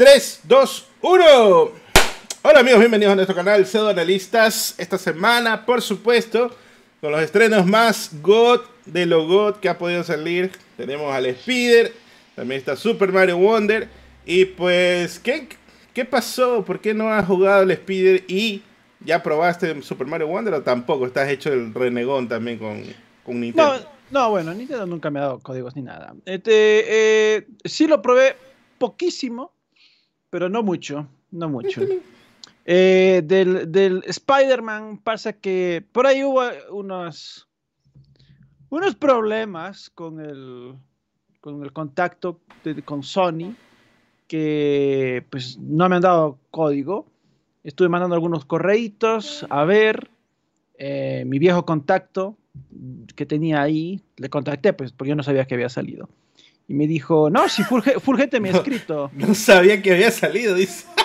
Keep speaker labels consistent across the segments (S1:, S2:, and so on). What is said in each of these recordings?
S1: 3, 2, 1. Hola amigos, bienvenidos a nuestro canal Pseudo Analistas. Esta semana, por supuesto, con los estrenos más God de lo God que ha podido salir. Tenemos al Spider, también está Super Mario Wonder. Y pues, ¿qué, qué pasó? ¿Por qué no has jugado el Spider y ya probaste Super Mario Wonder o tampoco? Estás hecho el renegón también con, con Nintendo.
S2: No, no, bueno, Nintendo nunca me ha dado códigos ni nada. Este, eh, sí lo probé poquísimo, pero no mucho, no mucho. Eh, del, del Spider-Man pasa que por ahí hubo unos, unos problemas con el, con el contacto de- con Sony, que pues no me han dado código. Estuve mandando algunos correitos a ver. eh, mi viejo contacto que tenía ahí, le contacté, pues, porque yo no sabía que había salido. Y me dijo, no, si Fulge- Fulgente me ha escrito.
S1: No sabía que había salido, dice.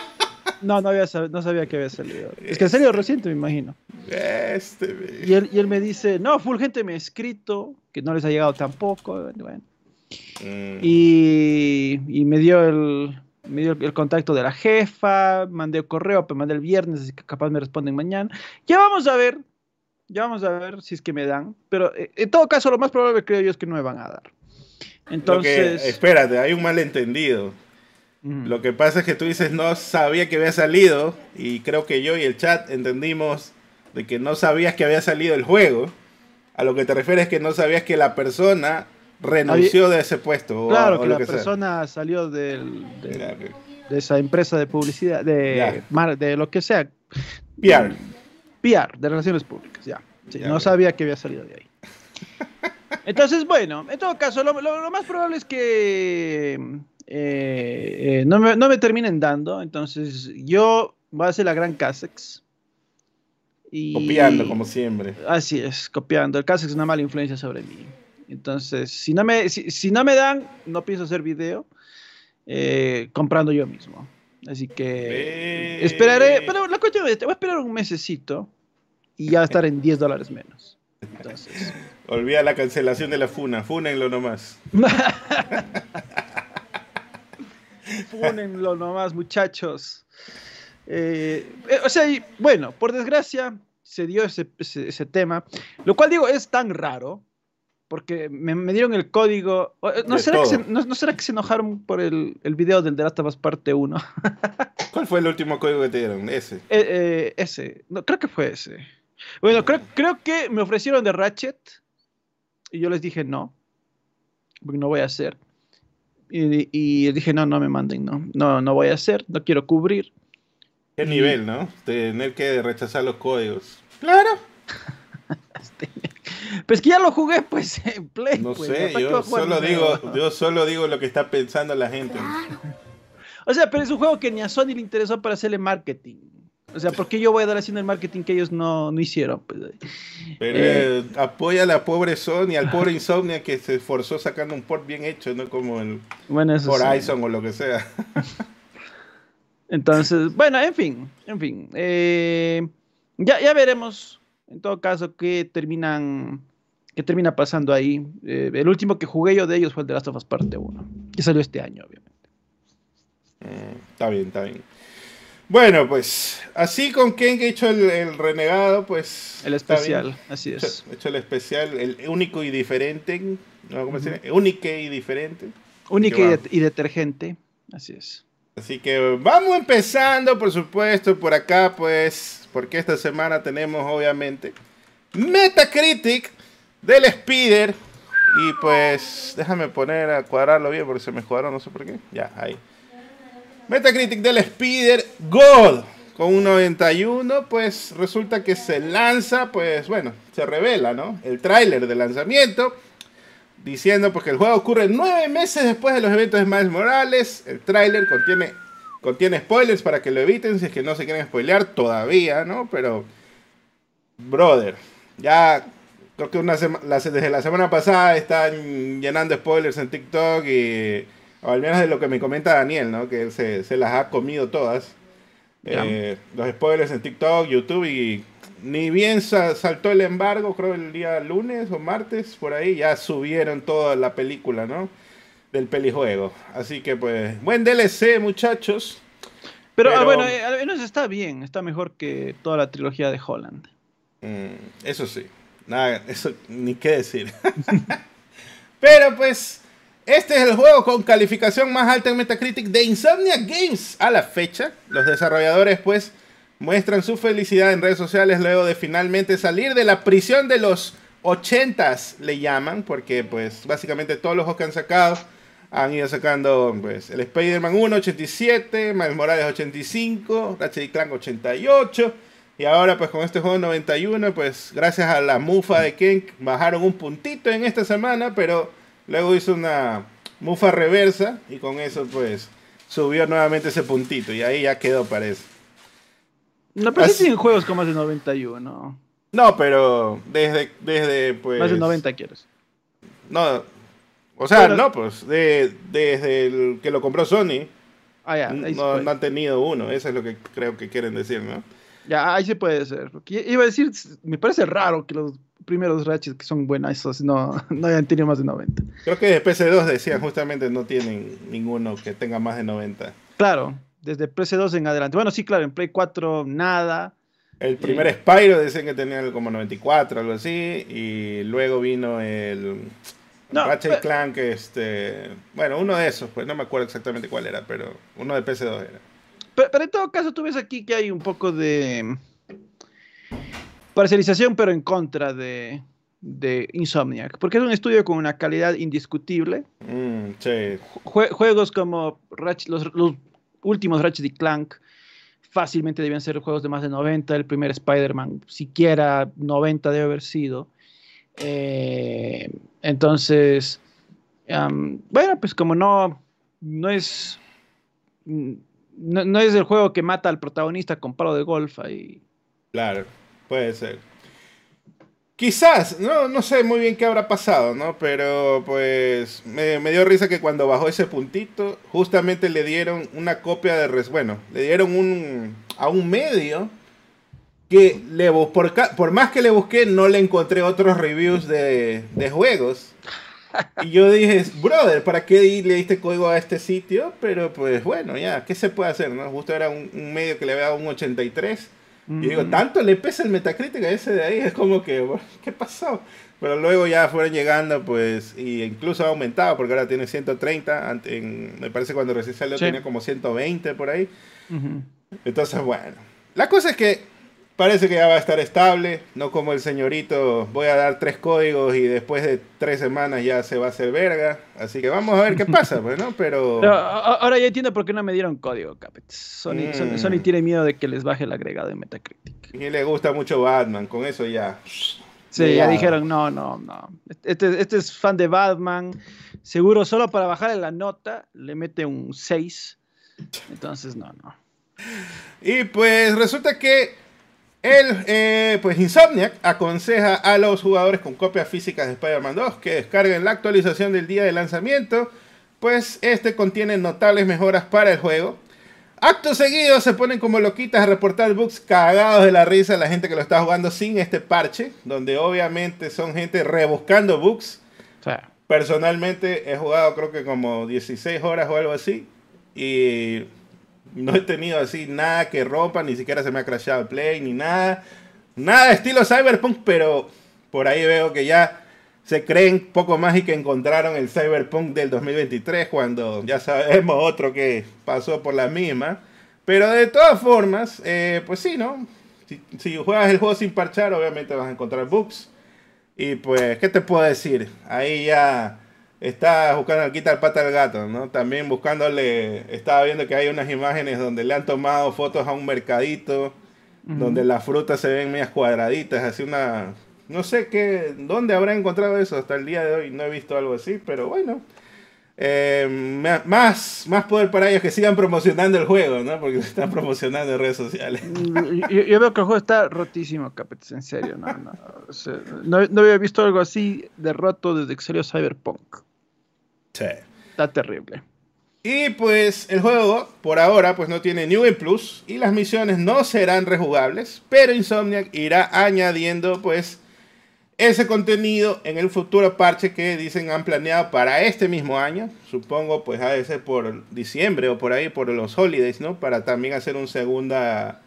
S2: No, no, había, no sabía que había salido. Es que ha salido reciente, me imagino.
S1: Este,
S2: Y él, y él me dice, no, Fulgente me ha escrito, que no les ha llegado tampoco. Bueno.
S1: Mm.
S2: Y, y me dio el me dio el contacto de la jefa, mandé el correo, pero mandé el viernes, así que capaz me responden mañana. Ya vamos a ver, ya vamos a ver si es que me dan. Pero eh, en todo caso, lo más probable creo yo es que no me van a dar.
S1: Lo que-
S2: Entonces,
S1: espérate, hay un malentendido. Lo que pasa es que tú dices no sabía que había salido y creo que yo y el chat entendimos de que no sabías que había salido el juego. A lo que te refieres es que no sabías que la persona renunció de ese puesto.
S2: claro
S1: o
S2: que la persona salió del- del- de esa empresa de publicidad, de,
S1: Ya.
S2: mar- de lo que sea,
S1: PR.
S2: PR, de relaciones públicas, ya. Sí, no sabía que había salido de ahí. Entonces, bueno, en todo caso, lo, lo- lo más probable es que eh, eh, no, me, no me terminen dando. Entonces, yo voy a hacer la gran Casex. Y,
S1: Copiando, como siempre.
S2: Así es, copiando. El Casex es una mala influencia sobre mí. Entonces, si no me, si, si no me dan, no pienso hacer video eh, comprando yo mismo. Así que esperaré, pero la cuestión es, te voy a esperar un mesecito y ya estar en 10 dólares menos. Entonces,
S1: Olvida la cancelación de la funa. Funenlo nomás.
S2: Pónenlo nomás, muchachos. Eh, eh, o sea, y, bueno, por desgracia se dio ese, ese- ese tema, lo cual digo es tan raro, porque me, me dieron el código. eh, ¿No será, que se,
S1: todo.
S2: no, no será que se enojaron por el, el video del The Last of Us parte 1?
S1: ¿Cuál fue el último código que te dieron? Ese.
S2: Eh, eh, ese, no, creo que fue ese. Bueno, creo, creo que me ofrecieron de Ratchet y yo les dije no, porque no voy a hacer. Y, y dije no, no me manden, no, no, no voy a hacer, no quiero cubrir.
S1: ¿Qué
S2: Y-
S1: nivel, no? Tener que rechazar los códigos. Claro.
S2: Pues que ya lo jugué, pues, en Play.
S1: No
S2: pues,
S1: sé,
S2: ¿para qué voy
S1: yo solo digo,
S2: nuevo?
S1: yo solo digo lo que está pensando la gente.
S2: O sea, pero es un juego que ni a Sony le interesó para hacerle marketing. O sea, ¿por qué yo voy a dar haciendo el marketing que ellos no, no hicieron? Pues,
S1: Pero
S2: Eh.
S1: eh, apoya a la pobre Sony, al pobre Insomnia que se esforzó sacando un port bien hecho, no como el
S2: bueno, sí.
S1: Horizon o lo que sea.
S2: Entonces, bueno, en fin, en fin. eh, ya, ya veremos, en todo caso, qué terminan, qué termina pasando ahí. El último que jugué yo de ellos fue el de Last of Us Parte 1, que salió este año, obviamente.
S1: Mm, está bien, está bien. Bueno, pues así con Ken que ha hecho el, el renegado, pues.
S2: El especial, así es.
S1: hecho el especial, el único y diferente. ¿no? ¿Cómo se dice? Único y diferente.
S2: Única
S1: que
S2: y, y detergente, así es.
S1: Así que vamos empezando, por supuesto, por acá, pues, porque esta semana tenemos, obviamente, Metacritic del Spider. Y pues, déjame poner a cuadrarlo bien porque se me cuadró, no sé por qué. Ya, ahí. Metacritic del Spider God con un 91, pues resulta que se lanza, pues bueno, se revela, ¿no? El tráiler de lanzamiento diciendo pues que el juego ocurre nueve meses después de los eventos de Miles Morales. El tráiler contiene, contiene spoilers para que lo eviten si es que no se quieren spoilear todavía, ¿no? Pero, brother, ya creo que una desde la semana pasada están llenando spoilers en TikTok y o al menos de lo que me comenta Daniel, ¿no? Que él se, se las ha comido todas. Eh, los spoilers en TikTok, YouTube y ni bien sa- saltó el embargo, creo el día lunes o martes, por ahí, ya subieron toda la película, ¿no? del pelijuego. Así que pues, buen DLC muchachos.
S2: Pero, ah, bueno, eh, al menos está bien, está mejor que toda la trilogía de Holland.
S1: Mm, eso sí, nada, eso ni qué decir. Pero pues, este es el juego con calificación más alta en Metacritic de Insomnia Games a la fecha. Los desarrolladores pues muestran su felicidad en redes sociales luego de finalmente salir de la prisión de los 80s, le llaman, porque pues básicamente todos los juegos que han sacado han ido sacando pues el Spider-Man 1 87, Miles Morales 85, Ratchet Clank 88 y ahora pues con este juego 91 pues gracias a la mufa de Ken bajaron un puntito en esta semana, pero luego hizo una mufa reversa y con eso pues subió nuevamente ese puntito y ahí ya quedó parece.
S2: No, pero sí tienen juegos con más de 91.
S1: No, pero desde, desde pues...
S2: Más de 90 quieres.
S1: No, o sea, no, pues de, desde el que lo compró Sony.
S2: Ah, ya,
S1: no, no, han tenido uno, eso es lo que creo que quieren decir, ¿no?
S2: Ya, ahí sí puede ser. Iba a decir, me parece raro que los primeros Ratchet que son buenos, esos no, no hayan tenido más de 90.
S1: Creo que de PC2 decían justamente no tienen ninguno que tenga más de 90.
S2: Claro, desde PC2 en adelante. Bueno, sí, claro, en Play 4 nada.
S1: El primer Spyro decían que tenía como 94, algo así, y luego vino el no, Ratchet Clank, este, bueno, uno de esos, pues no me acuerdo exactamente cuál era, pero uno de PC2 era.
S2: Pero, en todo caso, tú ves aquí que hay un poco de parcialización, pero en contra de, de Insomniac, porque es un estudio con una calidad indiscutible.
S1: Mm, sí.
S2: juegos como los, últimos Ratchet y Clank fácilmente debían ser juegos de más de 90, el primer Spider-Man siquiera 90 debe haber sido. Eh, entonces, bueno, pues como no, no es... No, es el juego que mata al protagonista con palo de golf ahí.
S1: Claro, puede ser. Quizás, no, no sé muy bien qué habrá pasado, ¿no? Pero pues me, dio risa que cuando bajó ese puntito, justamente le dieron una copia de... Res, bueno, le dieron un, a un medio que le, por, por más que le busqué, no le encontré otros reviews de, de juegos. Y yo dije, brother, ¿para qué le diste código a este sitio? Pero pues bueno, ya, ¿qué se puede hacer? no Justo era un, medio que le había dado un 83. Y digo, ¿tanto le pesa el Metacritic a ese de ahí? Es como que, ¿qué pasó? Pero luego ya fueron llegando, pues, y incluso ha aumentado, porque ahora tiene 130. me parece cuando recién salió tenía como 120 por ahí. Entonces, bueno. La cosa es que Parece que ya va a estar estable, no como el señorito, voy a dar tres códigos y después de tres semanas ya se va a hacer verga. Así que vamos a ver qué pasa, pues, ¿no? Pero...
S2: ahora ya entiendo por qué no me dieron código, Capet. Sony, mm. tiene miedo de que les baje el agregado de Metacritic.
S1: Y le gusta mucho Batman, con eso ya...
S2: Sí, ya, dijeron, no, no, no. Este, este es fan de Batman. Seguro solo para bajarle la nota le mete un 6. Entonces, no, no.
S1: Y pues resulta que el, eh, pues Insomniac aconseja a los jugadores con copias físicas de Spider-Man 2 que descarguen la actualización del día de lanzamiento, pues este contiene notables mejoras para el juego. Acto seguido se ponen como loquitas a reportar bugs cagados de la risa a la gente que lo está jugando sin este parche, donde obviamente son gente rebuscando bugs. Personalmente he jugado creo que como 16 horas o algo así y no he tenido así nada que rompa, ni siquiera se me ha crashado el play, ni nada. Nada de estilo Cyberpunk, pero por ahí veo que ya se creen poco más y que encontraron el Cyberpunk del 2023 cuando ya sabemos otro que pasó por la misma. Pero de todas formas, eh, pues sí, ¿no? Si, si, juegas el juego sin parchar, obviamente vas a encontrar bugs. Y pues, ¿qué te puedo decir? Ahí ya está buscando al quita el pata al gato, ¿no? También buscándole, estaba viendo que hay unas imágenes donde le han tomado fotos a un mercadito, donde las frutas se ven medias cuadraditas, así una, no sé qué, dónde habrá encontrado eso hasta el día de hoy, no he visto algo así, pero bueno. Eh, más, más poder para ellos que sigan promocionando el juego, ¿no? Porque se están promocionando en redes sociales.
S2: Mm, yo, veo que el juego está rotísimo, Capetes, en serio. No, no, no, no, había visto algo así de roto desde que salió Cyberpunk. Está terrible.
S1: Y pues el juego, por ahora, pues no tiene New Game Plus y las misiones no serán rejugables, pero Insomniac irá añadiendo pues ese contenido en el futuro parche que dicen han planeado para este mismo año. Supongo pues ha de ser por diciembre o por ahí, por los holidays, ¿no? Para también hacer un segunda,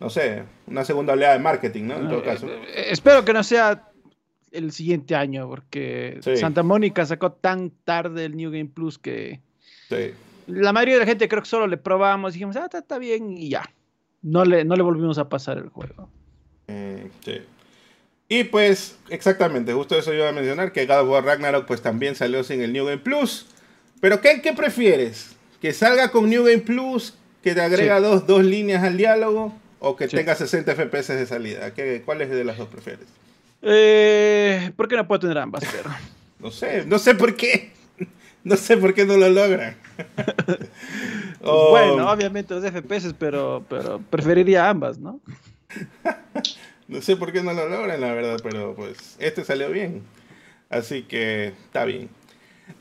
S1: no sé, una segunda oleada de marketing, ¿no? En todo caso.
S2: Eh, eh, espero que no sea el siguiente año, porque Santa Mónica sacó tan tarde el New Game Plus que la mayoría de la gente creo que solo le probamos y dijimos, ah, está, bien y ya. No le, no le volvimos a pasar el juego.
S1: Mm, sí. Y pues, exactamente, justo eso iba a mencionar, que God of War Ragnarok pues también salió sin el New Game Plus. Pero ¿qué, qué prefieres? ¿Que salga con New Game Plus, que te agrega dos, dos, líneas al diálogo, o que tenga 60 FPS de salida? ¿Qué, ¿Cuáles de las dos prefieres?
S2: Eh, ¿Por qué no puedo tener ambas, pero?
S1: no sé, no sé por qué. No sé por qué no lo logran.
S2: Bueno, obviamente los FPS, pero, pero preferiría ambas, ¿no?
S1: No sé por qué no lo logran, la verdad, pero pues este salió bien. Así que está bien.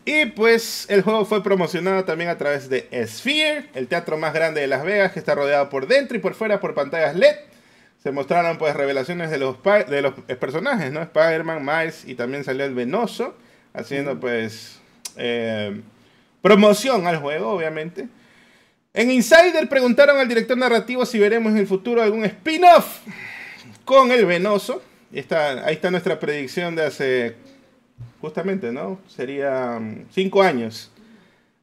S1: Y pues el juego fue promocionado también a través de Sphere, el teatro más grande de Las Vegas, que está rodeado por dentro y por fuera por pantallas LED. Se mostraron pues revelaciones de los, de los personajes, ¿no? Spider-Man, Miles y también salió el Venoso, haciendo pues eh, promoción al juego, obviamente. En Insider preguntaron al director narrativo si veremos en el futuro algún spin-off con el venoso. Ahí está nuestra predicción de hace, justamente, ¿no? Sería mm, cinco años.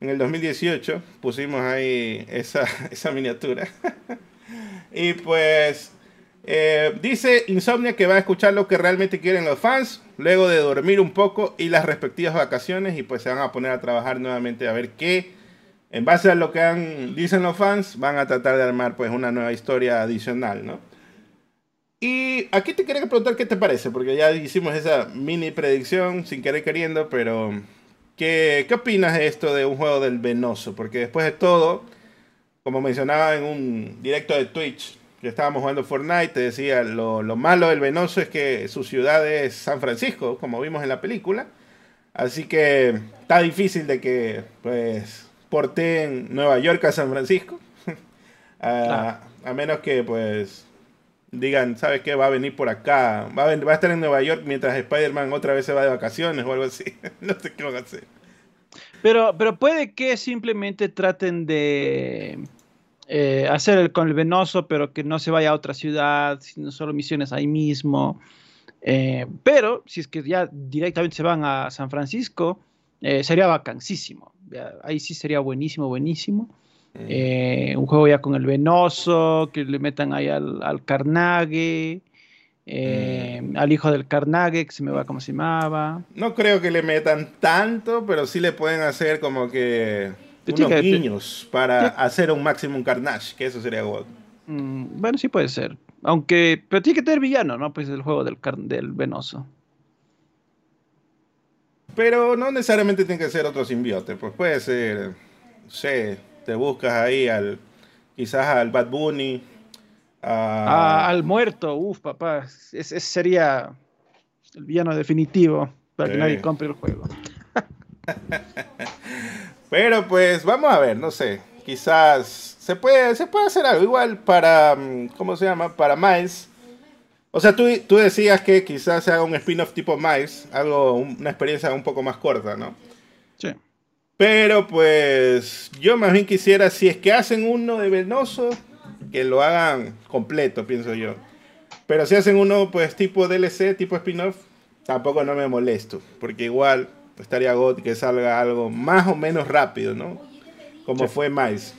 S1: En el 2018 pusimos ahí esa, esa miniatura. y pues eh, dice Insomnia que va a escuchar lo que realmente quieren los fans, luego de dormir un poco y las respectivas vacaciones y pues se van a poner a trabajar nuevamente a ver qué, en base a lo que han, dicen los fans, van a tratar de armar pues una nueva historia adicional, ¿no? Y aquí te quería preguntar qué te parece, porque ya hicimos esa mini predicción sin querer queriendo, pero ¿qué, qué opinas de esto de un juego del venoso? Porque después de todo, como mencionaba en un directo de Twitch, que estábamos jugando Fortnite, te decía, lo, lo malo del venoso es que su ciudad es San Francisco, como vimos en la película. Así que está difícil de que, pues, porten Nueva York a San Francisco. a, a menos que, pues, digan, ¿sabes qué? Va a venir por acá, va a, estar en Nueva York mientras Spider-Man otra vez se va de vacaciones o algo así. no sé qué van a hacer.
S2: Pero, pero puede que simplemente traten de eh, hacer con el venoso, pero que no se vaya a otra ciudad, sino solo misiones ahí mismo. Eh, pero si es que ya directamente se van a San Francisco, eh, sería vacancísimo. Ahí sí sería buenísimo, buenísimo. Eh, un juego ya con el Venoso, que le metan ahí al, al Carnage, eh, mm. al hijo del Carnage, que se me va como se llamaba.
S1: No creo que le metan tanto, pero sí le pueden hacer como que unos niños para hacer un Maximum Carnage, que eso sería God.
S2: Mm, bueno, sí puede ser. Aunque, pero tiene que tener villano, ¿no? Pues el juego del, del Venoso.
S1: Pero no necesariamente tiene que ser otro simbiote, pues puede ser, no sé, te buscas ahí al quizás al Bad Bunny.
S2: al muerto, uff, papá. Ese, sería el villano definitivo para que nadie compre el juego.
S1: Pero pues vamos a ver, no sé. Quizás se puede, se puede hacer algo igual para, mm, ¿cómo se llama? Para Miles. O sea, tú, tú decías que quizás se haga un spin-off tipo Miles, algo, una experiencia un poco más corta, ¿no? Pero pues yo más bien quisiera, si es que hacen uno de Venoso, que lo hagan completo, pienso yo. Pero si hacen uno pues tipo DLC, tipo spin-off, tampoco no me molesto, porque igual estaría God que salga algo más o menos rápido, ¿no? Como fue Mais.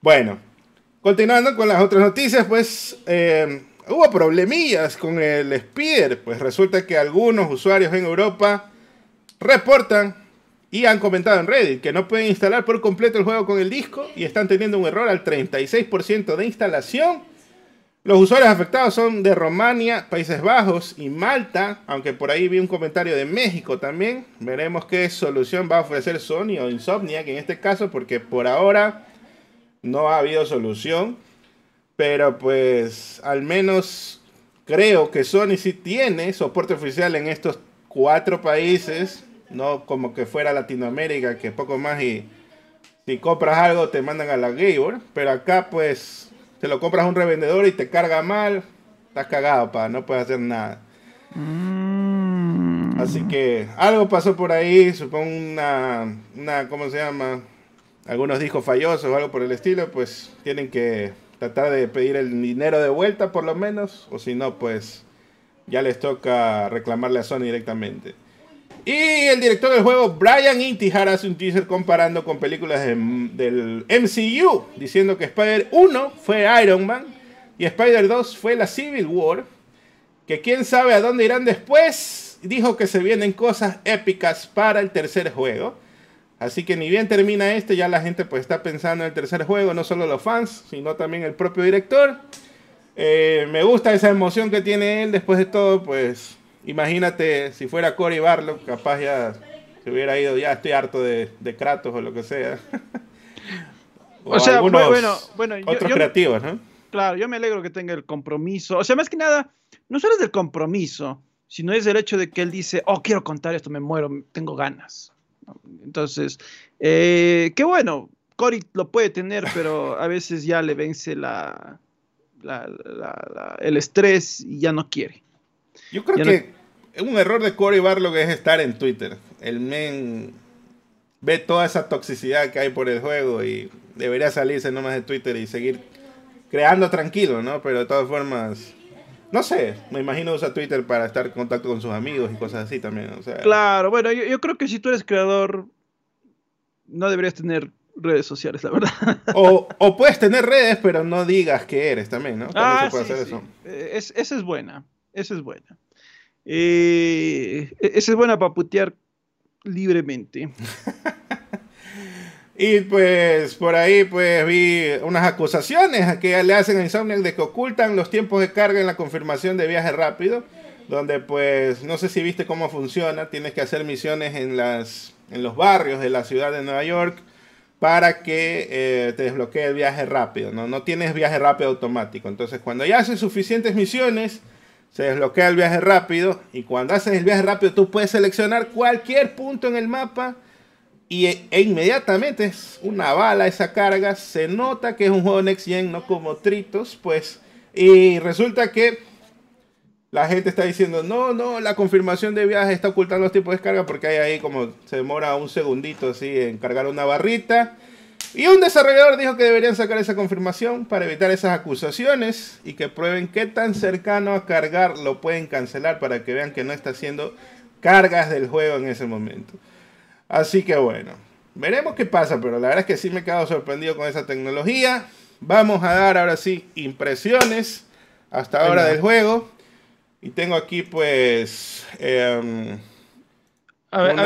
S1: Bueno, continuando con las otras noticias, pues eh, hubo problemillas con el Spider, pues resulta que algunos usuarios en Europa reportan y han comentado en Reddit que no pueden instalar por completo el juego con el disco y están teniendo un error al 36% de instalación. Los usuarios afectados son de Romania, Países Bajos y Malta, aunque por ahí vi un comentario de México también. Veremos qué solución va a ofrecer Sony o Insomniac en este caso, porque por ahora no ha habido solución. Pero pues al menos creo que Sony sí tiene soporte oficial en estos cuatro países no como que fuera Latinoamérica, que poco más y si compras algo te mandan a la Gabor, pero acá pues te lo compras a un revendedor y te carga mal, estás cagado, pa, no puedes hacer nada.
S2: Mm.
S1: Así que algo pasó por ahí, supongo una, una ¿cómo se llama? Algunos discos fallosos o algo por el estilo, pues tienen que tratar de pedir el dinero de vuelta por lo menos, o si no, pues ya les toca reclamarle a Sony directamente. Y el director del juego, Brian Intihar, hace un teaser comparando con películas del MCU, diciendo que Spider 1 fue Iron Man y Spider 2 fue la Civil War, que quién sabe a dónde irán después, dijo que se vienen cosas épicas para el tercer juego. Así que ni bien termina este, ya la gente pues está pensando en el tercer juego, no solo los fans, sino también el propio director. Eh, me gusta esa emoción que tiene él después de todo, pues imagínate si fuera Cory Barlow, capaz ya se hubiera ido, ya estoy harto de, Kratos o lo que sea.
S2: o, sea, bueno, bueno,
S1: otros creativos, ¿no?
S2: Claro, yo me alegro que tenga el compromiso. O sea, más que nada, no solo es del compromiso, sino es el hecho de que él dice, oh, quiero contar esto, me muero, tengo ganas. Entonces, eh, qué bueno, Cory lo puede tener, pero a veces ya le vence la, el estrés y ya no quiere.
S1: Yo creo que un error de Cory Barlow es estar en Twitter. El men ve toda esa toxicidad que hay por el juego y debería salirse nomás de Twitter y seguir creando tranquilo, ¿no? Pero de todas formas, no sé, me imagino usa Twitter para estar en contacto con sus amigos y cosas así también. O sea,
S2: claro, bueno, yo, creo que si tú eres creador, no deberías tener redes sociales, la verdad.
S1: O, puedes tener redes, pero no digas que eres también, ¿no? También
S2: ah, se puede hacer eso. Eh, esa es buena, esa es buena. Eh, e, es buena para putear libremente.
S1: Y pues por ahí pues vi unas acusaciones que le hacen a Insomniac de que ocultan los tiempos de carga en la confirmación de viaje rápido, donde pues no sé si viste cómo funciona, tienes que hacer misiones en, las, en los barrios de la ciudad de Nueva York para que eh, te desbloquee el viaje rápido, ¿no? no tienes viaje rápido automático, entonces cuando ya haces suficientes misiones, se desbloquea el viaje rápido y cuando haces el viaje rápido tú puedes seleccionar cualquier punto en el mapa y e, e, inmediatamente es una bala esa carga. Se nota que es un juego Next Gen, no como Tritos, pues. Y resulta que la gente está diciendo, no, no, la confirmación de viaje está ocultando los tipos de descarga porque hay ahí como se demora un segundito así en cargar una barrita. Y un desarrollador dijo que deberían sacar esa confirmación para evitar esas acusaciones y que prueben qué tan cercano a cargar lo pueden cancelar para que vean que no está haciendo cargas del juego en ese momento. Así que bueno, veremos qué pasa, pero la verdad es que sí me he quedado sorprendido con esa tecnología. Vamos a dar ahora sí impresiones hasta ahora del juego. Y tengo aquí pues... Em,
S2: a ver,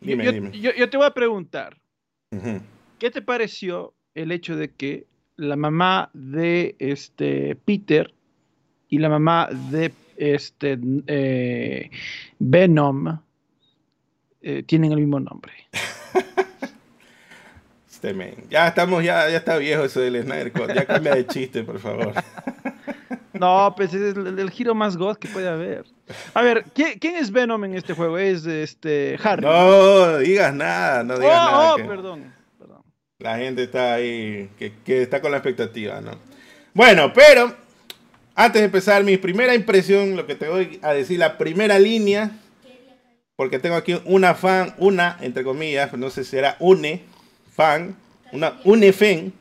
S2: Dime, yo, dime. Yo, te voy a preguntar, ¿qué te pareció el hecho de que la mamá de este Peter y la mamá de este eh, Venom eh, tienen el mismo nombre.
S1: este Ya estamos, ya, ya está viejo eso del Snyder Code. Ya cambia de chiste, por favor.
S2: no, pues es el, giro más god que puede haber. A ver, ¿quién, es Venom en este juego? Es este Harry.
S1: No digas nada, no digas
S2: oh,
S1: nada.
S2: Oh, perdón, perdón.
S1: La gente está ahí, que, que está con la expectativa, ¿no? Bueno, pero antes de empezar mi primera impresión, lo que te voy a decir, la primera línea porque tengo aquí una fan, una, entre comillas, no sé si era une, fan, una unefen.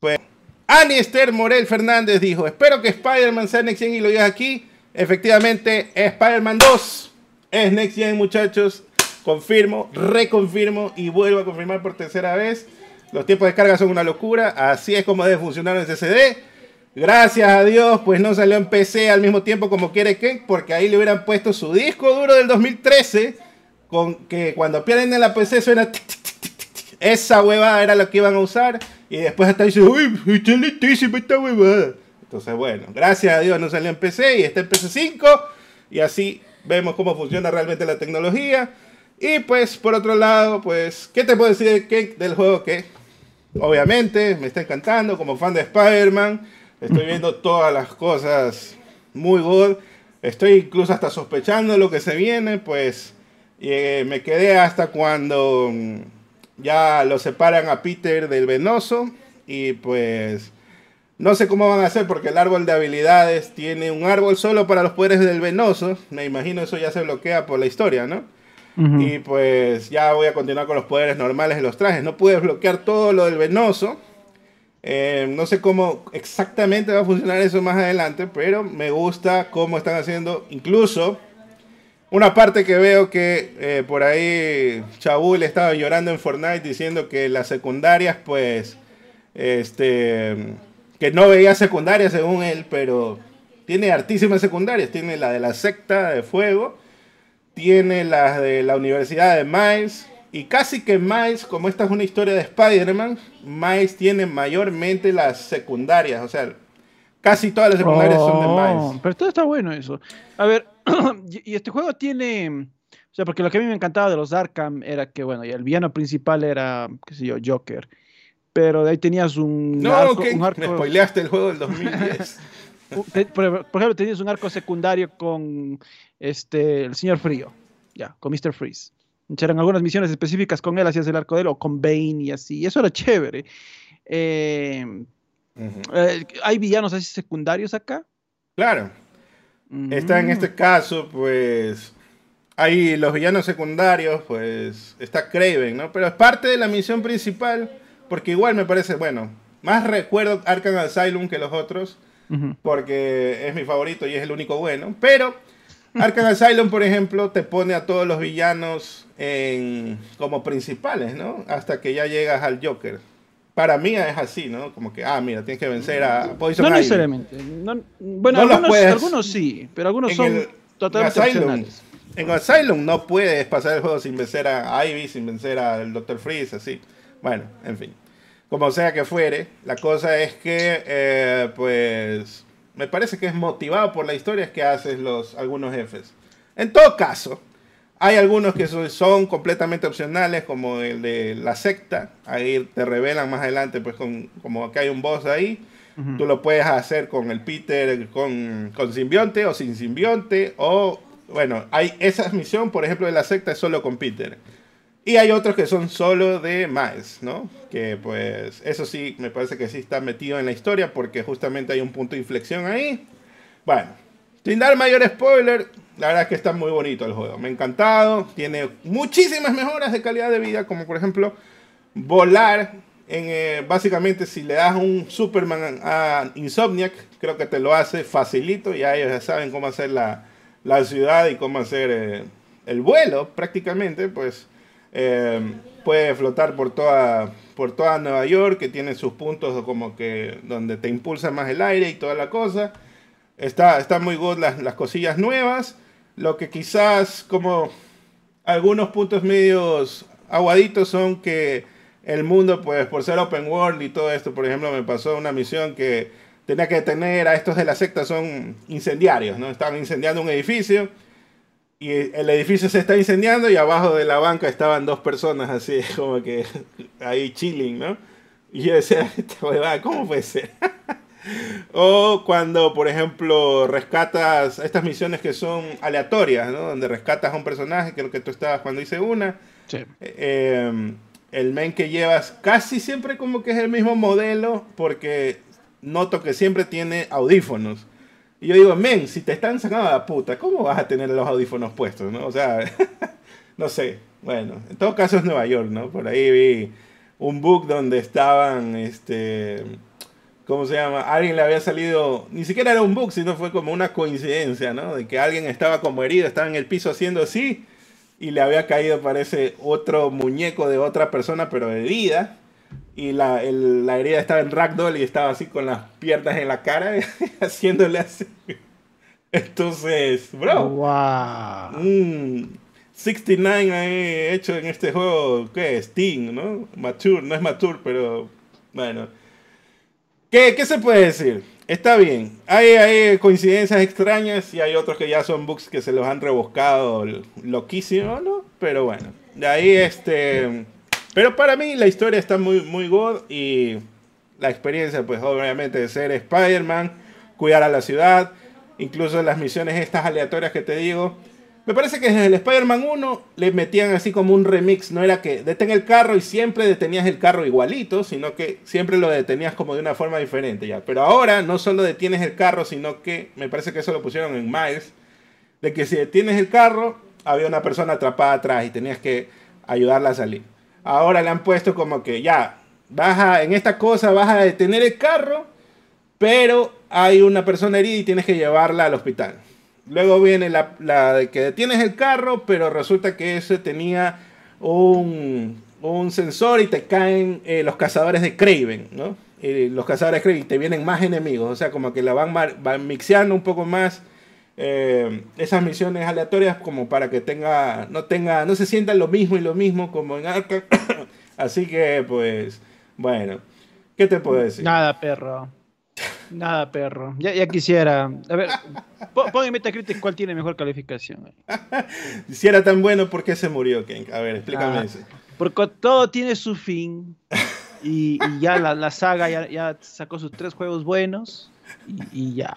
S1: Pues Annie Esther Morel Fernández dijo, espero que Spider-Man sea Next Gen y lo digas aquí. Efectivamente, Spider-Man 2 es Next Gen, muchachos. Confirmo, reconfirmo y vuelvo a confirmar por tercera vez. Los tiempos de carga son una locura. Así es como debe funcionar en CCD. Gracias a Dios, pues no salió en PC al mismo tiempo como quiere que, porque ahí le hubieran puesto su disco duro del 2013, con que cuando pierden en la PC suena... Esa huevada era lo que iban a usar, y después hasta dice, uy, está lentísima esta huevada. Entonces, bueno, gracias a Dios no salió en PC y está en PC5, y así vemos cómo funciona realmente la tecnología. Y pues, por otro lado, pues, ¿qué te puedo decir del juego que obviamente me está encantando como fan de Spider-Man? Estoy viendo todas las cosas muy good. Estoy incluso hasta sospechando lo que se viene, pues eh, me quedé hasta cuando mm, ya lo separan a Peter del venoso y pues No sé cómo van a hacer porque el árbol de habilidades tiene un árbol solo para los poderes del venoso. Me imagino eso ya se bloquea por la historia, ¿no? Y pues ya voy a continuar con los poderes normales de los trajes. No puedes bloquear todo lo del venoso. Eh, no sé cómo exactamente va a funcionar eso más adelante, pero me gusta cómo están haciendo. Incluso una parte que veo que eh, por ahí Chabul estaba llorando en Fortnite diciendo que las secundarias, pues, este que no veía secundarias según él, pero tiene artísimas secundarias. Tiene la de la secta de fuego, tiene la de la Universidad de Miles, y casi que Miles, como esta es una historia de Spider-Man, Miles tiene mayormente las secundarias, o sea, casi todas las secundarias son de oh, Miles.
S2: Pero todo está bueno eso. A ver, y este juego tiene... O sea, porque lo que a mí me encantaba de los Arkham era que, bueno, y el villano principal era, qué sé yo, Joker pero de ahí tenías un
S1: no, arco, un arco... me spoileaste el juego del 2010.
S2: por, ejemplo, tenías un arco secundario con este el señor Frío, ya, con Mr. Freeze. Eran algunas misiones específicas con él, hacías el arco de él, o con Bane y así. Y eso era chévere. Eh, eh, ¿Hay villanos así secundarios acá?
S1: Claro. Está en este caso, pues. Hay los villanos secundarios, pues. Está Craven, ¿no? Pero es parte de la misión principal porque igual me parece, bueno, más recuerdo Arkham Asylum que los otros, porque es mi favorito y es el único bueno. Pero Arkham Asylum, por ejemplo, te pone a todos los villanos en, como principales, ¿no? Hasta que ya llegas al Joker. Para mí es así, ¿no? Como que, ah, mira, tienes que vencer a
S2: Poison No necesariamente. bueno, algunos, sí, pero algunos son totalmente
S1: Asylum, En Asylum no puedes pasar el juego sin vencer a Ivy, sin vencer al Dr. Freeze, así. Bueno, en fin. Como sea que fuere, la cosa es que, eh, pues, me parece que es motivado por la historia que haces los, algunos jefes. En todo caso, hay algunos que son, completamente opcionales, como el de la secta. Ahí te revelan más adelante, pues, con, como que hay un boss ahí. Tú lo puedes hacer con el Peter, con, con simbionte o sin simbionte. O, bueno, hay esa misión, por ejemplo, de la secta es solo con Peter. Y hay otros que son solo de Miles, ¿no? Que pues eso sí, me parece que sí está metido en la historia porque justamente hay un punto de inflexión ahí. Bueno, sin dar mayor spoiler, la verdad es que está muy bonito el juego. Me ha encantado, tiene muchísimas mejoras de calidad de vida, como por ejemplo volar. En, eh, básicamente si le das un Superman a Insomniac, creo que te lo hace facilito, ya ellos ya saben cómo hacer la, la ciudad y cómo hacer eh, el vuelo prácticamente, pues eh, puede flotar por toda, por toda Nueva York, que tiene sus puntos como que donde te impulsa más el aire y toda la cosa. Está, está muy good las, las cosillas nuevas. Lo que quizás como algunos puntos medios aguaditos son que el mundo, pues por ser open world y todo esto, por ejemplo, me pasó una misión que tenía que detener a estos de la secta, son incendiarios, ¿no? Estaban incendiando un edificio y el edificio se está incendiando y abajo de la banca estaban dos personas así, como que ahí chilling, ¿no? Y yo decía, ¿cómo puede ser? o cuando, por ejemplo, rescatas estas misiones que son aleatorias, ¿no? Donde rescatas a un personaje, creo que tú estabas cuando hice una. Sí. Em, el men que llevas casi siempre como que es el mismo modelo porque noto que siempre tiene audífonos. Y yo digo, men, si te están sacando la puta, ¿cómo vas a tener los audífonos puestos? ¿no? O sea, no sé. Bueno, en todo caso es Nueva York, ¿no? Por ahí vi un book donde estaban, este, ¿cómo se llama? Alguien le había salido, ni siquiera era un book, sino fue como una coincidencia, ¿no? De que alguien estaba como herido, estaba en el piso haciendo así y le había caído, parece, otro muñeco de otra persona, pero herida y la, herida estaba en ragdoll y estaba así con las piernas en la cara, haciéndole así. Entonces, bro.
S2: Wow.
S1: 69 ahí hecho en este juego, ¿qué es? Steam, ¿no? Mature, no es mature, pero bueno. ¿Qué, ¿Qué, se puede decir? Está bien. Hay, hay coincidencias extrañas y hay otros que ya son bugs que se los han rebuscado loquísimo, ¿no? Pero bueno. De ahí este pero para mí la historia está muy, muy good y la experiencia, pues obviamente de ser Spider-Man, cuidar a la ciudad, incluso las misiones estas aleatorias que te digo, Me parece que desde el Spider-Man 1 le metían así como un remix. No era que detén el carro y siempre detenías el carro igualito, sino que siempre lo detenías como de una forma diferente ya. Pero ahora no solo detienes el carro, sino que me parece que eso lo pusieron en Miles. De que si detienes el carro, había una persona atrapada atrás y tenías que ayudarla a salir. Ahora le han puesto como que ya, vas en esta cosa vas a detener el carro, pero hay una persona herida y tienes que llevarla al hospital. Luego viene la, de que detienes el carro, pero resulta que ese tenía un, sensor y te caen eh, los cazadores de Craven, ¿no? los cazadores de Craven te vienen más enemigos, o sea, como que la van, van mixeando un poco más eh, esas misiones aleatorias como para que tenga, no tenga, no se sientan lo mismo y lo mismo como en Arkham. Así que, pues, bueno, ¿qué te puedo decir?
S2: Nada, perro. Nada, perro. Ya, ya quisiera. A ver, pon en Metacritic cuál tiene mejor calificación.
S1: si era tan bueno, ¿por qué se murió, Ken? A ver, explícame ah, eso.
S2: Porque todo tiene su fin. Y, ya la, saga ya, sacó sus tres juegos buenos. Y, ya.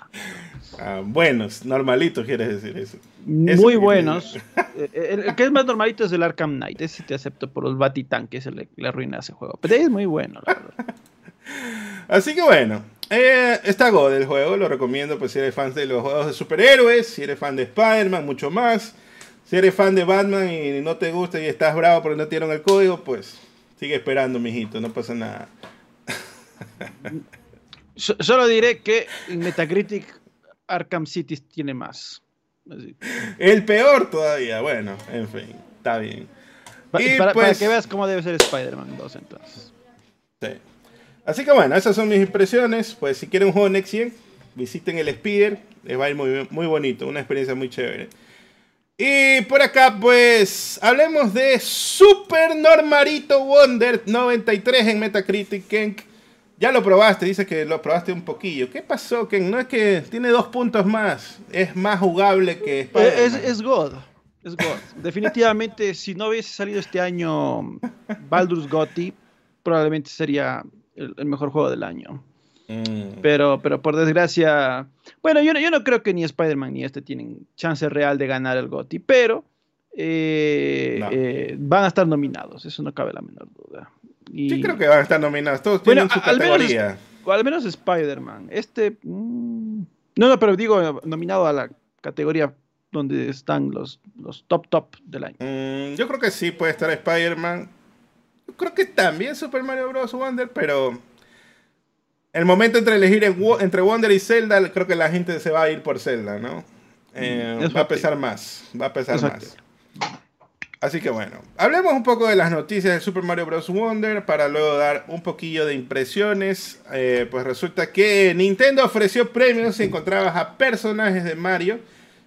S1: Ah, buenos, normalitos, quieres decir eso.
S2: Muy buenos. Eh, el, que es más normalito es el Arkham Knight. Ese te acepto por los Batitán, que se le, le arruina ese juego. Pero es muy bueno, la verdad.
S1: Así que bueno, eh, está God el juego, lo recomiendo pues si eres fan de los juegos de superhéroes, si eres fan de Spider-Man, mucho más. Si eres fan de Batman y no te gusta y estás bravo porque no tienen el código, pues sigue esperando, mijito, no pasa nada.
S2: Solo diré que en Metacritic Arkham City tiene más.
S1: El peor todavía, bueno, en fin, está bien.
S2: para, pues que veas cómo debe ser Spider-Man 2 entonces.
S1: Sí. Así que bueno, esas son mis impresiones. Pues si quieren un juego Next Gen, visiten el Spider. Les va a ir muy, muy bonito, una experiencia muy chévere. Y por acá, pues, hablemos de Super Normarito Wonder 93 en Metacritic. Ken, ya lo probaste, dice que lo probaste un poquillo. ¿Qué pasó, Ken? No es que tiene dos puntos más, es más jugable que
S2: Spider es, es God. Es God. Definitivamente, si no hubiese salido este año Baldur's Gotti, probablemente sería el, mejor juego del año. Mm. Pero, pero por desgracia, bueno, yo no, yo no creo que ni Spider-Man ni este tienen chance real de ganar el GOTY, pero eh, eh, van a estar nominados, eso no cabe la menor duda.
S1: Y, sí creo que van a estar nominados, todos tienen su categoría.
S2: Al menos, Spider-Man. Este, mm, no, no, pero digo nominado a la categoría donde están los, los top top del año.
S1: Mm, yo creo que sí puede estar Spider-Man creo que también Super Mario Bros. Wonder, pero el momento entre elegir entre Wonder y Zelda, creo que la gente se va a ir por Zelda, ¿no? Eh, va a pesar más, va a pesar más. Así que bueno, hablemos un poco de las noticias de Super Mario Bros. Wonder para luego dar un poquillo de impresiones. Eh, pues resulta que Nintendo ofreció premios si encontrabas a personajes de Mario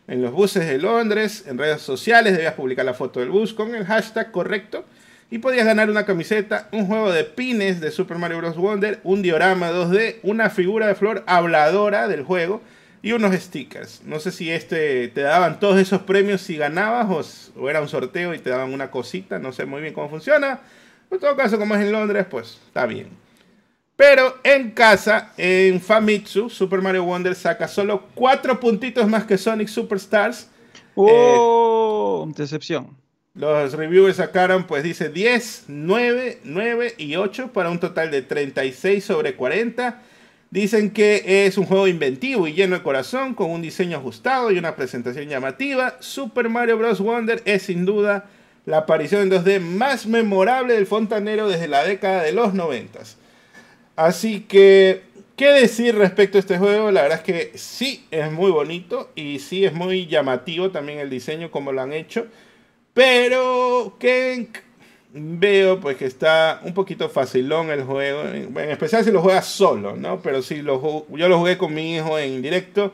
S1: en los buses de Londres, en redes sociales, debías publicar la foto del bus con el hashtag correcto y podías ganar una camiseta, un juego de pines de Super Mario Bros. Wonder, un diorama 2D, una figura de flor habladora del juego y unos stickers. No sé si este te daban todos esos premios si ganabas o, era un sorteo y te daban una cosita, no sé muy bien cómo funciona. En todo caso, como es en Londres, pues está bien. Pero en casa, en Famitsu, Super Mario Wonder saca solo cuatro puntitos más que Sonic Superstars.
S2: ¡Oh! decepción.
S1: Los reviewers sacaron, pues dice 10, 9, 9 y 8 para un total de 36 sobre 40. Dicen que es un juego inventivo y lleno de corazón, con un diseño ajustado y una presentación llamativa. Super Mario Bros. Wonder es sin duda la aparición en 2D más memorable del fontanero desde la década de los 90. Así que, ¿qué decir respecto a este juego? La verdad es que sí es muy bonito y sí es muy llamativo también el diseño como lo han hecho. Pero que veo pues que está un poquito facilón el juego, en especial si lo juegas solo, ¿no? Pero si lo, yo lo jugué con mi hijo en directo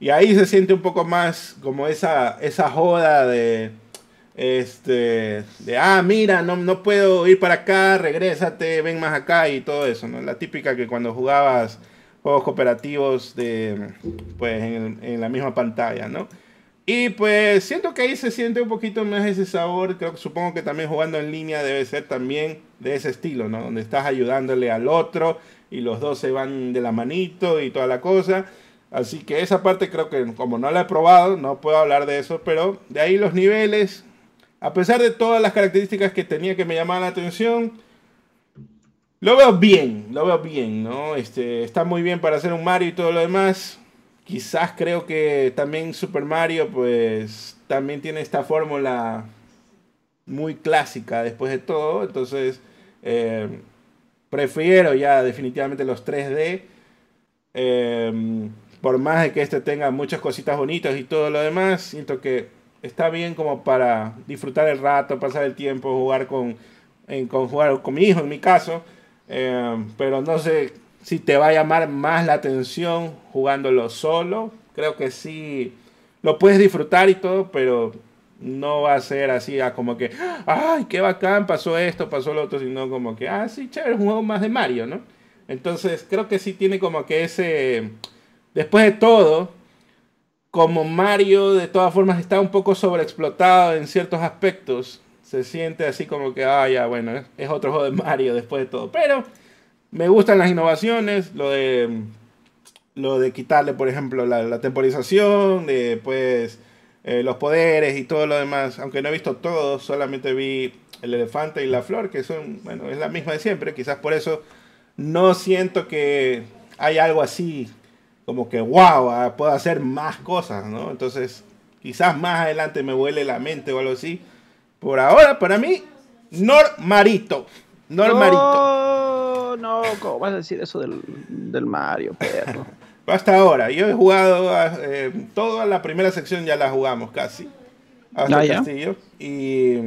S1: y ahí se siente un poco más como esa, esa joda de, este, de, ah, mira, no, no puedo ir para acá, regrésate, ven más acá y todo eso, ¿no? La típica que cuando jugabas juegos cooperativos de, pues, en, en la misma pantalla, ¿no? Y pues siento que ahí se siente un poquito más ese sabor. Creo supongo que también jugando en línea debe ser también de ese estilo, ¿no? Donde estás ayudándole al otro y los dos se van de la manito y toda la cosa. Así que esa parte creo que como no la he probado, no puedo hablar de eso, pero de ahí los niveles, a pesar de todas las características que tenía que me llamaban la atención, lo veo bien, lo veo bien, ¿no? Este, está muy bien para hacer un Mario y todo lo demás. Quizás creo que también Super Mario, pues, también tiene esta fórmula muy clásica después de todo. Entonces, eh, prefiero ya definitivamente los 3D. Eh, por más de que este tenga muchas cositas bonitas y todo lo demás, siento que está bien como para disfrutar el rato, pasar el tiempo, jugar con, con, jugar con mi hijo en mi caso. Eh, pero no sé si te va a llamar más la atención jugándolo solo. Creo que sí lo puedes disfrutar y todo, pero no va a ser así a como que, ay, qué bacán, pasó esto, pasó lo otro, sino como que, ah, sí, chévere, un juego más de Mario, ¿no? Entonces creo que sí tiene como que ese, después de todo, como Mario de todas formas está un poco sobreexplotado en ciertos aspectos, se siente así como que, ah, ya, bueno, es otro juego de Mario después de todo. Pero me gustan las innovaciones, lo de, lo de quitarle, por ejemplo, la, temporización, de pues eh, los poderes y todo lo demás. Aunque no he visto todo, solamente vi el elefante y la flor, que son, bueno, es la misma de siempre. Quizás por eso no siento que hay algo así como que, wow, ah, puedo hacer más cosas, ¿no? Entonces, quizás más adelante me vuele la mente o algo así por ahora, para mí, Normarito. Normarito.
S2: No, no, ¿cómo vas a decir eso del, Mario, perro?
S1: Hasta ahora, yo he jugado eh, toda la primera sección, ya la jugamos casi. Hasta ah, el castillo. Y.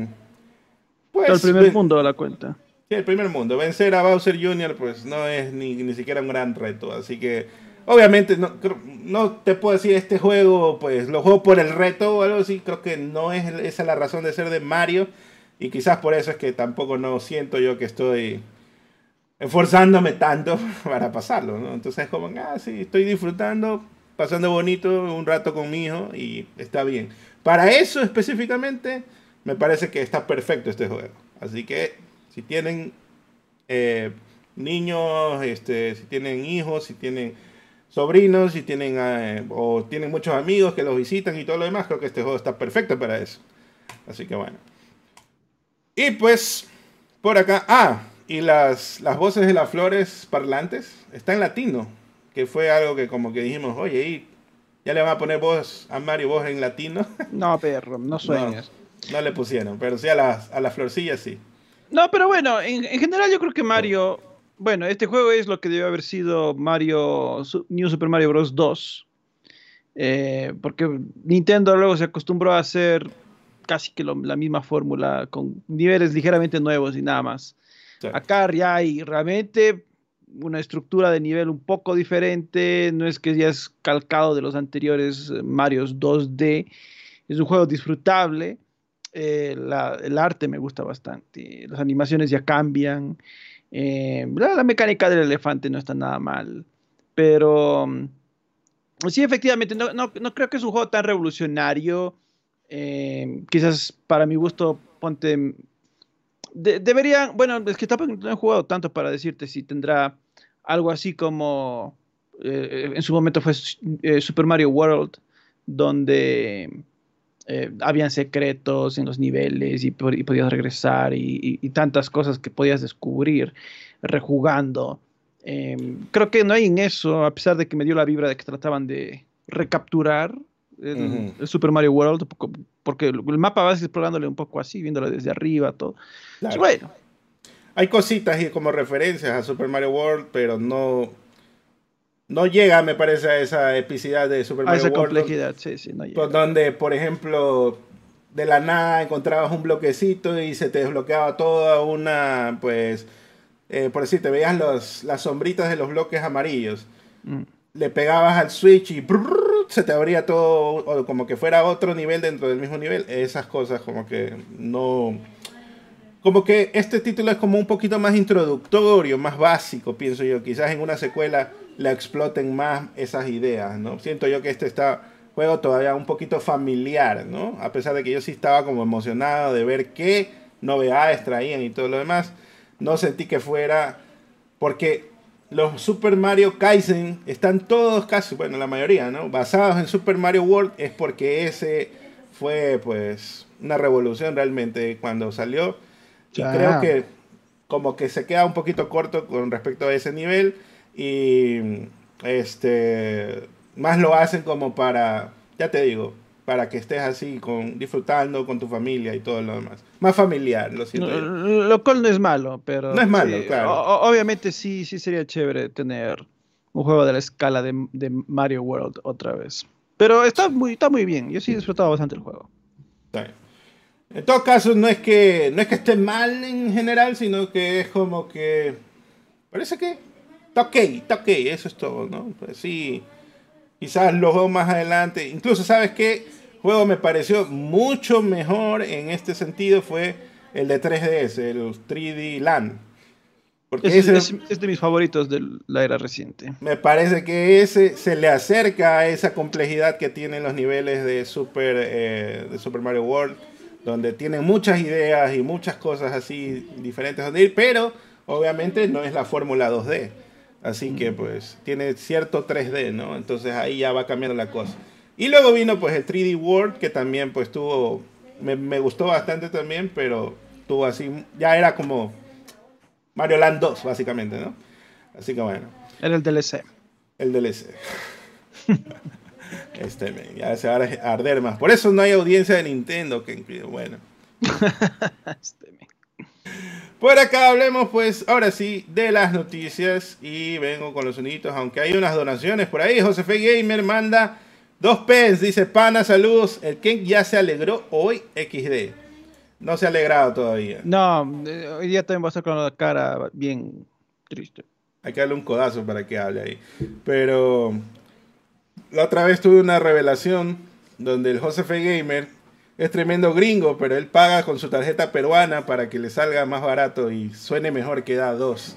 S2: Pues. el primer mundo de la cuenta.
S1: Sí, el primer mundo. Vencer a Bowser Jr., pues no es ni, ni siquiera un gran reto. Así que Obviamente no, no te puedo decir este juego, pues lo juego por el reto o algo así, creo que no es esa la razón de ser de Mario y quizás por eso es que tampoco no siento yo que estoy esforzándome tanto para pasarlo, ¿no? Entonces es como, ah, sí, estoy disfrutando, pasando bonito un rato con mi hijo y está bien. Para eso específicamente me parece que está perfecto este juego. Así que si tienen eh, niños, este, si tienen hijos, si tienen sobrinos y tienen, eh, o tienen muchos amigos que los visitan y todo lo demás, creo que este juego está perfecto para eso. Así que bueno. Y pues, por acá, ah, y las, las voces de las flores parlantes está en latino, que fue algo que como que dijimos, oye, ¿y ya le van a poner voz a Mario voz en latino?
S2: No, perro, no sueñes.
S1: No, le pusieron, pero sí a las, a las florcillas sí.
S2: No, pero bueno, en, en general yo creo que Mario bueno, este juego es lo que debe haber sido Mario New Super Mario Bros. 2. Eh, porque Nintendo luego se acostumbró a hacer casi que la misma fórmula con niveles ligeramente nuevos y nada más. Acá ya hay realmente una estructura de nivel un poco diferente, no es que ya es calcado de los anteriores eh, Marios 2D, es un juego disfrutable, eh, el arte me gusta bastante, las animaciones ya cambian, eh, la, mecánica del elefante no está nada mal, pero mm, sí, efectivamente, no, no, no creo que es un juego tan revolucionario. Eh, quizás para mi gusto, ponte... deberían, bueno, es que tampoco no he jugado tanto para decirte si tendrá algo así como eh, en su momento fue Super Mario World, donde eh, habían secretos en los niveles y, podías regresar y, tantas cosas que podías descubrir rejugando. Em, creo que no hay en eso, a pesar de que me dio la vibra de que trataban de recapturar el, Super Mario World, porque el mapa vas explorándole un poco así, viéndolo desde arriba, todo. bueno.
S1: Hay cositas como referencias a Super Mario World, pero no, no llega, me parece, a esa epicidad de Super Mario
S2: a esa complejidad, sí, sí, no llega.
S1: Donde, por ejemplo, de la nada encontrabas un bloquecito y se te desbloqueaba toda una, pues, eh, por decir, te veías los, las sombritas de los bloques amarillos. Mm. Le pegabas al switch y se te abría todo, como que fuera otro nivel dentro del mismo nivel. Esas cosas como que no... Como que este título es como un poquito más introductorio, más básico, pienso yo. Quizás en una secuela le exploten más esas ideas, ¿no? Siento yo que este está juego todavía un poquito familiar, ¿no? A pesar de que yo sí estaba como emocionado de ver qué novedades traían y todo lo demás, no sentí que fuera porque los Super Mario Kaizen están todos casi, bueno, la mayoría, ¿no? Basados en Super Mario World es porque ese fue pues una revolución realmente cuando salió. Y creo que como que se queda un poquito corto con respecto a ese nivel y este más lo hacen como para, ya te digo, para que estés así con disfrutando con tu familia y todo lo demás. Más familiar, lo siento.
S2: lo cual no es malo, pero
S1: no es malo, claro.
S2: obviamente sí sí sería chévere tener un juego de la escala de, de, Mario World otra vez. Pero está muy está muy bien. Yo sí he disfrutado bastante el juego.
S1: En todo caso, no es que no es que esté mal en general, sino que es como que parece que está ok, está ok, eso es todo, ¿no? Pues sí Quizás lo juego más adelante. Incluso, ¿sabes qué? Juego me pareció mucho mejor en este sentido fue el de 3DS, el 3D Land.
S2: Porque es, ese, es, de mis favoritos de la era reciente.
S1: Me parece que ese se le acerca a esa complejidad que tienen los niveles de Super, eh, de Super Mario World, donde tienen muchas ideas y muchas cosas así diferentes donde ir, pero obviamente no es la fórmula 2D. Así que pues tiene cierto 3D, ¿no? Entonces ahí ya va cambiando la cosa. Y luego vino pues el 3D World, que también pues tuvo, me, gustó bastante también, pero tuvo así, ya era como Mario Land 2, básicamente, ¿no? Así que bueno.
S2: Era el DLC.
S1: El DLC. este, ya se va a arder más. Por eso no hay audiencia de Nintendo, que bueno. este, por acá hablemos pues ahora sí de las noticias y vengo con los sonidos, aunque hay unas donaciones por ahí. Josefe Gamer manda dos pens, dice pana, saludos. El Ken ya se alegró hoy XD. No se ha alegrado todavía.
S2: No, eh, hoy día también va a estar con la cara bien triste.
S1: Hay que darle un codazo para que hable ahí. Pero la otra vez tuve una revelación donde el Josefe Gamer es tremendo gringo, pero él paga con su tarjeta peruana para que le salga más barato y suene mejor que da dos.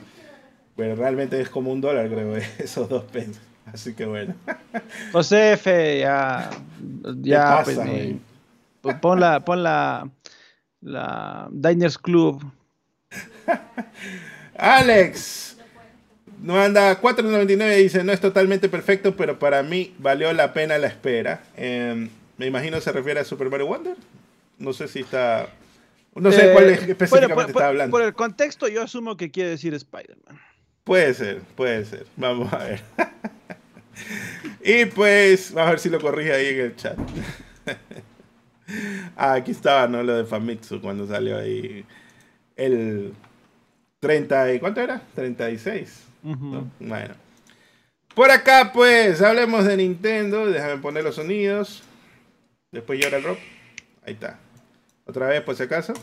S1: Pero realmente es como un dólar, creo, esos dos pesos. Así que bueno.
S2: Josefe, ya. Ya, pues, pues, pon la. Pon la. La Diners Club.
S1: Alex. No anda 4.99 dice, no es totalmente perfecto, pero para mí valió la pena la espera. Eh, me imagino se refiere a Super Mario Wonder. No sé si está. No sé cuál es, eh, específicamente está hablando.
S2: Por el contexto, yo asumo que quiere decir Spider-Man.
S1: Puede ser, puede ser. Vamos a ver. y pues, vamos a ver si lo corrige ahí en el chat. ah, aquí estaba, ¿no? Lo de Famitsu cuando salió ahí. El 30 y. ¿Cuánto era? 36. Bueno. Por acá, pues, hablemos de Nintendo. Déjame poner los sonidos. Después llora el rock. Ahí está. Otra vez, por si acaso.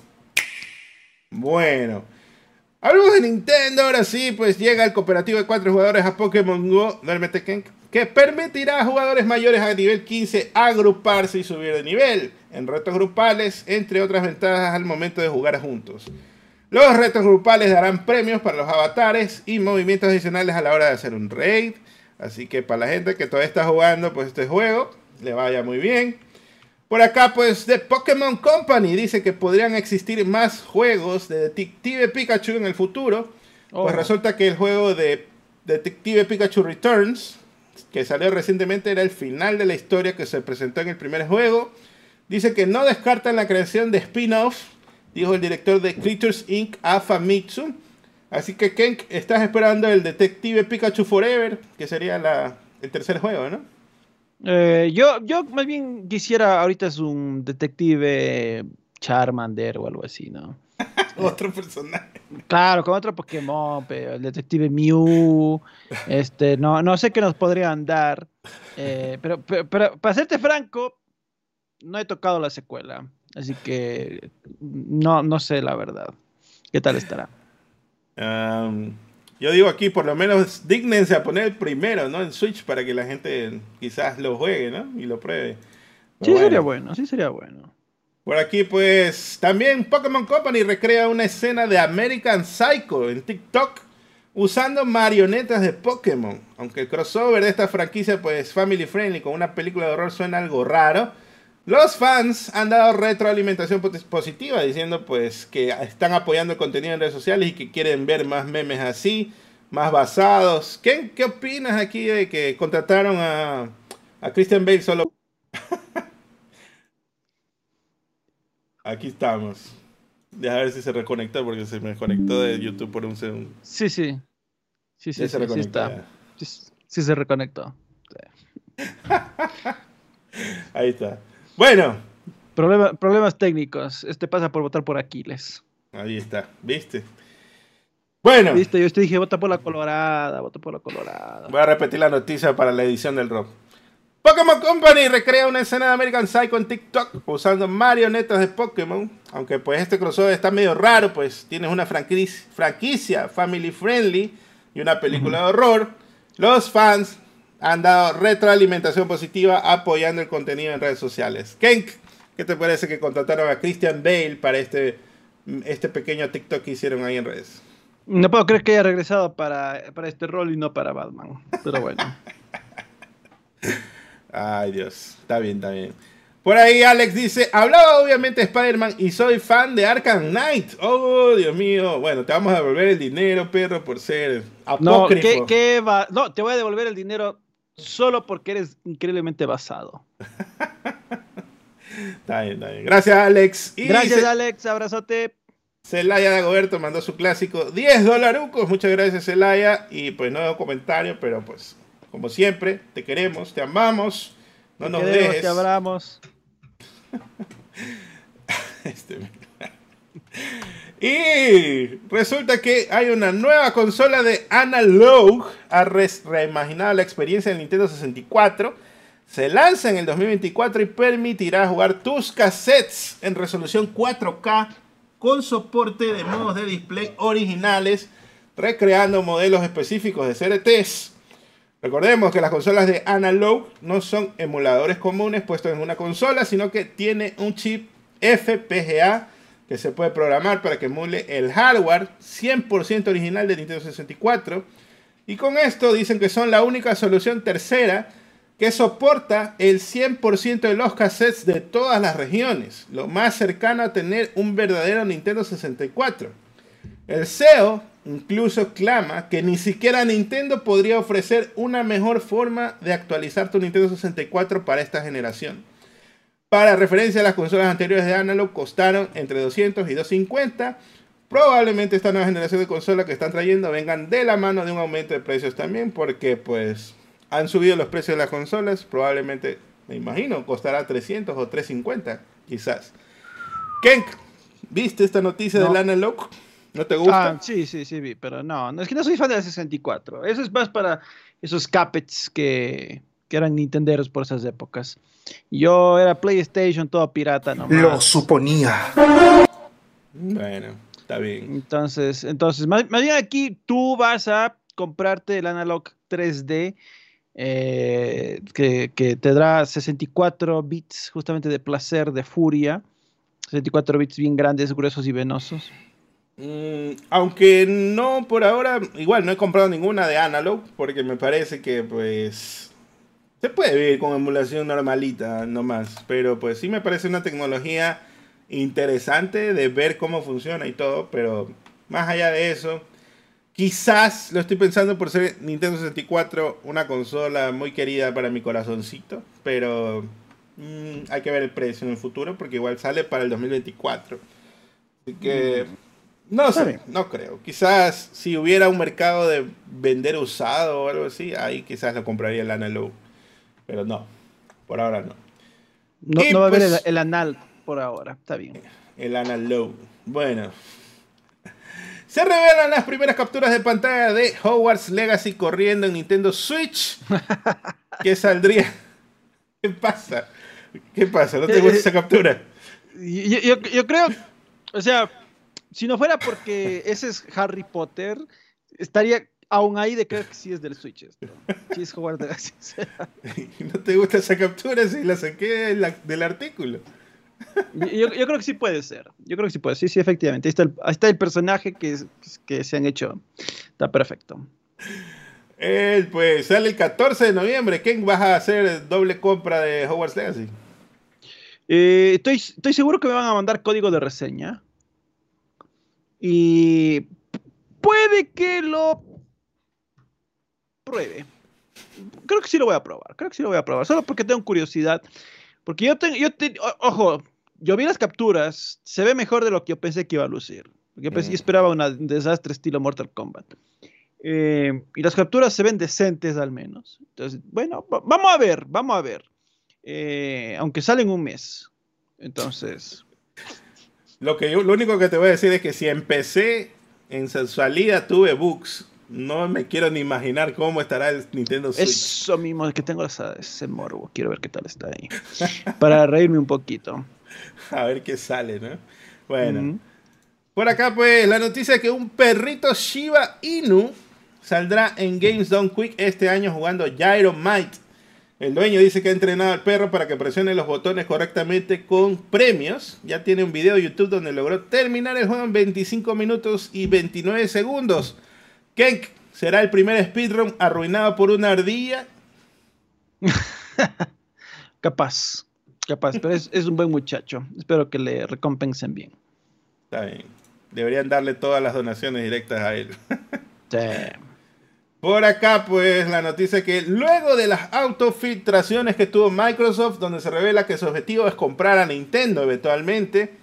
S1: Bueno. Hablamos de Nintendo, ahora sí, pues llega el cooperativo de cuatro jugadores a Pokémon Go, que permitirá a jugadores mayores a nivel 15 agruparse y subir de nivel en retos grupales, entre otras ventajas al momento de jugar juntos. Los retos grupales darán premios para los avatares y movimientos adicionales a la hora de hacer un raid. Así que para la gente que todavía está jugando pues este juego, le vaya muy bien. Por acá, pues, de Pokémon Company dice que podrían existir más juegos de Detective Pikachu en el futuro. Pues oh. resulta que el juego de Detective Pikachu Returns, que salió recientemente, era el final de la historia que se presentó en el primer juego. Dice que no descartan la creación de spin-off, dijo el director de Creatures Inc. a Famitsu. Así que, Ken, estás esperando el Detective Pikachu Forever, que sería el tercer juego, ¿no?
S2: Eh, yo, yo más bien quisiera, ahorita es un detective Charmander o algo así, ¿no?
S1: otro personaje.
S2: Claro, con otro Pokémon, pero el detective Mew, este, no, no sé qué nos podrían dar, eh, pero, pero, para serte franco, no he tocado la secuela, así que no, no sé la verdad. ¿Qué tal estará?
S1: Yo digo aquí, por lo menos dignense a poner el primero, ¿no? En Switch para que la gente quizás lo juegue, ¿no? Y lo pruebe.
S2: sí, sería bueno, sí sería bueno.
S1: Por aquí, pues, también Pokémon Company recrea una escena de American Psycho en TikTok usando marionetas de Pokémon. Aunque el crossover de esta franquicia, pues, family friendly con una película de horror suena algo raro. Los fans han dado retroalimentación positiva diciendo pues que están apoyando el contenido en redes sociales y que quieren ver más memes así. más basados. ¿Qué, qué opinas aquí de que contrataron a, a Christian Bale solo? aquí estamos. Deja ver si se reconectó porque se me conectó de YouTube por un segundo.
S2: Sí, sí. Sí, sí, sí, sí, está. Sí, se reconectó.
S1: Ahí está. Bueno.
S2: problemas técnicos. Este pasa por votar por Aquiles.
S1: Ahí está, ¿viste? Bueno.
S2: Viste, yo te dije, vota por la colorada, vota por la colorada.
S1: Voy a repetir la noticia para la edición del rock. Pokémon Company recrea una escena de American Psycho en TikTok usando marionetas de Pokémon. Aunque pues este crossover está medio raro, pues tienes una franquicia, family friendly y una película de horror. Los fans han dado retroalimentación positiva apoyando el contenido en redes sociales. Kenk, ¿qué te parece que contrataron a Christian Bale para este, este pequeño TikTok que hicieron ahí en redes?
S2: No puedo creer que haya regresado para, para este rol y no para Batman. Pero bueno.
S1: Ay, Dios. Está bien, está bien. Por ahí Alex dice, hablaba obviamente de Spider-Man y soy fan de Arkham Knight. Oh, Dios mío. Bueno, te vamos a devolver el dinero, perro, por ser apócrifo.
S2: No, ¿qué, va? no te voy a devolver el dinero solo porque eres increíblemente basado.
S1: está bien, está bien. Gracias, Alex.
S2: Gracias, Alex. Abrazote.
S1: Celaya Dagoberto mandó su clásico 10 dolarucos. Muchas gracias, Celaya. Y pues no comentario, pero pues como siempre, te queremos, te amamos. No nos queremos,
S2: Te abramos.
S1: Este, y resulta que hay una nueva consola de Analog. Ha reimaginado la experiencia del Nintendo 64. Se lanza en el 2024 y permitirá jugar tus cassettes en resolución 4K con soporte de modos de display originales, recreando modelos específicos de CRTs. Recordemos que las consolas de Analog no son emuladores comunes puestos en una consola, sino que tiene un chip FPGA que se puede programar para que emule el hardware 100% original de Nintendo 64. Y con esto dicen que son la única solución tercera que soporta el 100% de los cassettes de todas las regiones, lo más cercano a tener un verdadero Nintendo 64. El CEO incluso clama que ni siquiera Nintendo podría ofrecer una mejor forma de actualizar tu Nintendo 64 para esta generación. Para referencia, las consolas anteriores de Analog costaron entre 200 y 250. Probablemente esta nueva generación de consolas que están trayendo vengan de la mano de un aumento de precios también, porque pues han subido los precios de las consolas. Probablemente, me imagino, costará 300 o 350, quizás. Kenk, ¿viste esta noticia del Analog? ¿No te gusta?
S2: Ah, sí, sí, sí, vi, pero no, no, es que no soy fan de la 64. Eso es más para esos capets que, que eran nintenderos por esas épocas. Yo era PlayStation, todo pirata nomás.
S3: Lo suponía.
S1: Bueno, está bien.
S2: Entonces, entonces más, bien aquí tú vas a comprarte el Analog 3D eh, que, que, te dará 64 bits justamente de placer, de furia. 64 bits bien grandes, gruesos y venosos.
S1: Mm, aunque no por ahora, igual no he comprado ninguna de Analog, porque me parece que pues se puede vivir con emulación normalita nomás, pero pues sí me parece una tecnología interesante de ver cómo funciona y todo, pero más allá de eso, quizás lo estoy pensando por ser Nintendo 64 una consola muy querida para mi corazoncito, pero mm, hay que ver el precio en el futuro porque igual sale para el 2024. Así que... Mm. No sé, no creo. Quizás si hubiera un mercado de vender usado o algo así, ahí quizás lo compraría el analog. Pero no, por ahora no.
S2: No, va a haber pues el, anal por ahora, está bien.
S1: El analog. Bueno. Se revelan las primeras capturas de pantalla de Hogwarts Legacy corriendo en Nintendo Switch. ¿Qué saldría? ¿Qué pasa? ¿Qué pasa? ¿No te gusta esa captura?
S2: yo, yo creo, o sea, si no fuera porque ese es Harry Potter, estaría aún ahí de creer que sí es del Switch esto. Sí es jugar de
S1: ¿No te gusta esa captura si la saqué del artículo?
S2: Yo, creo que sí puede ser. Yo creo que sí puede ser. Sí, sí, efectivamente. Ahí está el, está el personaje que, que se han hecho. Está perfecto.
S1: Él, pues, sale el 14 de noviembre. ¿Quién vas a hacer doble compra de Hogwarts Legacy?
S2: Eh, estoy, estoy seguro que me van a mandar código de reseña. Y puede que lo pruebe. Creo que sí lo voy a probar. Creo que sí lo voy a probar. Solo porque tengo curiosidad. Porque yo tengo, yo ojo, yo vi las capturas, se ve mejor de lo que yo pensé que iba a lucir. Yo, pensé, mm. esperaba un desastre estilo Mortal Kombat. Eh, y las capturas se ven decentes al menos. Entonces, bueno, vamos a ver, vamos a ver. Eh, aunque sale en un mes. Entonces.
S1: Lo, que lo único que te voy a decir es que si empecé en salida tuve bugs, no me quiero ni imaginar cómo estará el Nintendo Switch.
S2: Eso mismo, es que tengo ese morbo. Quiero ver qué tal está ahí. Para reírme un poquito.
S1: A ver qué sale, ¿no? Bueno. Por acá, pues, la noticia es que un perrito Shiba Inu saldrá en Games Done Quick este año jugando Gyro Might. El dueño dice que ha entrenado al perro para que presione los botones correctamente con premios. Ya tiene un video de YouTube donde logró terminar el juego en 25 minutos y 29 segundos. Kenk será el primer speedrun arruinado por una ardilla.
S2: capaz, capaz, pero es, es, un buen muchacho. Espero que le recompensen bien.
S1: Está bien. Deberían darle todas las donaciones directas a él. sí. Por acá, pues, la noticia que luego de las autofiltraciones que tuvo Microsoft, donde se revela que su objetivo es comprar a Nintendo eventualmente,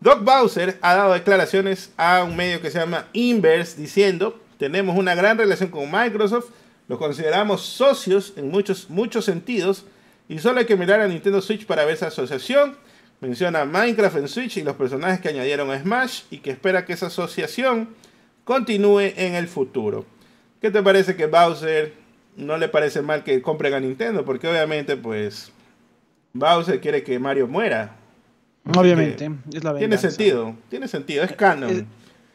S1: Doc Bowser ha dado declaraciones a un medio que se llama Inverse diciendo, tenemos una gran relación con Microsoft, lo consideramos socios en muchos, muchos sentidos, y solo hay que mirar a Nintendo Switch para ver esa asociación. Menciona Minecraft en Switch y los personajes que añadieron a Smash y que espera que esa asociación continúe en el futuro. ¿Qué te parece que Bowser no le parece mal que compren a Nintendo? Porque obviamente, pues, Bowser quiere que Mario muera.
S2: Obviamente, es la venganza.
S1: Tiene sentido, tiene sentido, es canon.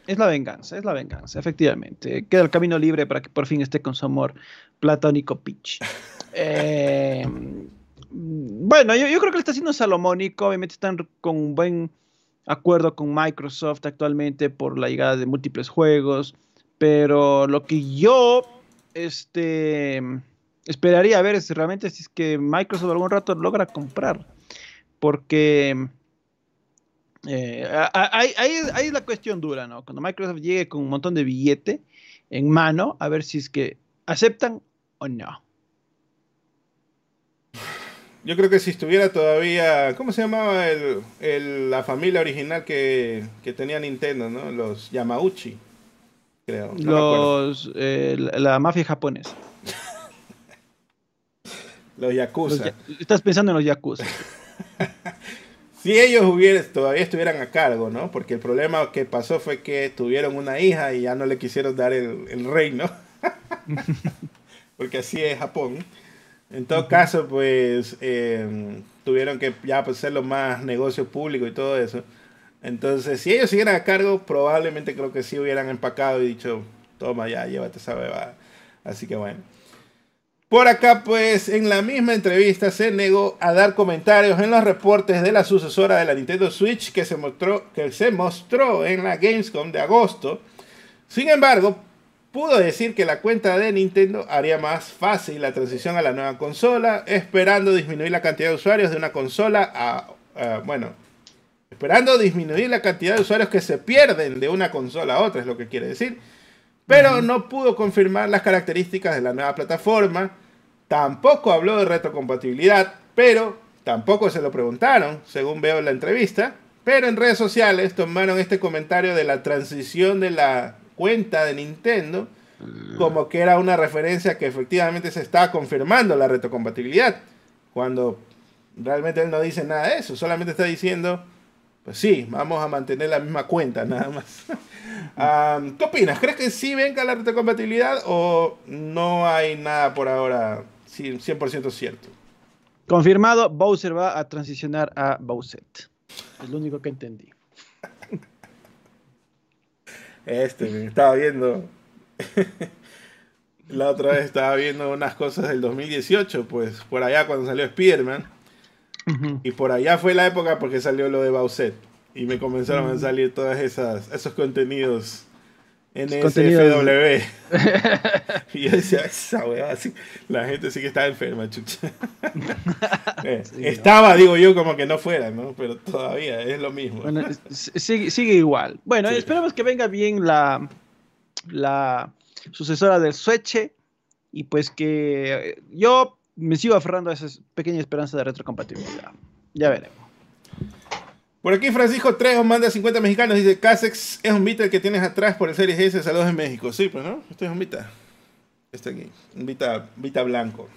S2: Es, la venganza, es la venganza, efectivamente. Queda el camino libre para que por fin esté con su amor platónico Peach. Eh, bueno, yo, yo, creo que le está haciendo salomónico. Obviamente están con un buen acuerdo con Microsoft actualmente por la llegada de múltiples juegos. Pero lo que yo este, esperaría ver es realmente es que Microsoft algún rato logra comprar. Porque eh, ahí, es la cuestión dura, ¿no? Cuando Microsoft llegue con un montón de billete en mano, a ver si es que aceptan o no.
S1: Yo creo que si estuviera todavía, ¿cómo se llamaba el, la familia original que, que tenía Nintendo, ¿no? Los Yamauchi.
S2: Los, eh, la, mafia japonesa.
S1: los Yakuza.
S2: estás pensando en los Yakuza.
S1: si ellos hubieran, todavía estuvieran a cargo, ¿no? Porque el problema que pasó fue que tuvieron una hija y ya no le quisieron dar el, reino. Porque así es Japón. En todo caso, pues eh, tuvieron que ya pues, hacerlo más negocio público y todo eso. Entonces, si ellos siguieran a cargo, probablemente creo que sí hubieran empacado y dicho, toma ya, llévate esa bebada. Así que bueno. Por acá, pues, en la misma entrevista se negó a dar comentarios en los reportes de la sucesora de la Nintendo Switch que se mostró, que se mostró en la Gamescom de agosto. Sin embargo, pudo decir que la cuenta de Nintendo haría más fácil la transición a la nueva consola, esperando disminuir la cantidad de usuarios de una consola a, a bueno, esperando disminuir la cantidad de usuarios que se pierden de una consola a otra, es lo que quiere decir. Pero no pudo confirmar las características de la nueva plataforma. Tampoco habló de retrocompatibilidad, pero tampoco se lo preguntaron, según veo en la entrevista. Pero en redes sociales tomaron este comentario de la transición de la cuenta de Nintendo como que era una referencia que efectivamente se está confirmando la retrocompatibilidad. Cuando realmente él no dice nada de eso, solamente está diciendo pues sí, vamos a mantener la misma cuenta nada más. ¿Qué opinas? ¿Crees que sí venga la retrocompatibilidad o no hay nada por ahora 100% cierto?
S2: Confirmado, Bowser va a transicionar a Bowset. Es lo único que entendí.
S1: Este, me estaba viendo. la otra vez estaba viendo unas cosas del 2018, pues por allá cuando salió Spider-Man y por allá fue la época porque salió lo de Bowser. Y me comenzaron a salir todos esos contenidos en SFW. y yo decía, esa weá, la gente sí que estaba enferma, chucha. Eh, estaba, digo yo, como que no fuera, ¿no? Pero todavía es lo mismo.
S2: Bueno, sigue, igual. Bueno, esperemos que venga bien la, la sucesora del Switch Y pues que eh, yo me sigo aferrando a esa pequeña esperanza de retrocompatibilidad. Ya veremos.
S1: Por aquí Francisco Trejo manda 50 mexicanos. Dice, Casex es un Vita el que tienes atrás por el Series S. Saludos en México. Sí, pues no, este es un Vita. Este aquí, un Vita, Vita blanco.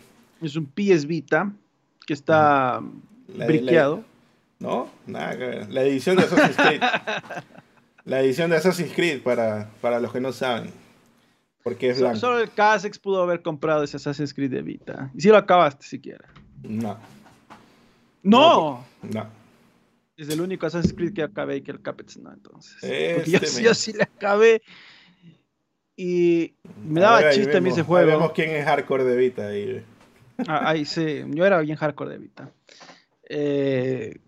S2: Es un PS Vita que está briqueado.
S1: no, nada que ver. La edición de Assassin's Creed. la edición de Assassin's Creed para, para los que no saben. Porque es blanco.
S2: Solo el Casex pudo haber comprado ese Assassin's Creed de Vita. Y si lo acabaste siquiera.
S1: No.
S2: No.
S1: No.
S2: Es el único Assassin's Creed que acabé y que el Capets no, entonces. Este yo, sí le acabé. Y me daba chiste a mí ese juego.
S1: Vemos quién es hardcore de Vita ahí.
S2: Ah, ahí sí, yo era bien hardcore de Vita. Eh,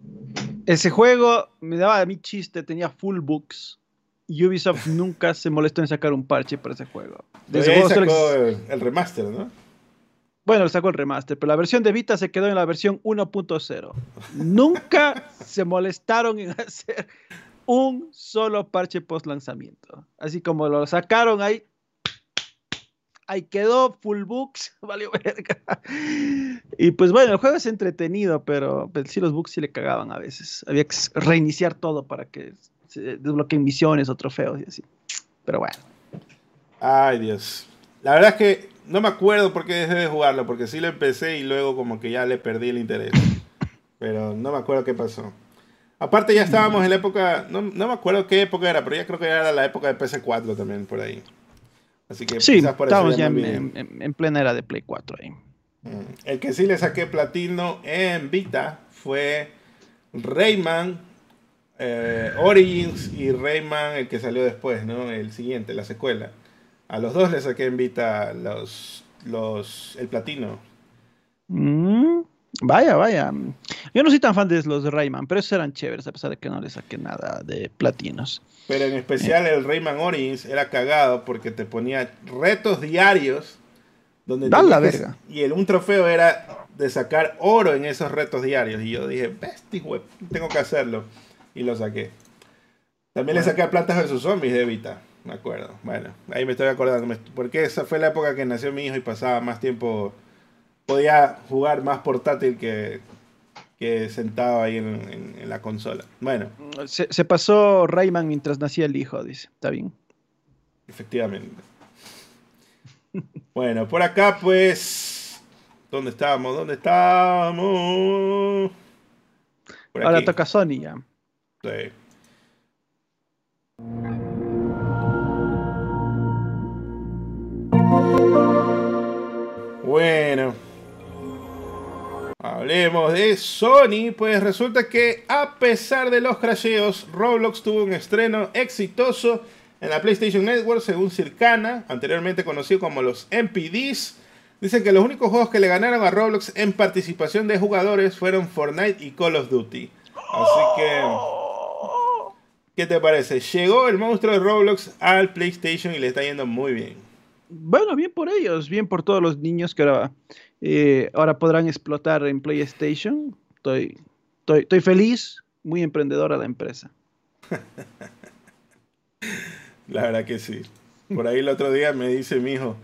S2: ese juego me daba a mí chiste, tenía full books. Ubisoft nunca se molestó en sacar un parche para ese juego.
S1: Desde sacó el remaster, ¿no?
S2: Bueno, le sacó el remaster, pero la versión de Vita se quedó en la versión 1.0. Nunca se molestaron en hacer un solo parche post lanzamiento. Así como lo sacaron ahí, ahí quedó, full books, valió verga. Y pues bueno, el juego es entretenido, pero pues, sí los bugs sí le cagaban a veces. Había que reiniciar todo para que desbloqueen misiones o trofeos y así. Pero bueno.
S1: Ay, Dios. La verdad es que no me acuerdo por qué dejé de jugarlo, porque sí lo empecé y luego como que ya le perdí el interés. Pero no me acuerdo qué pasó. Aparte ya estábamos en la época, no, me acuerdo qué época era, pero ya creo que era la época de PS4 también por ahí. Así que
S2: sí, por estábamos ya en, plena era de Play 4 ahí.
S1: Mm, el que sí le saqué platino en Vita fue Rayman eh, Origins y Rayman, el que salió después, ¿no? El siguiente, la secuela. A los dos les saqué en Vita los, los, el platino.
S2: Mm, vaya, vaya. Yo no soy tan fan de los de Rayman, pero esos eran chéveres, a pesar de que no les saqué nada de platinos.
S1: Pero en especial el Rayman Origins era cagado porque te ponía retos diarios. Donde
S2: la verga.
S1: Y el, un trofeo era de sacar oro en esos retos diarios. Y yo dije, bestia, tengo que hacerlo. Y lo saqué. También le saqué a Plantas de sus zombies de Vita me acuerdo. Bueno, ahí me estoy acordando. Porque esa fue la época que nació mi hijo y pasaba más tiempo. Podía jugar más portátil que, que sentado ahí en, la consola. Bueno.
S2: Se, pasó Rayman mientras nacía el hijo, dice. Está bien.
S1: Efectivamente. bueno, por acá pues. ¿Dónde estábamos? ¿Dónde estábamos?
S2: Ahora toca Sony ya.
S1: Bueno, hablemos de Sony. Pues resulta que a pesar de los crasheos, Roblox tuvo un estreno exitoso en la PlayStation Network, según Circana, anteriormente conocido como los MPDs. Dicen que los únicos juegos que le ganaron a Roblox en participación de jugadores fueron Fortnite y Call of Duty. Así que, ¿qué te parece? Llegó el monstruo de Roblox al PlayStation y le está yendo muy bien
S2: bueno, bien por ellos, bien por todos los niños que ahora, eh, ahora podrán explotar en PlayStation. Estoy, estoy, estoy feliz, muy emprendedora la empresa.
S1: la verdad que sí. Por ahí el otro día me dice mi hijo,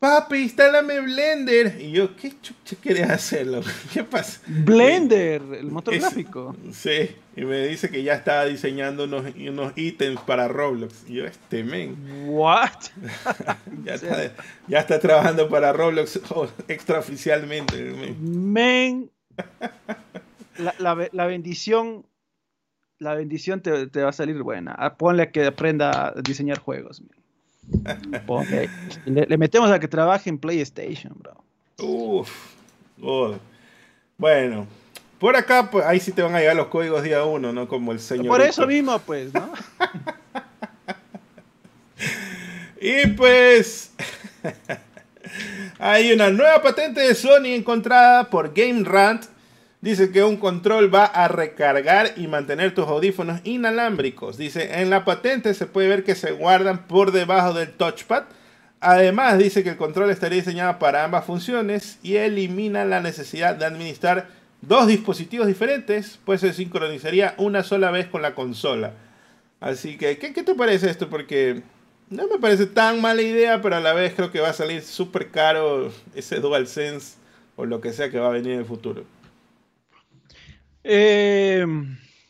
S1: papi, instálame Blender. Y yo, ¿qué chucha quieres hacerlo? ¿Qué pasa?
S2: Blender, el motor gráfico.
S1: Sí, y me dice que ya está diseñando unos, unos ítems para Roblox. Y yo, este men.
S2: ¿What?
S1: ya, está, ya, está, trabajando para Roblox extraoficialmente.
S2: Men. La, la, bendición. La bendición te, te, va a salir buena. Ah, ponle que aprenda a diseñar juegos. Le, metemos a que trabaje en PlayStation, bro.
S1: Uf. Bueno, por acá, pues, ahí sí te van a llegar los códigos día uno, ¿no? Como el señor.
S2: Por eso mismo, pues, ¿no?
S1: y pues. hay una nueva patente de Sony encontrada por Game Rant Dice que un control va a recargar y mantener tus audífonos inalámbricos. Dice, en la patente se puede ver que se guardan por debajo del touchpad. Además, dice que el control estaría diseñado para ambas funciones y elimina la necesidad de administrar dos dispositivos diferentes, pues se sincronizaría una sola vez con la consola. Así que, ¿qué, te parece esto? Porque no me parece tan mala idea, pero a la vez creo que va a salir súper caro ese DualSense o lo que sea que va a venir en el futuro.
S2: Eh,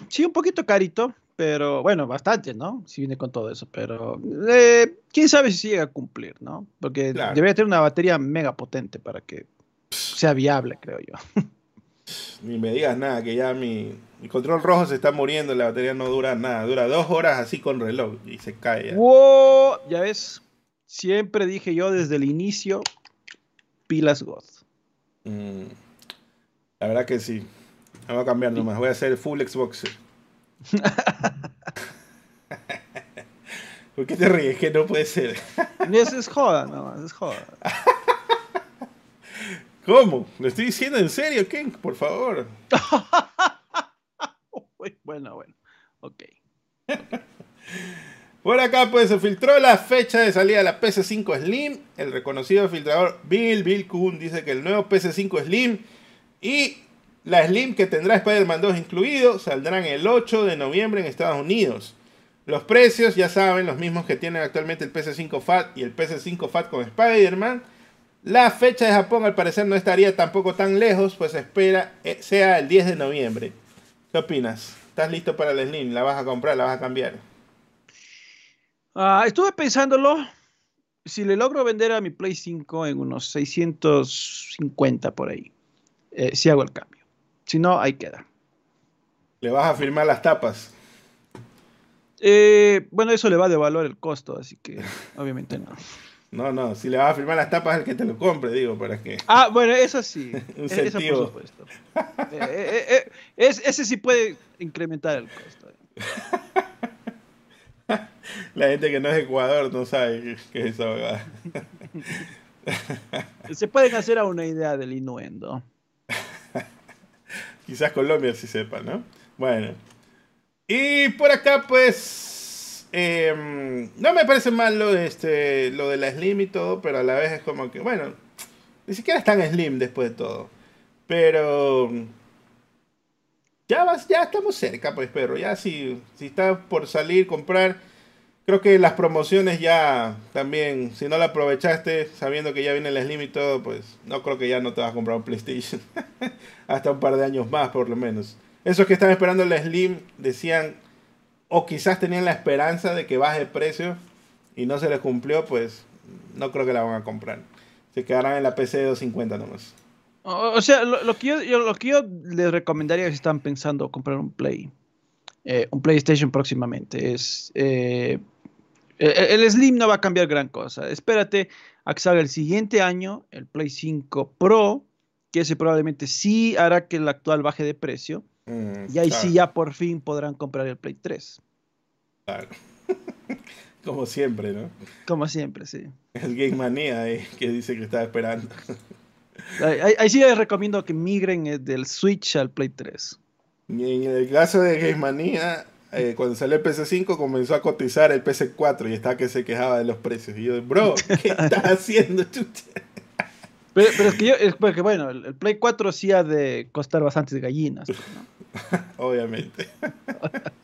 S2: sí, un poquito carito, pero bueno, bastante, ¿no? Si viene con todo eso, pero eh, quién sabe si llega a cumplir, ¿no? Porque debería tener una batería mega potente para que sea viable, creo yo.
S1: Ni me digas nada, que ya mi, control rojo se está muriendo, la batería no dura nada, dura dos horas así con reloj y se cae.
S2: Ya, wow, ya ves, siempre dije yo desde el inicio, pilas God.
S1: Mm, la verdad que sí. Vamos a cambiar nomás, voy a hacer full Xboxer. ¿Por qué te ríes? Que no puede ser.
S2: es, es joda, no, es joda.
S1: ¿Cómo? ¿Lo estoy diciendo en serio, Ken? Por favor.
S2: bueno, bueno. Ok.
S1: Por acá pues se filtró la fecha de salida de la PS5 Slim. El reconocido filtrador Bill Bill Kuhn dice que el nuevo PS5 Slim y la Slim que tendrá Spider-Man 2 incluido saldrán el 8 de noviembre en Estados Unidos. Los precios, ya saben, los mismos que tienen actualmente el PS5 Fat y el PS5 Fat con Spider-Man. La fecha de Japón al parecer no estaría tampoco tan lejos, pues espera eh, sea el 10 de noviembre. ¿Qué opinas? ¿Estás listo para el Slim? ¿La vas a comprar? ¿La vas a cambiar?
S2: Ah, estuve pensándolo. Si le logro vender a mi Play 5 en unos 650 por ahí, eh, si hago el cambio. Si no, ahí queda.
S1: ¿Le vas a firmar las tapas?
S2: Eh, bueno, eso le va a devaluar el costo, así que obviamente no.
S1: No, no, si le vas a firmar las tapas al que te lo compre, digo, para que.
S2: Ah, bueno, eso sí. Un eso por supuesto. Eh, eh, eh, ese sí puede incrementar el costo.
S1: La gente que no es Ecuador no sabe qué es eso.
S2: Se pueden hacer a una idea del inuendo.
S1: Quizás Colombia sí sepa, ¿no? Bueno. Y por acá, pues Em, no me parece mal lo de, este, lo de la Slim y todo, pero a la vez es como que, bueno, ni siquiera es tan Slim después de todo. Pero ya, vas, ya estamos cerca, pues, pero ya si, si está por salir, comprar, creo que las promociones ya también, si no la aprovechaste sabiendo que ya viene la Slim y todo, pues no creo que ya no te vas a comprar un PlayStation. Hasta un par de años más, por lo menos. Esos que están esperando la Slim decían o quizás tenían la esperanza de que baje el precio y no se les cumplió, pues no creo que la van a comprar. Se quedarán en la PC de 250 nomás.
S2: O, sea, lo, que yo, lo que yo les recomendaría si están pensando comprar un Play, eh, un PlayStation próximamente, es... Eh, el, Slim no va a cambiar gran cosa. Espérate a que salga el siguiente año el Play 5 Pro, que ese probablemente sí hará que el actual baje de precio. Mm, y ahí sí ya por fin podrán comprar el Play 3.
S1: Claro. Como siempre, ¿no?
S2: Como siempre, sí.
S1: El Game Manía eh, que dice que está esperando.
S2: Ahí, sí les recomiendo que migren eh, del Switch al Play 3.
S1: Y en el caso de Game Manía, eh, cuando salió el PC5 comenzó a cotizar el PC4 y está que se quejaba de los precios. Y yo, bro, ¿qué estás haciendo,
S2: Pero, es que yo, es porque bueno, el, Play 4 sí ha de costar bastantes gallinas. Pues,
S1: Obviamente.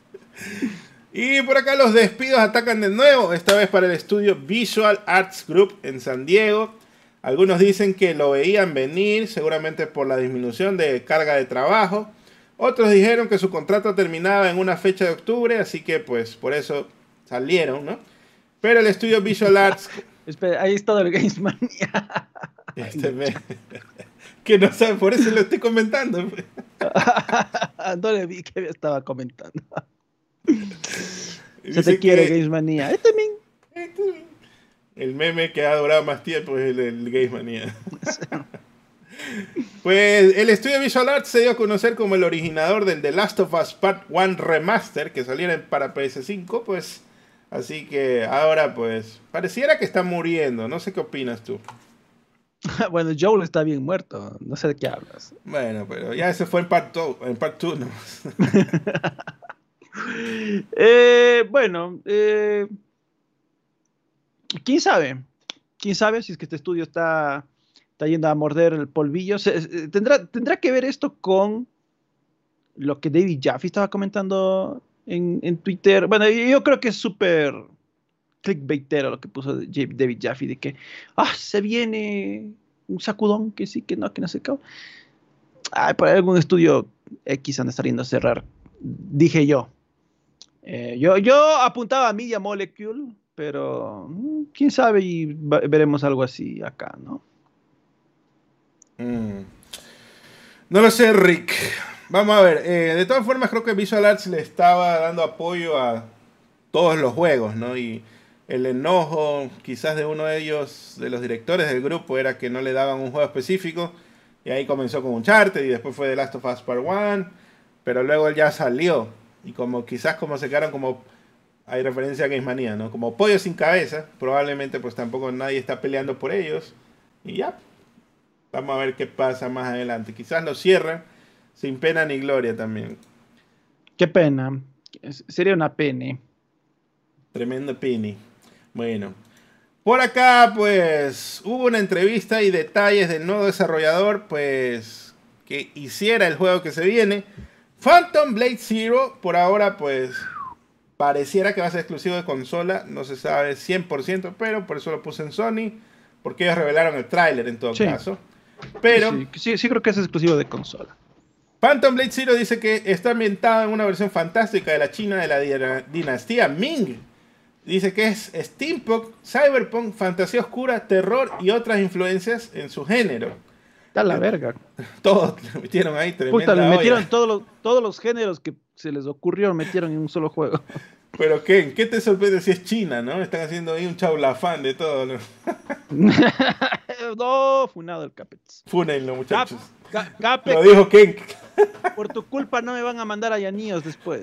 S1: y por acá los despidos atacan de nuevo, esta vez para el estudio Visual Arts Group en San Diego. Algunos dicen que lo veían venir, seguramente por la disminución de carga de trabajo. Otros dijeron que su contrato terminaba en una fecha de octubre, así que pues por eso salieron, ¿no? Pero el estudio Visual Arts...
S2: Espera, ahí está el Games Mania.
S1: Este que no sabe, por eso lo estoy comentando.
S2: no le vi que estaba comentando. Se te quiere, Games Manía. Este
S1: este el meme que ha durado más tiempo es el, el Games Manía. Pues el estudio Visual Arts se dio a conocer como el originador del The Last of Us Part 1 Remaster que saliera para PS5, pues. Así que ahora pues pareciera que está muriendo, no sé qué opinas tú.
S2: bueno, Joel está bien muerto, no sé de qué hablas.
S1: Bueno, pero ya ese fue en part 2, en part
S2: eh, bueno, eh, quién sabe, quién sabe si es que este estudio está, está yendo a morder el polvillo. tendrá, tendrá que ver esto con lo que David Jaffe estaba comentando en, Twitter. Bueno, yo creo que es súper clickbaitero lo que puso David Jaffe de que, ah, se viene un sacudón, que sí, que no, que no sé qué. Ay, por algún estudio X han de estar yendo a cerrar, dije yo. Eh, yo, yo apuntaba a Media Molecule, pero mm, quién sabe y veremos algo así acá, ¿no?
S1: Mm. No lo sé, Rick. Vamos a ver. Eh, de todas formas, creo que Visual Arts le estaba dando apoyo a todos los juegos, ¿no? Y el enojo quizás de uno de ellos, de los directores del grupo, era que no le daban un juego específico. Y ahí comenzó con Uncharted y después fue The Last of Us Part 1. Pero luego él ya salió. Y como quizás como se quedaron como... Hay referencia a Games Manía, ¿no? Como pollo sin cabeza. Probablemente pues tampoco nadie está peleando por ellos. Y ya. Vamos a ver qué pasa más adelante. Quizás lo cierran sin pena ni gloria también.
S2: Qué pena. Sería una pena.
S1: Tremendo pene. Bueno, por acá pues hubo una entrevista y detalles del nuevo desarrollador pues que hiciera el juego que se viene. Phantom Blade Zero por ahora pues pareciera que va a ser exclusivo de consola, no se sabe 100%, pero por eso lo puse en Sony, porque ellos revelaron el tráiler en todo caso. Pero
S2: sí, sí, creo que es exclusivo de consola.
S1: Phantom Blade Zero dice que está ambientado en una versión fantástica de la China de la dinastía Ming Dice que es steampunk, cyberpunk, fantasía oscura, terror y otras influencias en su género.
S2: Está la verga.
S1: Todos metieron ahí
S2: tremenda metieron todos los, todos los géneros que se les ocurrió, metieron en un solo juego.
S1: Pero ¿qué? ¿Qué te sorprende si es China, no? Están haciendo ahí un chaulafán de todo, ¿no?
S2: no, funado el Capex.
S1: Funenlo, muchachos. Lo dijo Ken.
S2: Por tu culpa no me van a mandar a Yaníos después.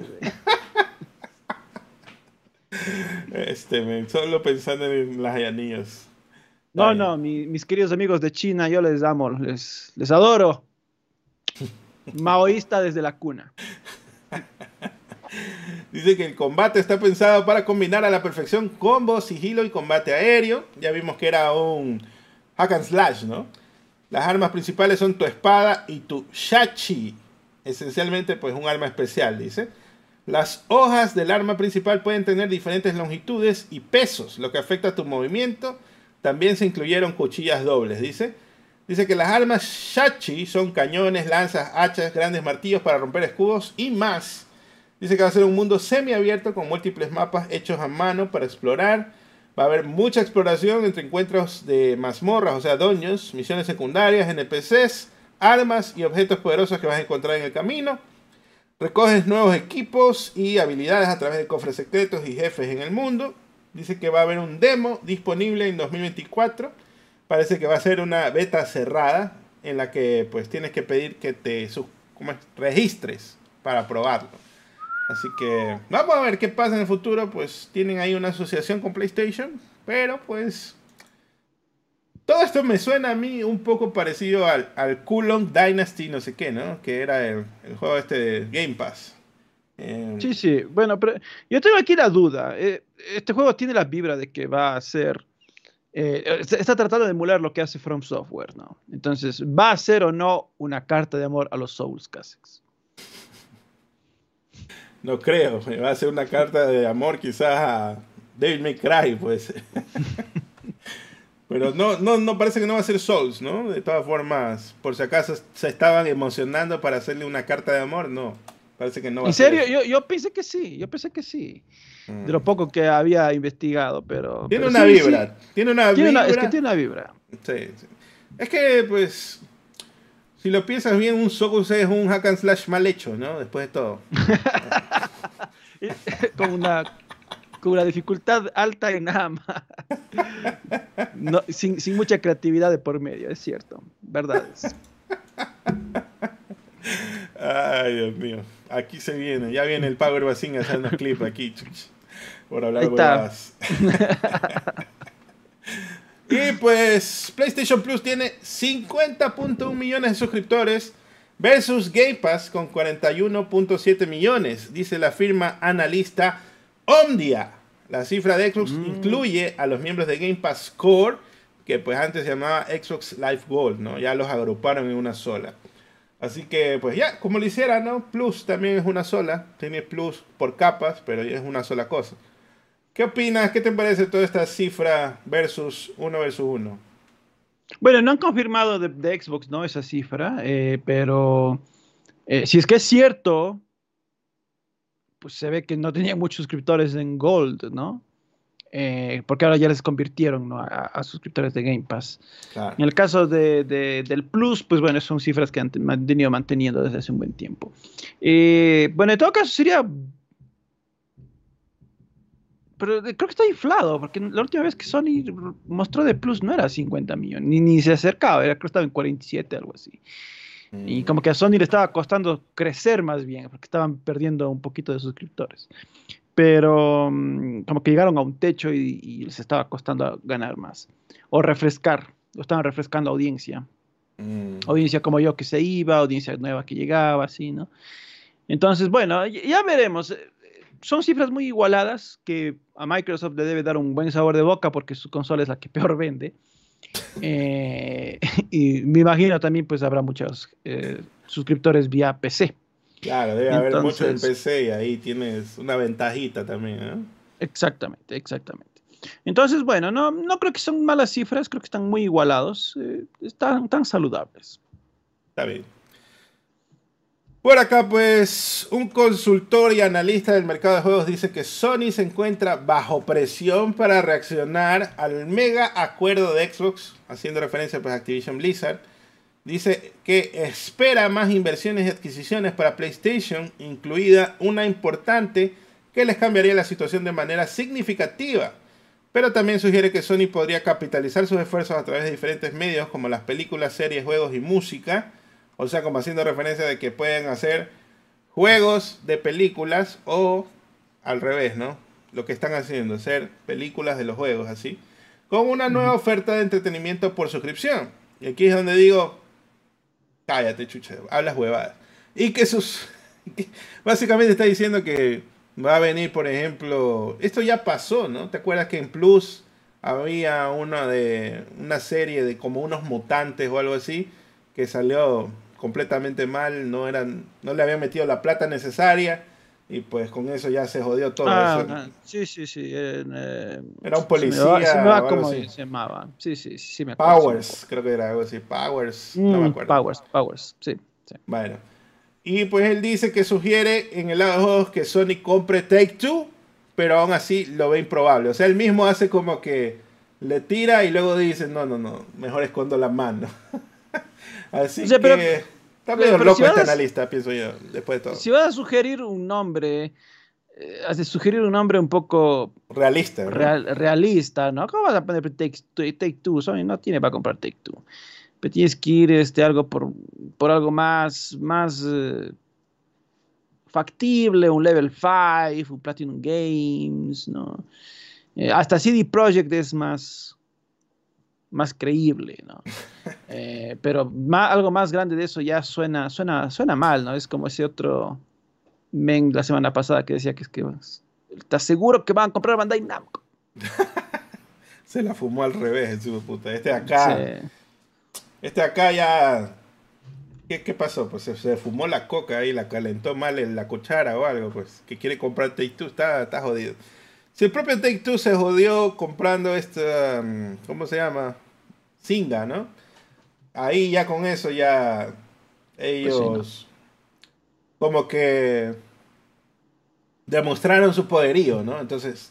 S1: Este, solo pensando en las anillos.
S2: No, no, mis queridos amigos de China, yo les amo, les, les adoro. Maoísta desde la cuna.
S1: Dice que el combate está pensado para combinar a la perfección combo, sigilo y combate aéreo. Ya vimos que era un hack and slash, ¿no? Las armas principales son tu espada y tu shachi. Esencialmente, pues un arma especial, dice. Las hojas del arma principal pueden tener diferentes longitudes y pesos, lo que afecta a tu movimiento. También se incluyeron cuchillas dobles, dice. Dice que las armas Shachi son cañones, lanzas, hachas, grandes martillos para romper escudos y más. Dice que va a ser un mundo semiabierto con múltiples mapas hechos a mano para explorar. Va a haber mucha exploración entre encuentros de mazmorras, o sea, doños, misiones secundarias, NPCs, armas y objetos poderosos que vas a encontrar en el camino. Recoges nuevos equipos y habilidades a través de cofres secretos y jefes en el mundo. Dice que va a haber un demo disponible en 2024. Parece que va a ser una beta cerrada en la que pues tienes que pedir que te registres para probarlo. Así que vamos a ver qué pasa en el futuro. Pues tienen ahí una asociación con PlayStation. Pero pues todo esto me suena a mí un poco parecido al, al Kulong Dynasty, no sé qué, ¿no? Que era el, juego este de Game Pass.
S2: Eh, sí, sí. Bueno, pero yo tengo aquí la duda. Eh, este juego tiene la vibra de que va a ser. Eh, está tratando de emular lo que hace From Software, ¿no? Entonces, ¿va a ser o no una carta de amor a los Souls Classics?
S1: No creo. Va a ser una carta de amor quizás a David McCray, pues. Pero no, no, no parece que no va a ser Souls, ¿no? De todas formas, por si acaso se estaban emocionando para hacerle una carta de amor, no. Parece que no va
S2: ¿En serio? Yo, yo pensé que sí, yo pensé que sí. De lo mm. poco que había investigado, pero...
S1: Tiene una vibra, tiene una vibra.
S2: es que tiene una vibra.
S1: Sí, sí. Es que, pues, si lo piensas bien, un Souls es un hack and slash mal hecho, ¿no? Después de todo.
S2: Con una con una dificultad alta y nada más. sin, mucha creatividad de por medio, es cierto. Verdad.
S1: Ay, Dios mío. Aquí se viene. Ya viene el Power Basin haciendo clip aquí. Por hablar más. y pues PlayStation Plus tiene 50.1 millones de suscriptores versus Game Pass con 41.7 millones, dice la firma analista Omdia. La cifra de Xbox mm. incluye a los miembros de Game Pass Core, que pues antes se llamaba Xbox Live Gold, ¿no? Ya los agruparon en una sola. Así que pues ya, como lo hiciera, ¿no? Plus también es una sola. Tiene Plus por capas, pero es una sola cosa. ¿Qué opinas? ¿Qué te parece toda esta cifra versus uno versus uno?
S2: Bueno, no han confirmado de, Xbox, ¿no? Esa cifra, eh, pero eh, si es que es cierto, pues se ve que no tenía muchos suscriptores en Gold, ¿no? Eh, porque ahora ya les convirtieron a, suscriptores de Game Pass. En el caso de, del Plus, pues bueno, son cifras que han venido manteniendo desde hace un buen tiempo. Eh, bueno, en todo caso sería... Pero creo que está inflado, porque la última vez que Sony mostró de Plus no era 50 millones, ni, ni se acercaba, era, creo que estaba en 47, algo así. Y mm. como que a Sony le estaba costando crecer más bien, porque estaban perdiendo un poquito de suscriptores pero mm, como que llegaron a un techo y, les estaba costando ganar más. O refrescar, o estaban refrescando audiencia. Mm. Audiencia como yo que se iba, audiencia nueva que llegaba, así, ¿no? Entonces, bueno, ya veremos. Son cifras muy igualadas que a Microsoft le debe dar un buen sabor de boca porque su consola es la que peor vende. Eh, y me imagino también pues habrá muchos eh, suscriptores vía PC.
S1: Claro, debe haber mucho en PC y ahí tienes una ventajita también.
S2: Exactamente, exactamente. Entonces, bueno, no, no creo que son malas cifras, creo que están muy igualados, eh, están tan saludables.
S1: Está bien. Por acá, pues, un consultor y analista del mercado de juegos dice que Sony se encuentra bajo presión para reaccionar al mega acuerdo de Xbox, haciendo referencia pues, a Activision Blizzard Dice que espera más inversiones y adquisiciones para PlayStation, incluida una importante que les cambiaría la situación de manera significativa. Pero también sugiere que Sony podría capitalizar sus esfuerzos a través de diferentes medios como las películas, series, juegos y música. O sea, como haciendo referencia de que pueden hacer juegos de películas o al revés, ¿no? Lo que están haciendo, hacer películas de los juegos así. Con una nueva oferta de entretenimiento por suscripción. Y aquí es donde digo, Cállate, chucha, hablas huevadas. Y que sus. Básicamente está diciendo que va a venir, por ejemplo. Esto ya pasó, ¿no? ¿Te acuerdas que en Plus había una de. una serie de como unos mutantes o algo así? Que salió completamente mal, no eran. no le habían metido la plata necesaria. Y pues con eso ya se jodió todo.
S2: Ah, ah sí, sí, sí.
S1: Eh, era un policía.
S2: Se me va, como se llamaba. Sí, sí, sí.
S1: Me Powers, creo que era algo así. Powers, no me mm, acuerdo.
S2: Powers, Powers, sí,
S1: Bueno. Y pues él dice que sugiere en el lado de juegos que Sony compre Take Two, pero aún así lo ve improbable. O sea, él mismo hace como que le tira y luego dice, no, no, no, mejor escondo la mano. así que... Está medio loco este analista, pienso yo, después de todo.
S2: Si vas a sugerir un nombre, eh, has de sugerir un nombre un poco...
S1: Realista.
S2: realista, ¿no? ¿Cómo vas a poner Take, take Two? Sony no tiene para comprar Take Two. Pero tienes que ir este, algo por, por algo más, más eh, factible, un Level 5, un Platinum Games, ¿no? Eh, hasta CD Projekt es más, más creíble, ¿no? Eh, pero algo más grande de eso ya suena, suena, suena mal, ¿no? Es como ese otro men la semana pasada que decía que es que ¿estás seguro que van a comprar Bandai Namco?
S1: Se la fumó al revés, su puta. Este acá. Este acá ya. ¿Qué, pasó? Pues se, fumó la coca ahí, la calentó mal en la cuchara o algo, pues. Que quiere comprar Take Two, está, está jodido. Si el propio Take Two se jodió comprando esta. Mm, ¿Cómo se llama? Singa, ¿no? ahí ya con eso ya ellos pues como que demostraron su poderío, ¿no? Entonces,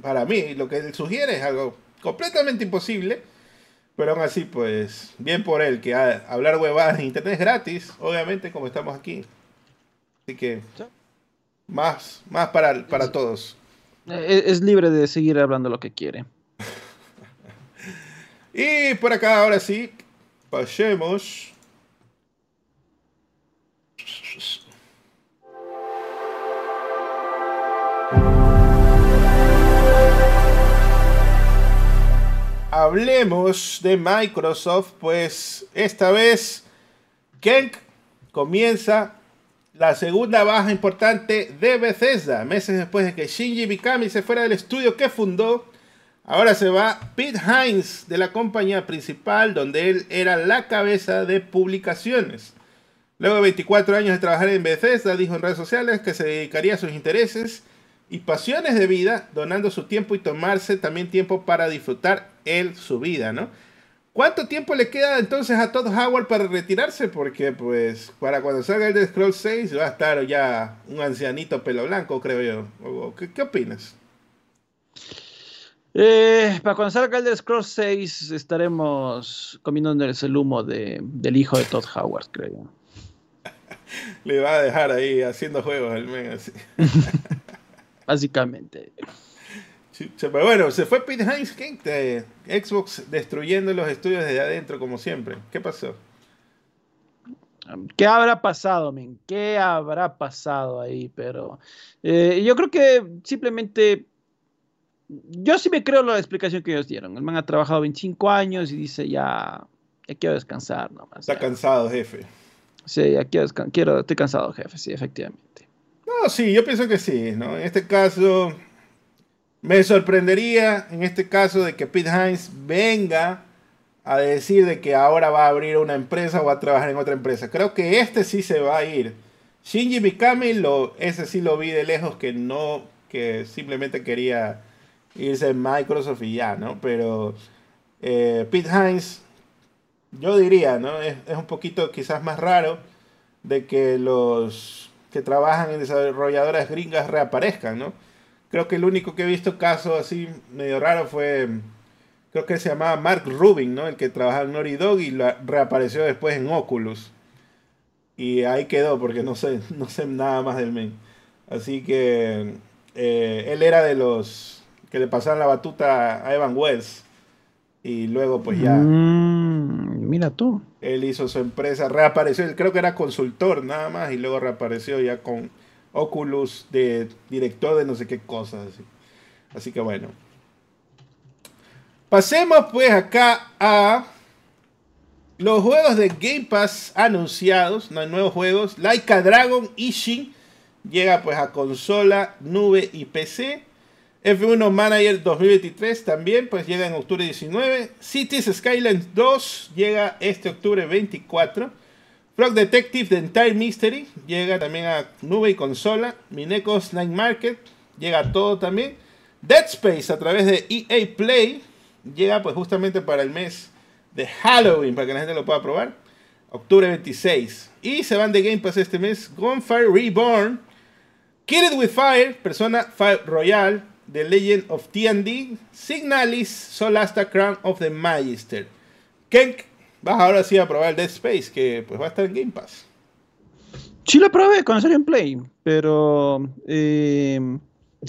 S1: para mí lo que él sugiere es algo completamente imposible, pero aún así, pues, bien por él, que hablar huevadas en internet es gratis, obviamente, como estamos aquí. Así que, más, más para, para todos.
S2: Es libre de seguir hablando lo que quiere.
S1: Y por acá, ahora sí, Pasemos. Hablemos de Microsoft, pues esta vez Kenk comienza la segunda baja importante de Bethesda, meses después de que Shinji Mikami se fuera del estudio que fundó Ahora se va Pete Hines de la compañía principal, donde él era la cabeza de publicaciones. Luego de 24 años de trabajar en Bethesda, dijo en redes sociales que se dedicaría a sus intereses y pasiones de vida, donando su tiempo y tomarse también tiempo para disfrutar él su vida, ¿no? ¿Cuánto tiempo le queda entonces a Todd Howard para retirarse? Porque pues para cuando salga el de Scroll 6 va a estar ya un ancianito pelo blanco, creo yo. ¿Qué, qué opinas?
S2: Eh, para cuando salga el de Scroll 6 estaremos comiéndonos el humo de, del hijo de Todd Howard, creo
S1: le va a dejar ahí haciendo juegos el men así.
S2: Básicamente.
S1: Pero bueno, se fue Pete Hines, ¿qué? Xbox destruyendo los estudios desde adentro como siempre. ¿Qué pasó?
S2: ¿Qué habrá pasado, men? ¿Qué habrá pasado ahí? Pero eh, yo creo que simplemente yo sí me creo la explicación que ellos dieron. El man ha trabajado 25 años y dice ya, ya quiero descansar nomás.
S1: Está cansado, jefe.
S2: Sí, ya quiero, quiero, estoy cansado, jefe, sí, efectivamente.
S1: No, sí, yo pienso que sí, ¿no? En este caso, me sorprendería, en este caso, de que Pete Hines venga a decir de que ahora va a abrir una empresa o va a trabajar en otra empresa. Creo que este sí se va a ir. Shinji Mikami, lo, ese sí lo vi de lejos que no, que simplemente quería irse Microsoft y ya, ¿no? Pero eh, Pete Hines, yo diría, ¿no? Es, es un poquito quizás más raro de que los que trabajan en desarrolladoras gringas reaparezcan, ¿no? Creo que el único que he visto caso así medio raro fue, creo que se llamaba Mark Rubin, ¿no? El que trabajaba en Naughty Dog y reapareció después en Oculus. Y ahí quedó porque no sé, no sé nada más del men. Así que eh, él era de los que le pasaban la batuta a Evan Wells. Y luego pues ya...
S2: Mm, mira tú.
S1: Él hizo su empresa, reapareció, creo que era consultor nada más y luego reapareció ya con Oculus de director de no sé qué cosas. Así, así que bueno. Pasemos pues acá a los juegos de Game Pass anunciados. No hay nuevos juegos. Laika Dragon Ishin llega pues a consola, nube y PC. F1 Manager 2023 también pues llega en octubre 19. Cities Skylines 2 llega este octubre 24. Frog Detective The Entire Mystery llega también a nube y consola. Minecos Night Market llega a todo también. Dead Space a través de EA Play llega pues justamente para el mes de Halloween para que la gente lo pueda probar. Octubre 26. Y se van de Game Pass este mes Gunfire Reborn, Killed with Fire, Persona 5 Royal, The Legend of TND, Signalis, Solasta Crown of the Magister. Kenk vas ahora sí a probar el Dead Space, que pues va a estar en Game Pass.
S2: Sí lo probé cuando salió en Play, pero eh,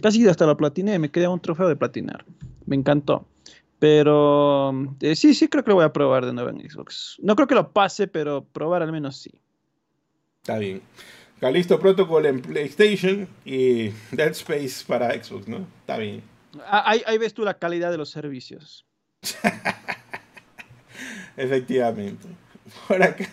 S2: casi hasta la platiné, me quedé un trofeo de platinar. Me encantó. Pero eh, sí, sí creo que lo voy a probar de nuevo en Xbox. No creo que lo pase, pero probar al menos sí.
S1: Está bien. Calisto Protocol en PlayStation y Dead Space para Xbox, ¿no? Está bien.
S2: Ah, ahí, ahí ves tú la calidad de los servicios.
S1: Efectivamente. Por acá.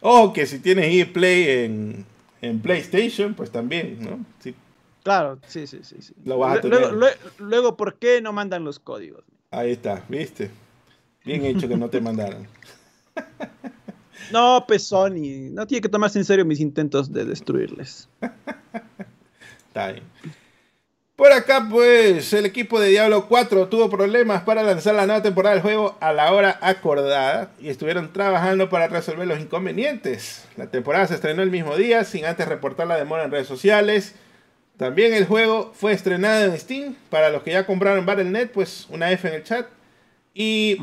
S1: O que si tienes EA Play en, en, PlayStation, pues también, ¿no? Sí.
S2: Claro, sí, sí, sí. sí.
S1: Lo vas a tener.
S2: Luego, luego, luego, ¿por qué no mandan los códigos?
S1: Ahí está, ¿viste? Bien hecho que no te mandaron.
S2: No, pues Sony, no tiene que tomarse en serio mis intentos de destruirles.
S1: Está bien. Por acá, pues, el equipo de Diablo 4 tuvo problemas para lanzar la nueva temporada del juego a la hora acordada y estuvieron trabajando para resolver los inconvenientes. La temporada se estrenó el mismo día, sin antes reportar la demora en redes sociales. También el juego fue estrenado en Steam. Para los que ya compraron Battle.net, pues una F en el chat. ¿Y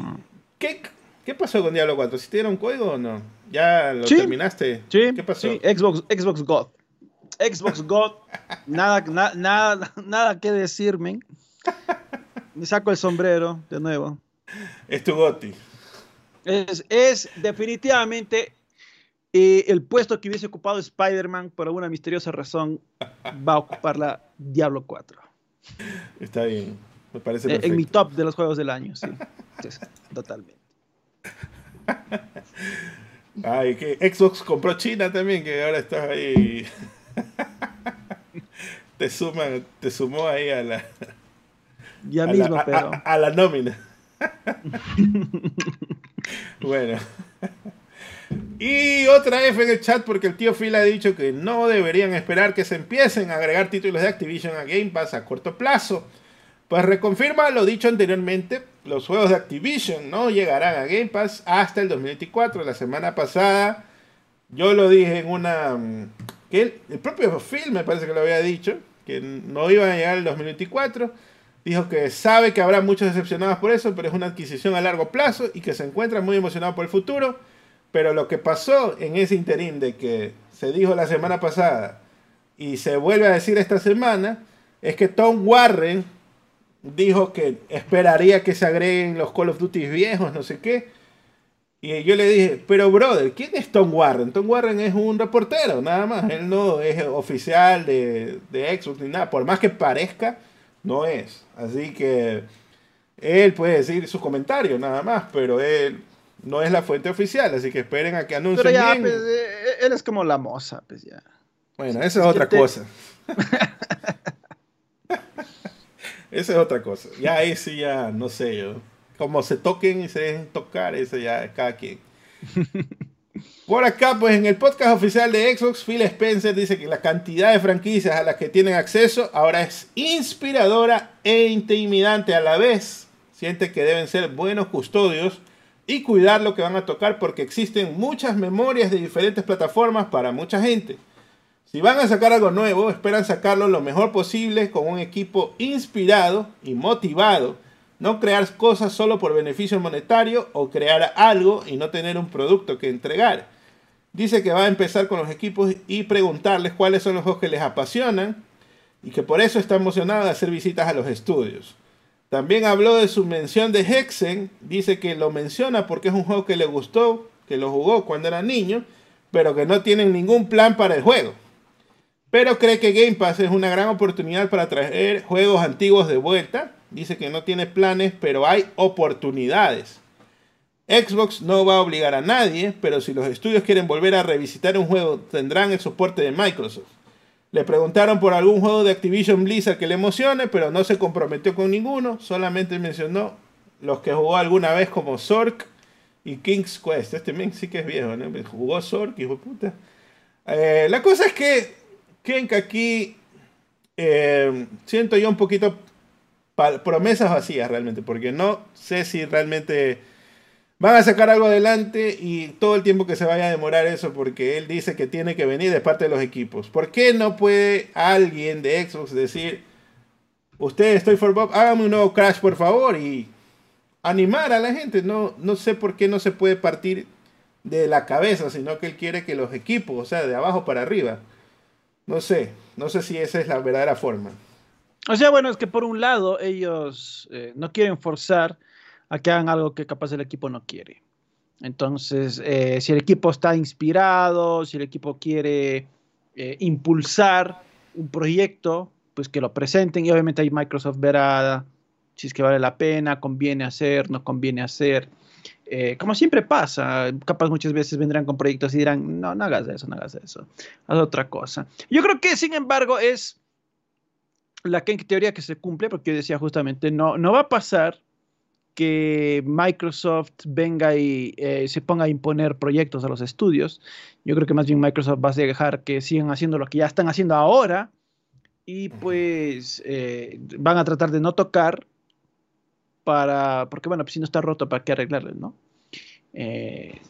S1: qué, qué pasó con Diablo 4? ¿Si te dieron código o no? ¿Ya lo
S2: Sí.
S1: terminaste?
S2: Sí,
S1: ¿Qué pasó?
S2: sí, Xbox, Xbox God. Xbox God, nada, na- nada, nada que decirme. Me saco el sombrero de nuevo.
S1: Es tu goti.
S2: Es, es definitivamente eh, el puesto que hubiese ocupado Spider-Man por alguna misteriosa razón va a ocuparla Diablo 4.
S1: Está bien. Me parece
S2: Eh,
S1: perfecto.
S2: en mi top de los juegos del año, sí, totalmente.
S1: Ay, que Xbox compró China también, que ahora estás ahí. te suman, te sumó ahí a la,
S2: Ya
S1: a
S2: mismo,
S1: la, a-
S2: pero.
S1: a- a la nómina. bueno. Y otra F en el chat porque el tío Phil ha dicho que no deberían esperar que se empiecen a agregar títulos de Activision a Game Pass a corto plazo. Pues reconfirma lo dicho anteriormente, los juegos de Activision no llegarán a Game Pass hasta el 2024. La semana pasada yo lo dije en una... Mm, que el, propio Phil me parece que lo había dicho, que no iban a llegar el 2024. Dijo que sabe que habrá muchos decepcionados por eso, pero es una adquisición a largo plazo y que se encuentra muy emocionado por el futuro. Pero lo que pasó en ese interín de que se dijo la semana pasada y se vuelve a decir esta semana es que Tom Warren dijo que esperaría que se agreguen los Call of Duty viejos, no sé qué. Y yo le dije, pero brother, ¿quién es Tom Warren? Tom Warren es un reportero, nada más. Él no es oficial de, de Xbox ni nada. Por más que parezca, no es. Así que él puede decir sus comentarios, nada más, pero él no es la fuente oficial. Así que esperen a que anuncien pero ya,
S2: pues, eh, él es como la moza, pues ya.
S1: Bueno, eso es otra cosa. Esa es otra cosa. Ya ahí sí, ya no sé yo como se toquen y se dejen tocar, eso ya es cada quien. Por acá, pues en el podcast oficial de Xbox, Phil Spencer dice que la cantidad de franquicias a las que tienen acceso ahora es inspiradora e intimidante a la vez. Siente que deben ser buenos custodios y cuidar lo que van a tocar porque existen muchas memorias de diferentes plataformas para mucha gente. Si van a sacar algo nuevo, esperan sacarlo lo mejor posible con un equipo inspirado y motivado no crear cosas solo por beneficio monetario o crear algo y no tener un producto que entregar. Dice que va a empezar con los equipos y preguntarles cuáles son los juegos que les apasionan y que por eso está emocionado de hacer visitas a los estudios. También habló de su mención de Hexen. Dice que lo menciona porque es un juego que le gustó, que lo jugó cuando era niño, pero que no tienen ningún plan para el juego. Pero cree que Game Pass es una gran oportunidad para traer juegos antiguos de vuelta Dice que no tiene planes, pero hay oportunidades. Xbox no va a obligar a nadie, pero si los estudios quieren volver a revisitar un juego, tendrán el soporte de Microsoft. Le preguntaron por algún juego de Activision Blizzard que le emocione, pero no se comprometió con ninguno, solamente mencionó los que jugó alguna vez como Zork y King's Quest. Este men sí que es viejo, ¿no? Jugó Zork, hijo de puta. Eh, la cosa es que Kenk aquí eh, siento yo un poquito promesas vacías realmente, porque no sé si realmente van a sacar algo adelante y todo el tiempo que se vaya a demorar eso, porque él dice que tiene que venir de parte de los equipos. ¿Por qué no puede alguien de Xbox decir, usted estoy for Bob, hágame un nuevo Crash por favor y animar a la gente? No, no sé por qué no se puede partir de la cabeza, sino que él quiere que los equipos, o sea, de abajo para arriba. No sé, no sé si esa es la verdadera forma.
S2: O sea, bueno, es que por un lado ellos eh, no quieren forzar a que hagan algo que capaz el equipo no quiere. Entonces, eh, si el equipo está inspirado, si el equipo quiere eh, impulsar un proyecto, pues que lo presenten y obviamente ahí Microsoft verá si es que vale la pena, conviene hacer, no conviene hacer. Como siempre pasa, capaz muchas veces vendrán con proyectos y dirán, no, no hagas eso, no hagas eso, haz otra cosa. Yo creo que, sin embargo, es la que en teoría que se cumple, porque yo decía justamente, no, no va a pasar que Microsoft venga y eh, se ponga a imponer proyectos a los estudios. Yo creo que más bien Microsoft va a dejar que sigan haciendo lo que ya están haciendo ahora y pues eh, van a tratar de no tocar para, porque bueno, pues si no está roto, ¿para qué arreglarlo, no? Eh,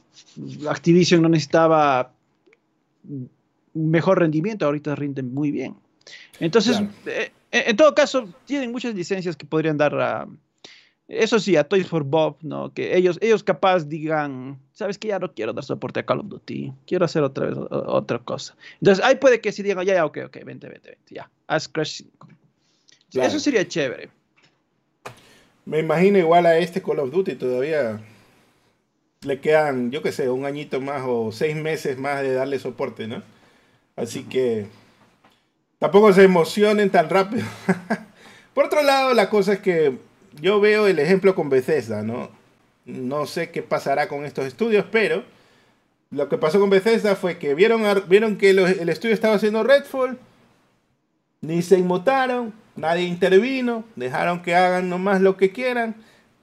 S2: Activision no necesitaba mejor rendimiento, ahorita rinden muy bien. Entonces, en, todo caso, tienen muchas licencias que podrían dar a. Eso sí, a Toys for Bob, ¿no? Que ellos, ellos capaz digan, ¿sabes que Ya no quiero dar soporte a Call of Duty, quiero hacer otra vez otra cosa. Entonces, ahí puede que si digan, ya, ya, ok, ok, vente, vente, vente, ya, haz Crash 5. Eso sería chévere.
S1: Me imagino igual a este Call of Duty todavía le quedan, yo qué sé, un añito más o seis meses más de darle soporte, ¿no? Así que tampoco se emocionen tan rápido. Por otro lado, la cosa es que yo veo el ejemplo con Bethesda, ¿no? No sé qué pasará con estos estudios, pero lo que pasó con Bethesda fue que vieron, vieron que el estudio estaba haciendo Redfall, ni se inmutaron, nadie intervino, dejaron que hagan nomás lo que quieran.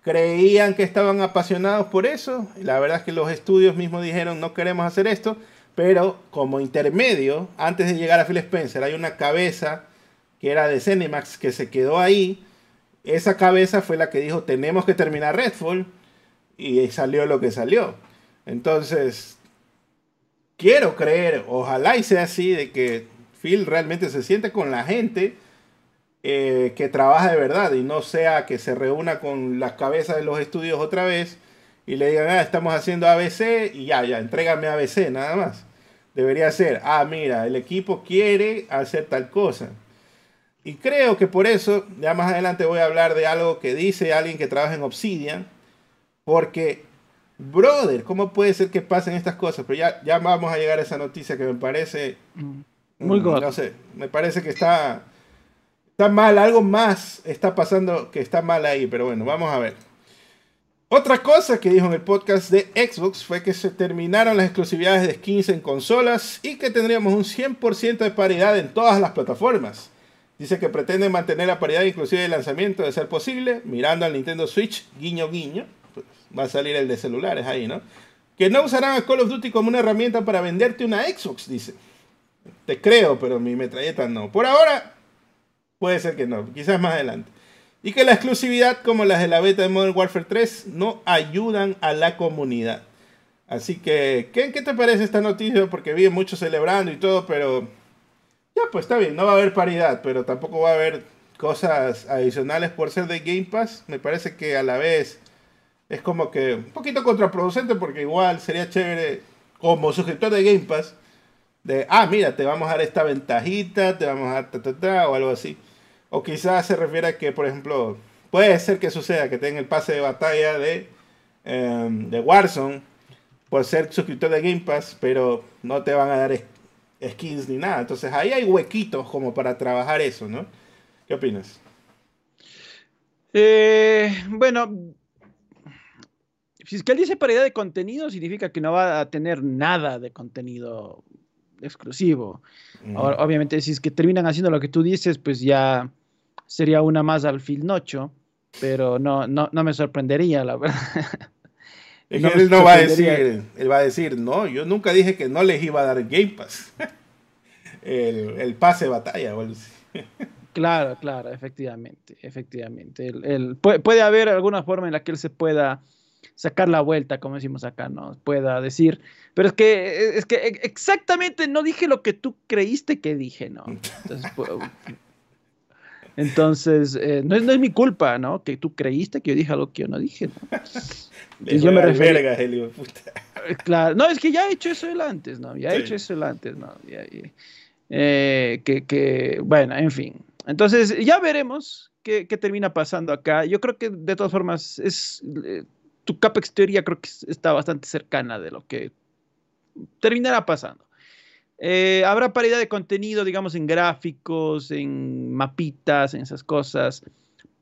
S1: creían que estaban apasionados por eso. La verdad es que los estudios mismos dijeron no queremos hacer esto, pero como intermedio, antes de llegar a Phil Spencer, hay una cabeza que era de Cinemax que se quedó ahí. Esa cabeza fue la que dijo tenemos que terminar Redfall y salió lo que salió. Entonces, quiero creer, ojalá y sea así, de que Phil realmente se siente con la gente eh, que trabaja de verdad y no sea que se reúna con las cabezas de los estudios otra vez y le digan, ah, estamos haciendo ABC y ya, ya, entrégame ABC nada más. Debería ser, ah, mira, el equipo quiere hacer tal cosa. Y creo que por eso, ya más adelante voy a hablar de algo que dice alguien que trabaja en Obsidian, porque, brother, ¿cómo puede ser que pasen estas cosas? Pero ya, ya vamos a llegar a esa noticia que me parece... Mm, muy mm, No sé, me parece que está Está mal, algo más está pasando que está mal ahí, pero bueno, vamos a ver. Otra cosa que dijo en el podcast de Xbox fue que se terminaron las exclusividades de skins en consolas y que tendríamos un 100% de paridad en todas las plataformas. Dice que pretende mantener la paridad inclusive de lanzamiento de ser posible, mirando al Nintendo Switch, guiño guiño, pues va a salir el de celulares ahí, ¿no? Que no usarán a Call of Duty como una herramienta para venderte una Xbox, dice. Te creo, pero mi metralleta no. Por ahora, Puede ser que no, quizás más adelante. Y que la exclusividad como las de la beta de Modern Warfare 3 no ayudan a la comunidad. Así que, ¿qué, ¿qué te parece esta noticia? Porque vi muchos celebrando y todo, pero ya pues está bien, no va a haber paridad, pero tampoco va a haber cosas adicionales por ser de Game Pass. Me parece que a la vez es como que un poquito contraproducente porque igual sería chévere como suscriptor de Game Pass de, ah, mira, te vamos a dar esta ventajita, te vamos a dar ta, ta, ta, o algo así. O quizás se refiere a que, por ejemplo, puede ser que suceda que tengan el pase de batalla de, em, de Warzone por ser suscriptor de Game Pass, pero no te van a dar skins ni nada. Entonces ahí hay huequitos como para trabajar eso, ¿no? ¿Qué opinas?
S2: Eh, bueno, si es que dice paridad de contenido, significa que no va a tener nada de contenido exclusivo. obviamente, si es que terminan haciendo lo que tú dices, pues ya sería una más al Phil Nocho, pero no, no, no me sorprendería, la verdad.
S1: él no va a decir, él va a decir, no, yo nunca dije que no les iba a dar Game Pass. el, pase de batalla.
S2: claro, claro, efectivamente, efectivamente. El, puede, puede, haber alguna forma en la que él se pueda sacar la vuelta, como decimos acá, ¿no? Pueda decir, pero es que, es que exactamente no dije lo que tú creíste que dije, ¿no? Entonces, eh, no, es, no es mi culpa, ¿no? Que tú creíste que yo dije algo que yo no dije, ¿no? yo me refiero. Eh, claro, no, es que ya he hecho eso el antes, ¿no? Ya he hecho eso el antes, ¿no? Eh, que, que, bueno, en fin. Entonces, ya veremos qué, qué, termina pasando acá. Yo creo que de todas formas es tu CAPEX teoría creo que está bastante cercana de lo que terminará pasando. Eh, habrá paridad de contenido, digamos, en gráficos, en mapitas, en esas cosas,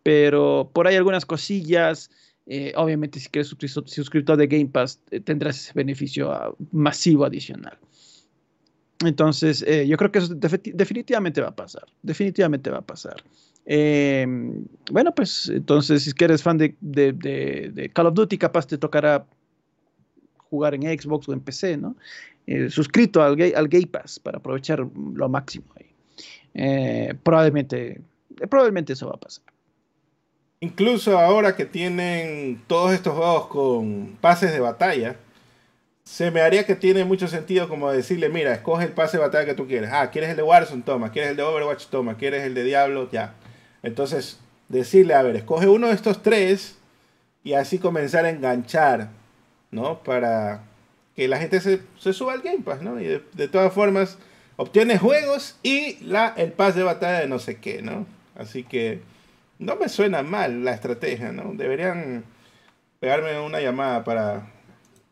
S2: pero por ahí algunas cosillas. Eh, obviamente, si eres suscriptor de Game Pass, eh, tendrás ese beneficio ah, masivo adicional. Entonces, yo creo que eso definitivamente va a pasar. Definitivamente va a pasar. Em, bueno, pues entonces si eres fan de, Call of Duty, capaz te tocará jugar en Xbox o en PC, ¿no? Eh, suscrito al, al Game Pass para aprovechar lo máximo ahí. Eh, probablemente, probablemente eso va a pasar.
S1: Incluso ahora que tienen todos estos juegos con pases de batalla, se me haría que tiene mucho sentido como decirle, mira, escoge el pase de batalla que tú quieres. Ah, ¿quieres el de Warzone? Toma. ¿Quieres el de Overwatch? Toma. ¿Quieres el de Diablo? Ya. Entonces, decirle, a ver, escoge uno de estos tres y así comenzar a enganchar, ¿no? Para que la gente se, suba al Game Pass, ¿no? Y de, todas formas, obtiene juegos y la, el pase de batalla de no sé qué, ¿no? Así que no me suena mal la estrategia, ¿no? Deberían pegarme una llamada para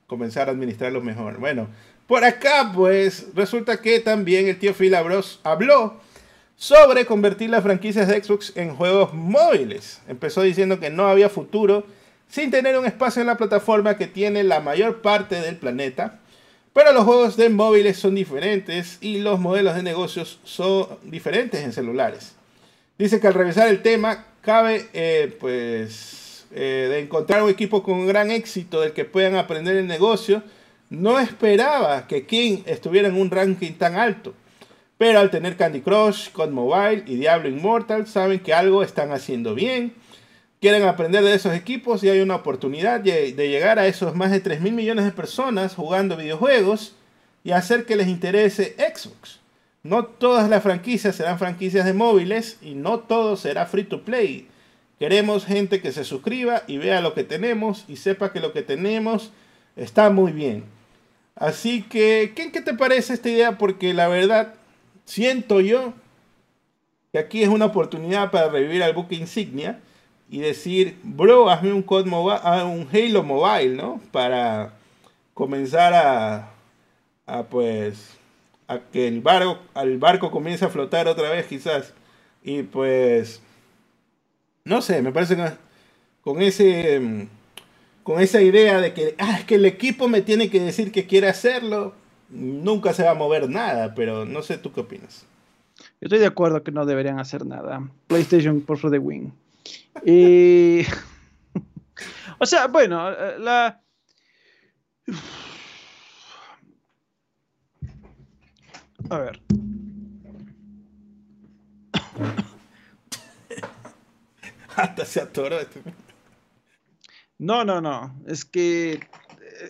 S1: comenzar a administrarlo mejor. Bueno, por acá, pues, resulta que también el tío Phil habló sobre convertir las franquicias de Xbox en juegos móviles. Empezó diciendo que no había futuro sin tener un espacio en la plataforma que tiene la mayor parte del planeta. Pero los juegos de móviles son diferentes y los modelos de negocios son diferentes en celulares. Dice que al revisar el tema cabe, eh, pues, eh, de encontrar un equipo con gran éxito del que puedan aprender el negocio, no esperaba que King estuviera en un ranking tan alto. Pero al tener Candy Crush, COD Mobile y Diablo Immortal, saben que algo están haciendo bien. Quieren aprender de esos equipos y hay una oportunidad de, llegar a esos más de 3 mil millones de personas jugando videojuegos y hacer que les interese Xbox. No todas las franquicias serán franquicias de móviles y no todo será free to play. Queremos gente que se suscriba y vea lo que tenemos y sepa que lo que tenemos está muy bien. Así que, ¿qué, ¿qué te parece esta idea? Porque la verdad, siento yo que aquí es una oportunidad para revivir al buque insignia y decir, bro, hazme un, code mobile, un Halo Mobile, ¿no? Para comenzar a, a pues, a que el barco, al barco comience a flotar otra vez quizás. Y pues, no sé, me parece que con ese... Mm, con esa idea de que, ah, es que el equipo me tiene que decir que quiere hacerlo, nunca se va a mover nada, pero no sé tú qué opinas.
S2: Yo estoy de acuerdo que no deberían hacer nada. PlayStation por the win. Y... o sea, bueno, la... A ver.
S1: Hasta se atoró este.
S2: No, no, no. Es que,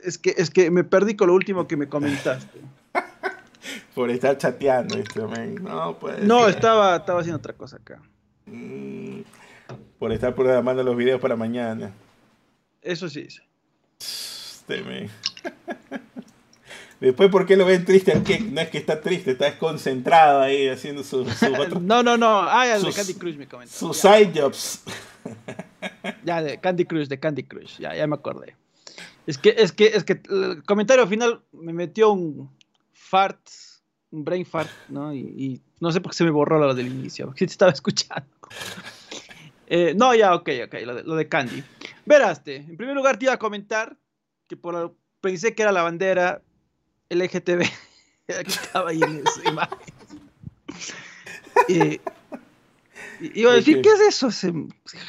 S2: es que, es que me perdí con lo último que me comentaste.
S1: Por estar chateando, esto, No, pues.
S2: No, estaba, estaba haciendo otra cosa acá.
S1: Mm, por estar programando los videos para mañana.
S2: Eso sí.
S1: Este, Después, ¿por qué lo ven triste al No es que está triste, está desconcentrado ahí haciendo su,
S2: no, no, no. Ah, el de Candy Crush me comentó.
S1: Sus side jobs.
S2: Ya, de Candy Crush, de Candy Crush, ya, ya me acordé. Es que, es que, es que el comentario final me metió un fart, un brain fart, ¿no? Y, no sé por qué se me borró lo del inicio, porque te estaba escuchando. Eh, no, ya, ok, ok, lo de, Candy. Veraste, en primer lugar te iba a comentar que por pensé que era la bandera LGTB que estaba ahí en esa imagen. Y, iba a decir, ¿qué es eso? Ese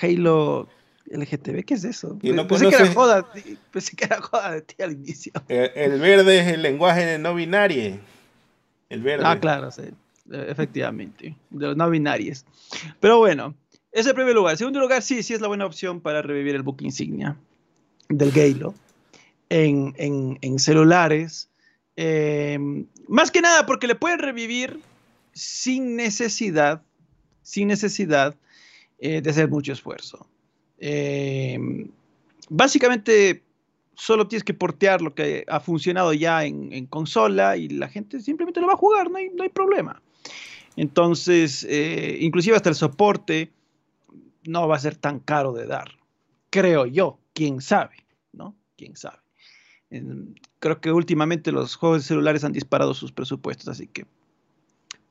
S2: Halo LGTB, ¿qué es eso? pensé, que era joda, pensé que era joda de ti al inicio.
S1: El, verde es el lenguaje no binario. El verde.
S2: Ah, claro, sí, efectivamente, de los no binarios. Pero bueno, ese es el primer lugar. En segundo lugar, sí, sí es la buena opción para revivir el book insignia del Galo en, en, en celulares. Eh, más que nada porque le pueden revivir sin necesidad, sin necesidad eh, de hacer mucho esfuerzo. Eh, básicamente solo tienes que portear lo que ha funcionado ya en, consola y la gente simplemente lo va a jugar, no hay, problema. Entonces, eh, inclusive hasta el soporte no va a ser tan caro de dar, creo yo, quién sabe, ¿no? Quién sabe. creo que últimamente los juegos celulares han disparado sus presupuestos, así que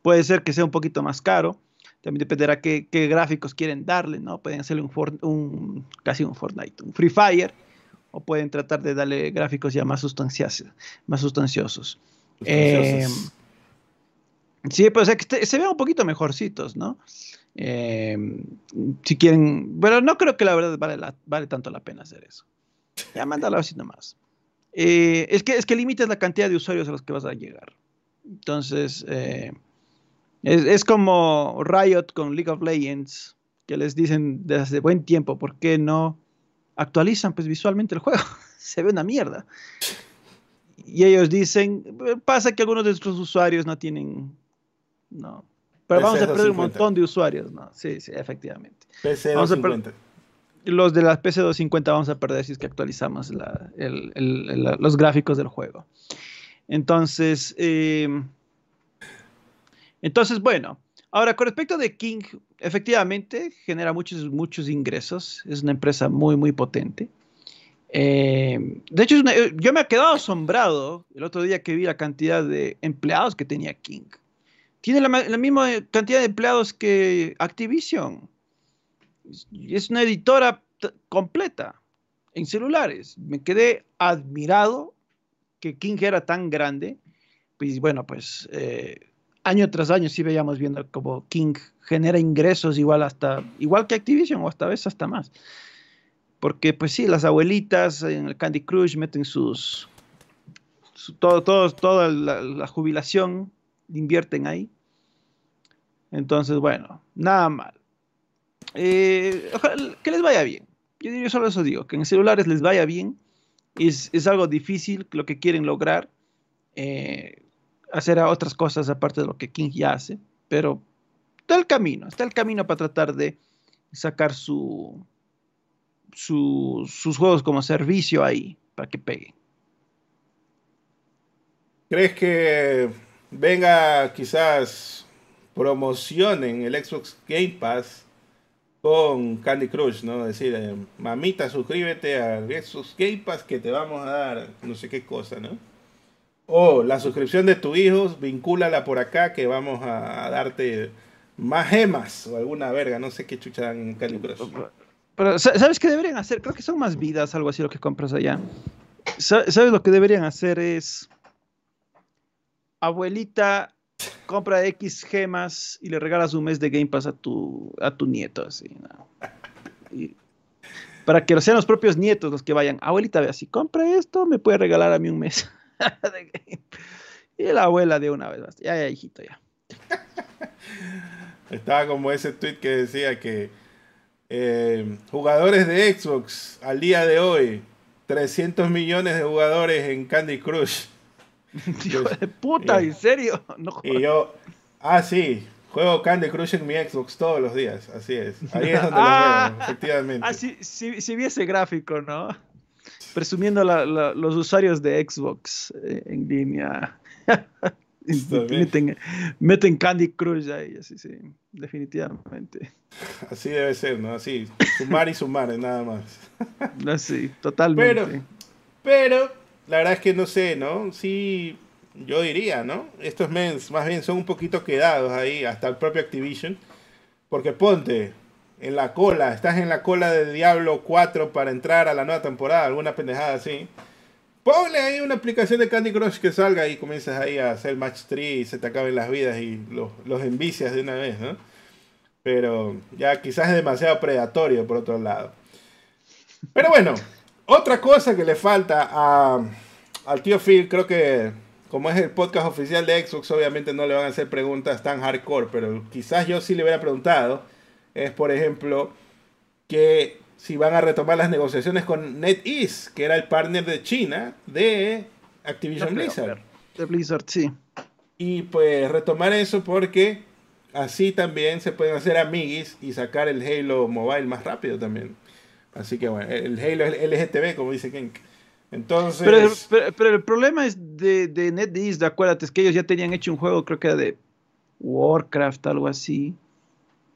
S2: puede ser que sea un poquito más caro también dependerá qué, qué gráficos quieren darle, ¿no? Pueden hacerle un, un, casi un Fortnite, un Free Fire, o pueden tratar de darle gráficos ya más sustanciosos. Más sustanciosos. Eh, sí, pues que se vean un poquito mejorcitos, ¿no? Eh, si quieren, pero no creo que la verdad vale, vale tanto la pena hacer eso. Ya mándalo así nomás. Eh, es que, es que limites la cantidad de usuarios a los que vas a llegar. Entonces, eh, es, como Riot con League of Legends, que les dicen desde buen tiempo, ¿por qué no actualizan pues visualmente el juego? Se ve una mierda. Y ellos dicen, pasa que algunos de nuestros usuarios no tienen, no. Pero vamos a perder un montón de usuarios, ¿no? Sí, sí, efectivamente.
S1: PC250.
S2: Los de la PC250 vamos a perder si es que actualizamos los gráficos del juego. Entonces, eh, entonces, bueno, ahora con respecto de King, efectivamente genera muchos, muchos ingresos, es una empresa muy, muy potente. Eh, de hecho, yo me he quedado asombrado el otro día que vi la cantidad de empleados que tenía King. Tiene la, misma cantidad de empleados que Activision. Es una editora completa en celulares. Me quedé admirado que King era tan grande. Pues bueno, pues eh, año tras año sí veíamos viendo como King genera ingresos igual hasta igual que Activision o hasta vez hasta más. Porque pues sí, las abuelitas en el Candy Crush meten sus... todo, todo, toda la, jubilación invierten ahí. Entonces, bueno, nada mal. Eh, que les vaya bien. Yo, solo eso digo, que en celulares les vaya bien. Es, es algo difícil lo que quieren lograr. Eh, hacer otras cosas aparte de lo que King ya hace. Pero está el camino, está el camino para tratar de sacar su, sus juegos como servicio ahí para que peguen.
S1: ¿Crees que venga quizás promocionen el Xbox Game Pass con Candy Crush, ¿no? Decir, eh, mamita, suscríbete al Xbox Game Pass que te vamos a dar no sé qué cosa, ¿no? O la suscripción de tu hijo, vincúlala por acá que vamos a, darte más gemas o alguna verga, no sé qué chucha en Candy Crush.
S2: Pero, ¿sabes qué deberían hacer? Creo que son más vidas, algo así lo que compras allá. ¿Sabes lo que deberían hacer? Es. Abuelita, compra X gemas y le regalas un mes de Game Pass a tu, a tu nieto, así. para que sean los propios nietos los que vayan. Abuelita, vea, si compra esto, me puede regalar a mí un mes. y la abuela de una vez. Ya, ya, hijito, ya.
S1: Estaba como ese tweet que decía que eh, jugadores de Xbox al día de hoy, 300 millones de jugadores en Candy Crush.
S2: Hijo de puta, ¿en serio?
S1: y yo, ah, sí, juego Candy Crush en mi Xbox todos los días, así es. Ahí es donde lo veo, efectivamente.
S2: Ah, sí, sí, vi ese gráfico, ¿no? Presumiendo los usuarios de Xbox eh, en línea. Meten, meten, Candy Crush ahí, así, sí, definitivamente.
S1: Así debe ser, ¿no? Así, sumar y sumar, nada más.
S2: Así, totalmente.
S1: Pero, pero, la verdad es que no sé, ¿no? Sí, yo diría, ¿no? Estos mens más bien son un poquito quedados ahí, hasta el propio Activision. Porque ponte, en la cola, estás en la cola de Diablo 4 para entrar a la nueva temporada, alguna pendejada así. Ponle ahí una aplicación de Candy Crush que salga y comienzas ahí a hacer match 3 y se te acaben las vidas y los, los envicias de una vez, ¿no? Pero ya quizás es demasiado predatorio por otro lado. Pero bueno, otra cosa que le falta a, al tío Phil, creo que como es el podcast oficial de Xbox, obviamente no le van a hacer preguntas tan hardcore, pero quizás yo sí le hubiera preguntado, es por ejemplo, que si van a retomar las negociaciones con NetEase, que era el partner de China de Activision Blizzard.
S2: De Blizzard, sí.
S1: Y pues retomar eso porque así también se pueden hacer amiguis y sacar el Halo Mobile más rápido también. Así que bueno, el Halo es LGTB, como dice Kenk. Entonces.
S2: Pero, el problema es de, de NetEase, acuérdate, es que ellos ya tenían hecho un juego, creo que era de Warcraft, algo así.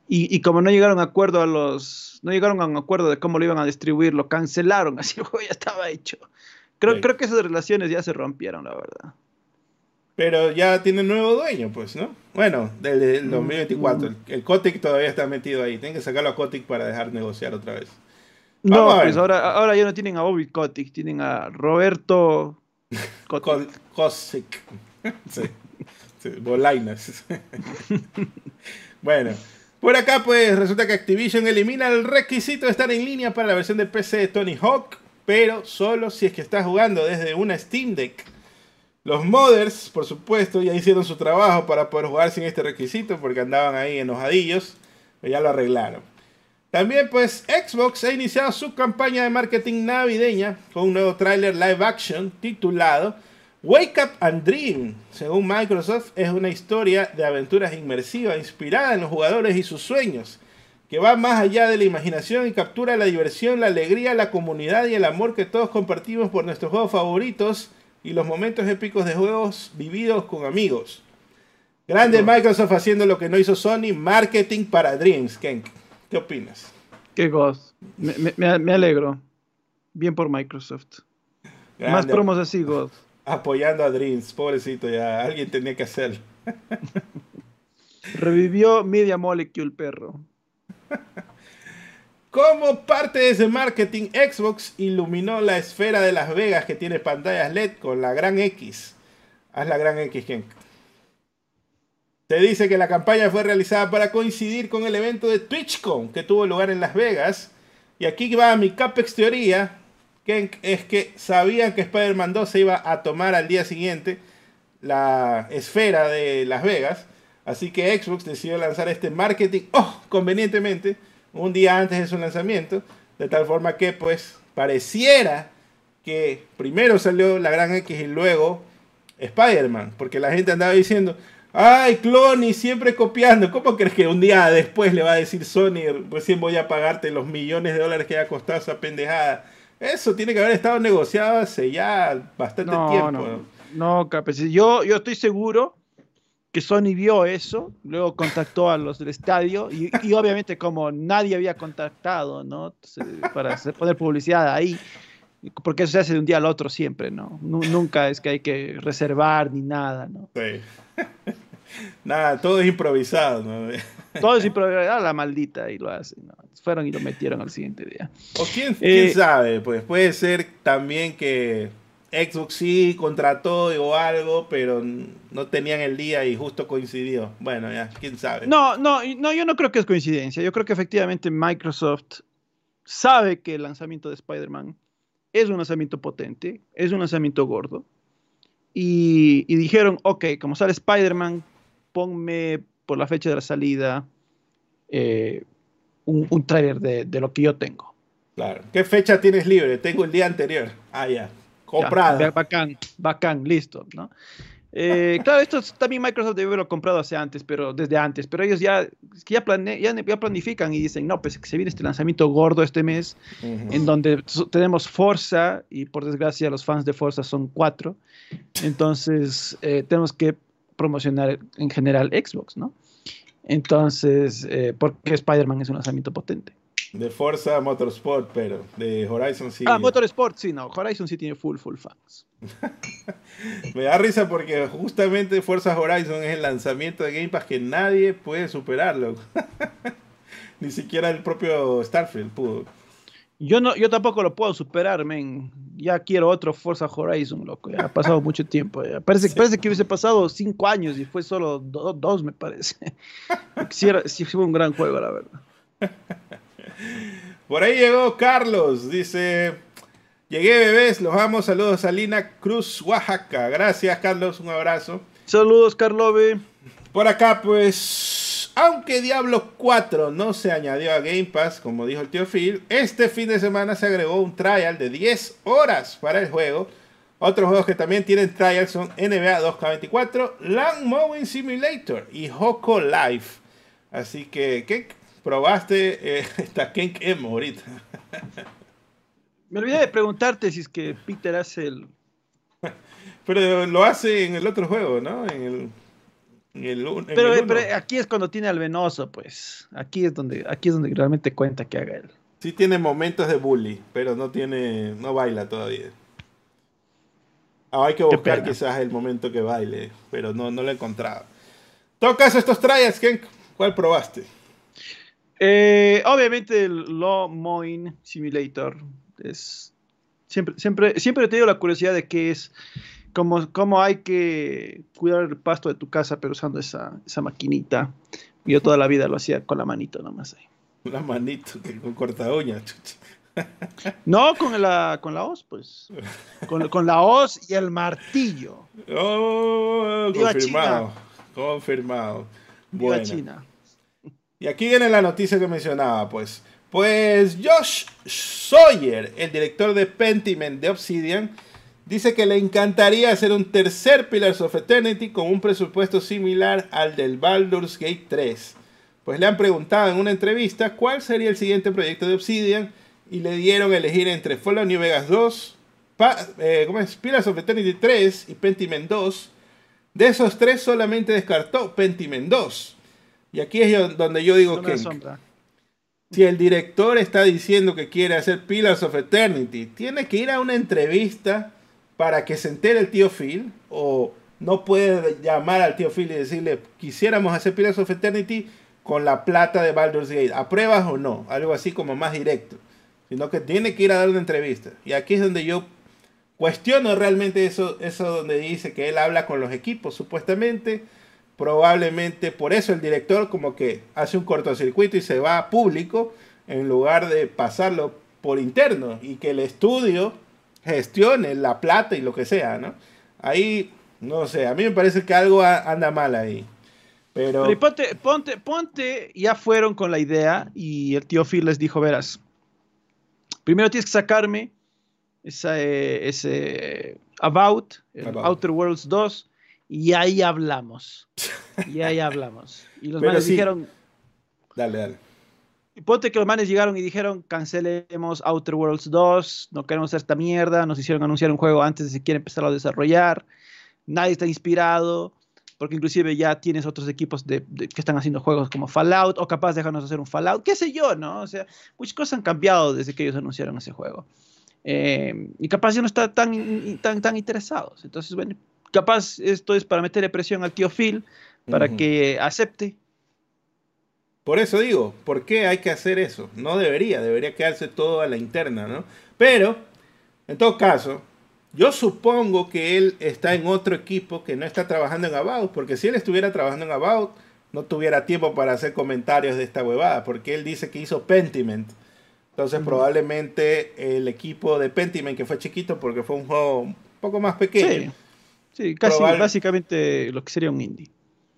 S2: Y, como no llegaron a acuerdo a los, no llegaron a un acuerdo de cómo lo iban a distribuir, lo cancelaron, así el juego ya estaba hecho. Creo, creo que esas relaciones ya se rompieron, la verdad.
S1: Pero ya tiene nuevo dueño, pues, ¿no? Bueno, del, 2024. Mm. El, Kotick todavía está metido ahí. Tienen que sacarlo a Kotick para dejar negociar otra vez.
S2: no, pues ahora, ahora ya no tienen a Bobby Kotick, tienen a Roberto
S1: Kotick. sí. sí. Bolainas. bueno. Por acá, pues resulta que Activision elimina el requisito de estar en línea para la versión de PC de Tony Hawk, pero solo si es que estás jugando desde una Steam Deck. Los modders, por supuesto, ya hicieron su trabajo para poder jugar sin este requisito porque andaban ahí enojadillos, pero ya lo arreglaron. También, pues, Xbox ha iniciado su campaña de marketing navideña con un nuevo tráiler live action titulado Wake Up and Dream, según Microsoft, es una historia de aventuras inmersiva inspirada en los jugadores y sus sueños, que va más allá de la imaginación y captura la diversión, la alegría, la comunidad y el amor que todos compartimos por nuestros juegos favoritos y los momentos épicos de juegos vividos con amigos. Grande Microsoft haciendo lo que no hizo Sony, marketing para Dreams. ¿Qué opinas?
S2: Qué goz. Me, alegro. Bien por Microsoft. Más promos así, goz
S1: apoyando a Dreams, pobrecito ya, alguien tenía que hacerlo.
S2: Revivió Media Molecule, perro.
S1: Como parte de ese marketing, Xbox iluminó la esfera de Las Vegas que tiene pantallas LED con la gran X. Haz la gran X, Ken. Se dice que la campaña fue realizada para coincidir con el evento de TwitchCon que tuvo lugar en Las Vegas Y aquí va mi Capex teoría, que es que sabían que Spider-Man 2 se iba a tomar al día siguiente la esfera de Las Vegas. Así que Xbox decidió lanzar este marketing, oh, convenientemente, un día antes de su lanzamiento, de tal forma que pues pareciera que primero salió la Gran X y luego Spider-Man, porque la gente andaba diciendo, ay, Clony, siempre copiando, ¿cómo crees que un día después le va a decir Sony, recién voy a pagarte los millones de dólares que ha costado esa pendejada? Eso tiene que haber estado negociado hace ya bastante tiempo.
S2: No, no Capes, yo, yo estoy seguro que Sony vio eso, luego contactó a los del estadio y, obviamente como nadie había contactado, ¿no? Para poner publicidad ahí, porque eso se hace de un día al otro siempre, ¿no? Nunca es que hay que reservar ni nada, ¿no?
S1: Sí. nada, todo es improvisado, ¿no?
S2: Todo es improvisado, la maldita y lo hacen, ¿no? Fueron y lo metieron al siguiente día.
S1: O quién, quién eh, sabe, pues puede ser también que Xbox sí contrató o algo, pero no tenían el día y justo coincidió. Bueno, ya, quién sabe.
S2: No, no, no, yo no creo que es coincidencia. Yo creo que efectivamente Microsoft sabe que el lanzamiento de Spider-Man es un lanzamiento potente, es un lanzamiento gordo. Y, dijeron, ok, como sale Spider-Man, ponme por la fecha de la salida eh, un, un trailer de, de lo que yo tengo.
S1: Claro. ¿Qué fecha tienes libre? Tengo el día anterior. Ah, ya. Comprado.
S2: bacán, bacán, listo, ¿no? Eh, claro, esto también Microsoft debe haberlo comprado hace antes, pero desde antes, pero ellos ya, ya, ya, planifican y dicen, no, pues que se viene este lanzamiento gordo este mes, en donde tenemos Forza, y por desgracia los fans de Forza son cuatro, entonces eh, tenemos que promocionar en general Xbox, ¿no? Entonces, eh, porque Spider-Man es un lanzamiento potente.
S1: De Forza Motorsport, pero de Horizon sí.
S2: Ah, Motorsport sí, no. Horizon sí tiene full, full fans.
S1: Me da risa porque justamente Forza Horizon es el lanzamiento de Game Pass que nadie puede superarlo. Ni siquiera el propio Starfield pudo.
S2: Yo, no, yo tampoco lo puedo superar, men. Ya quiero otro Forza Horizon, loco. Ya ha pasado mucho tiempo. Parece, parece que hubiese pasado cinco años y fue solo dos, me parece. Sí, sí fue un gran juego, la verdad.
S1: Por ahí llegó Carlos, dice, llegué bebés, los amo, saludos a Lina Cruz, Oaxaca. Gracias Carlos, un abrazo.
S2: Saludos Carlove.
S1: Por acá pues, aunque Diablo 4 no se añadió a Game Pass, como dijo el tío Phil, este fin de semana se agregó un trial de 10 horas para el juego. Otros juegos que también tienen trial son NBA 2K24, Land Mowing Simulator y Hoco Life. Así que, ¿qué, probaste eh, esta Kenk M ahorita.
S2: Me olvidé de preguntarte si es que Peter hace el.
S1: Pero lo hace en el otro juego, ¿no? En el.
S2: Pero, aquí es cuando tiene al venoso, pues. Aquí es donde, aquí es donde realmente cuenta que haga él.
S1: Sí tiene momentos de bully, pero no tiene, no baila todavía. Ah, hay que buscar quizás el momento que baile, pero no, no lo he encontrado. Tocas estos trials, Kenk. ¿Cuál probaste?
S2: Eh, obviamente el Law Mowing Simulator es siempre, siempre, siempre he tenido la curiosidad de qué es, cómo, cómo hay que cuidar el pasto de tu casa, pero usando esa, esa maquinita. Yo toda la vida lo hacía con la manito nomás ahí.
S1: La manito, con corta uña.
S2: No, con la, con la hoz, pues. Con, con la hoz y el martillo.
S1: Oh, confirmado. Confirmado. Bueno. China. Y aquí viene la noticia que mencionaba, pues. Pues Josh Sawyer, el director de Pentiment de Obsidian, dice que le encantaría hacer un tercer Pillars of Eternity con un presupuesto similar al del Baldur's Gate 3. Pues le han preguntado en una entrevista cuál sería el siguiente proyecto de Obsidian y le dieron a elegir entre Fallout New Vegas 2, eh, ¿cómo es? Pillars of Eternity 3 y Pentiment 2. De esos tres solamente descartó Pentiment 2. Y aquí es donde yo digo que si el director está diciendo que quiere hacer Pillars of Eternity, tiene que ir a una entrevista para que se entere el tío Phil o no puede llamar al tío Phil y decirle quisiéramos hacer Pillars of Eternity con la plata de Baldur's Gate, ¿apruebas o no? Algo así como más directo, sino que tiene que ir a dar una entrevista. Y aquí es donde yo cuestiono realmente eso, eso donde dice que él habla con los equipos, supuestamente probablemente por eso el director como que hace un cortocircuito y se va a público en lugar de pasarlo por interno y que el estudio gestione la plata y lo que sea, ¿no? Ahí, no sé, a mí me parece que algo anda mal ahí. Pero...
S2: ponte, ponte, ponte, ya fueron con la idea y el tío Phil les dijo, verás, primero tienes que sacarme esa, eh, ese About, Outer Worlds 2, y ahí hablamos. y ahí hablamos. Y los manes dijeron...
S1: Dale, dale.
S2: Ponte que los manes llegaron y dijeron, cancelemos Outer Worlds 2, no queremos hacer esta mierda, nos hicieron anunciar un juego antes de siquiera empezar a desarrollar, nadie está inspirado, porque inclusive ya tienes otros equipos que están haciendo juegos como Fallout, o capaz déjanos hacer un Fallout, qué sé yo, ¿no? O sea, muchas cosas han cambiado desde que ellos anunciaron ese juego. Eh, y capaz ya no están tan, tan, tan interesados. Entonces, bueno, capaz esto es para meterle presión al tío Phil para que acepte.
S1: Por eso digo, ¿por qué hay que hacer eso? No debería, debería quedarse todo a la interna, ¿no? Pero, en todo caso, yo supongo que él está en otro equipo que no está trabajando en About, porque si él estuviera trabajando en About, no tuviera tiempo para hacer comentarios de esta huevada, porque él dice que hizo Pentiment. Entonces, probablemente el equipo de Pentiment, que fue chiquito porque fue un juego un poco más pequeño.
S2: Sí, casi básicamente lo que sería un indie.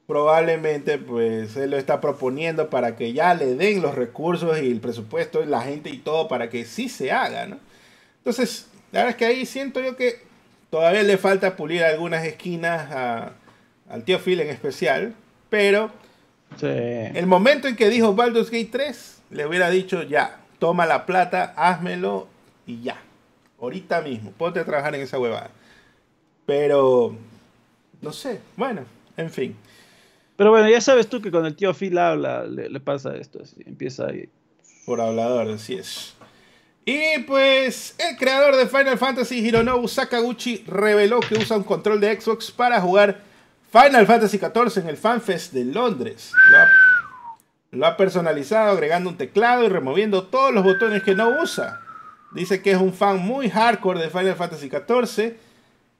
S1: Probablemente, pues él lo está proponiendo para que ya le den los recursos y el presupuesto y la gente y todo para que sí se haga, ¿no? Entonces, la verdad es que ahí siento yo que todavía le falta pulir algunas esquinas al tío Phil en especial, pero el momento en que dijo Baldur's Gate 3, le hubiera dicho ya, toma la plata, házmelo y ya. Ahorita mismo, ponte a trabajar en esa huevada. Pero, no sé, bueno, en fin.
S2: Pero bueno, ya sabes tú que con el tío Phil habla, le, pasa esto, empieza ahí.
S1: Por hablador, así es. Y pues, el creador de Final Fantasy, Hironobu Sakaguchi, reveló que usa un control de Xbox para jugar Final Fantasy XIV en el FanFest de Londres. Lo ha personalizado agregando un teclado y removiendo todos los botones que no usa. Dice que es un fan muy hardcore de Final Fantasy XIV.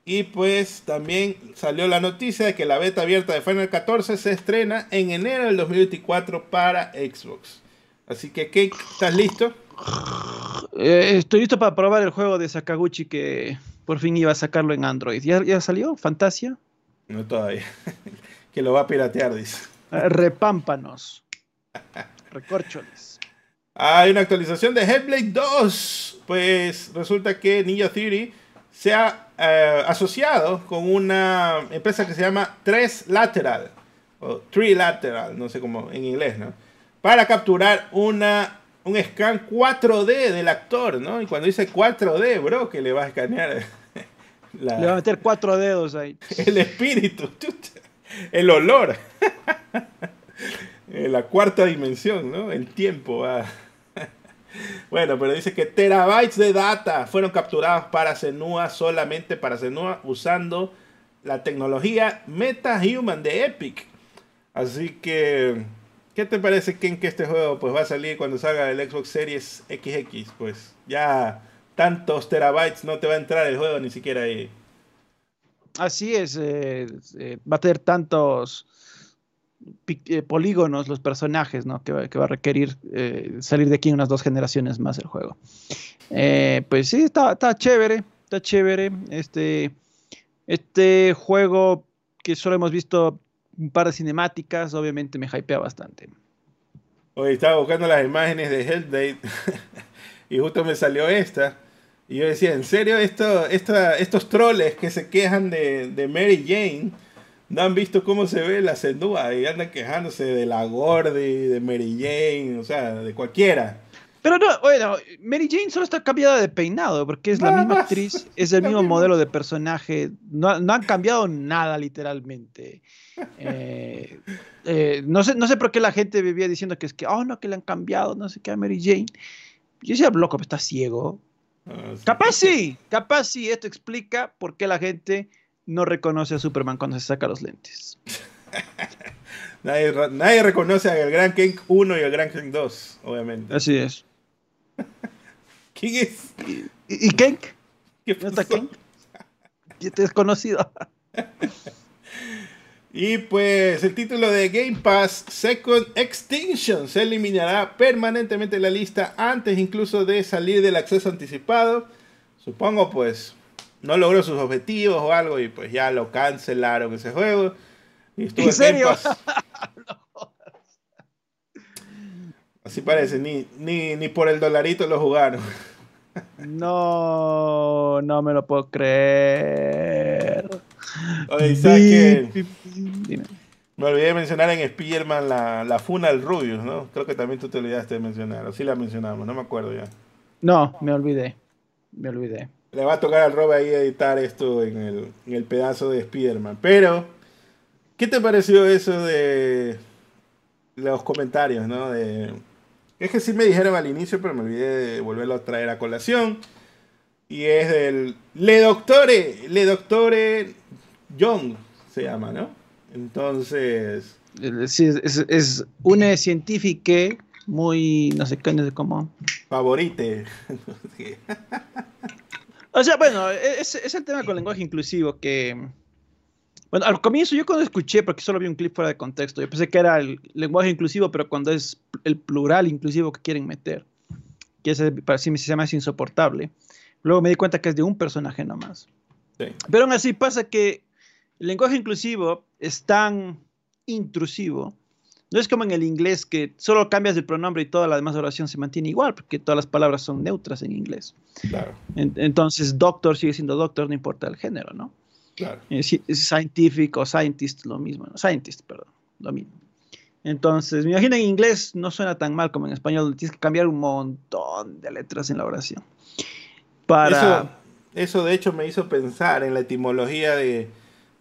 S1: Y pues también salió la noticia de que la beta abierta de Final 14 se estrena en enero del 2024 para Xbox. Así que, Cake, ¿estás listo?
S2: Eh, estoy listo para probar el juego de Sakaguchi que por fin iba a sacarlo en Android. ¿Ya, ya salió? ¿Fantasia?
S1: No todavía. que lo va a piratear, dice.
S2: Eh, repámpanos. Recorcholes.
S1: Hay una actualización de Hellblade 2. Pues resulta que Ninja Theory se ha eh, asociado con una empresa que se llama Tres Lateral. O Trilateral, no sé cómo en inglés, ¿no? Para capturar una, un scan 4D del actor, ¿no? Y cuando dice 4D, bro, que le va a escanear.
S2: Le va a meter cuatro dedos ahí.
S1: El espíritu, el olor. Eh, la cuarta dimensión, ¿no? El tiempo Bueno, pero dice que terabytes de data fueron capturados para Senua, solamente para Senua, usando la tecnología MetaHuman de Epic. Así que, ¿qué te parece, Ken, que este juego pues, va a salir cuando salga el Xbox Series XX? Pues ya tantos terabytes no te va a entrar el juego ni siquiera ahí.
S2: Así es, eh, eh, va a tener tantos polígonos los personajes, ¿no? Que, va, a requerir eh, salir de aquí unas dos generaciones más el juego. Eh, pues sí, está, chévere, está chévere. Este, este juego que solo hemos visto un par de cinemáticas, obviamente me hypea bastante.
S1: Hoy estaba buscando las imágenes de Hellblade y justo me salió esta. Y yo decía, ¿en serio esto, estos troles que se quejan de, de Mary Jane? No han visto cómo se ve la sendúa y andan quejándose de la Gordy, de Mary Jane, o sea, de cualquiera.
S2: Pero no, bueno, Mary Jane solo está cambiada de peinado, porque es la misma actriz, es el mismo modelo de personaje, no, han cambiado nada literalmente. Eh, eh, no, sé, no sé por qué la gente vivía diciendo que es que, oh no, que le han cambiado, no sé qué a Mary Jane. Yo decía, loco, está ciego. Ah, capaz sí, capaz sí, esto explica por qué la gente no reconoce a Superman cuando se saca los lentes.
S1: nadie, reconoce al Gran King 1 y al Gran King 2, obviamente.
S2: Así es.
S1: ¿Quién es?
S2: ¿Y, King? ¿No está King? ¿Ya te desconocido?
S1: Y pues el título de Game Pass Second Extinction se eliminará permanentemente de la lista antes incluso de salir del acceso anticipado. Supongo pues no logró sus objetivos o algo y pues ya lo cancelaron ese juego. Y estuvo
S2: ¿En serio?
S1: Así parece, ni, ni, ni por el dolarito lo jugaron.
S2: No, no me lo puedo creer.
S1: Oye, ¿sabes qué? Me olvidé de mencionar en Spiderman la, la funa al Rubius, ¿no? Creo que también tú te olvidaste de mencionar, o sí la mencionamos, no me acuerdo ya.
S2: No, me olvidé, me olvidé.
S1: Le va a tocar al Rob ahí editar esto en el, en el pedazo de Spiderman. Pero, ¿qué te pareció eso de los comentarios, ¿no? De, es que sí me dijeron al inicio, pero me olvidé de volverlo a traer a colación. Y es del Le Doctore, Le Doctore Young, se llama, ¿no? Entonces...
S2: Sí, es, es una científica muy, no sé qué, no sé cómo.
S1: Favorite.
S2: o sea, bueno, es, es el tema con lenguaje inclusivo que... Bueno, al comienzo yo cuando escuché, porque solo vi un clip fuera de contexto, yo pensé que era el lenguaje inclusivo, pero cuando es el plural inclusivo que quieren meter, que ese para sí se llama insoportable. Luego me di cuenta que es de un personaje nomás. Sí. Pero aún así pasa que el lenguaje inclusivo es tan intrusivo. No es como en el inglés que solo cambias el pronombre y toda la demás oración se mantiene igual, porque todas las palabras son neutras en inglés.
S1: Claro.
S2: Entonces, doctor sigue siendo doctor, no importa el género, ¿no?
S1: Claro.
S2: Es, scientific o scientist, lo mismo, ¿no? Scientist, perdón, lo mismo. Entonces, me imagino en inglés no suena tan mal como en español, tienes que cambiar un montón de letras en la oración. Para...
S1: Eso, eso de hecho me hizo pensar en la etimología de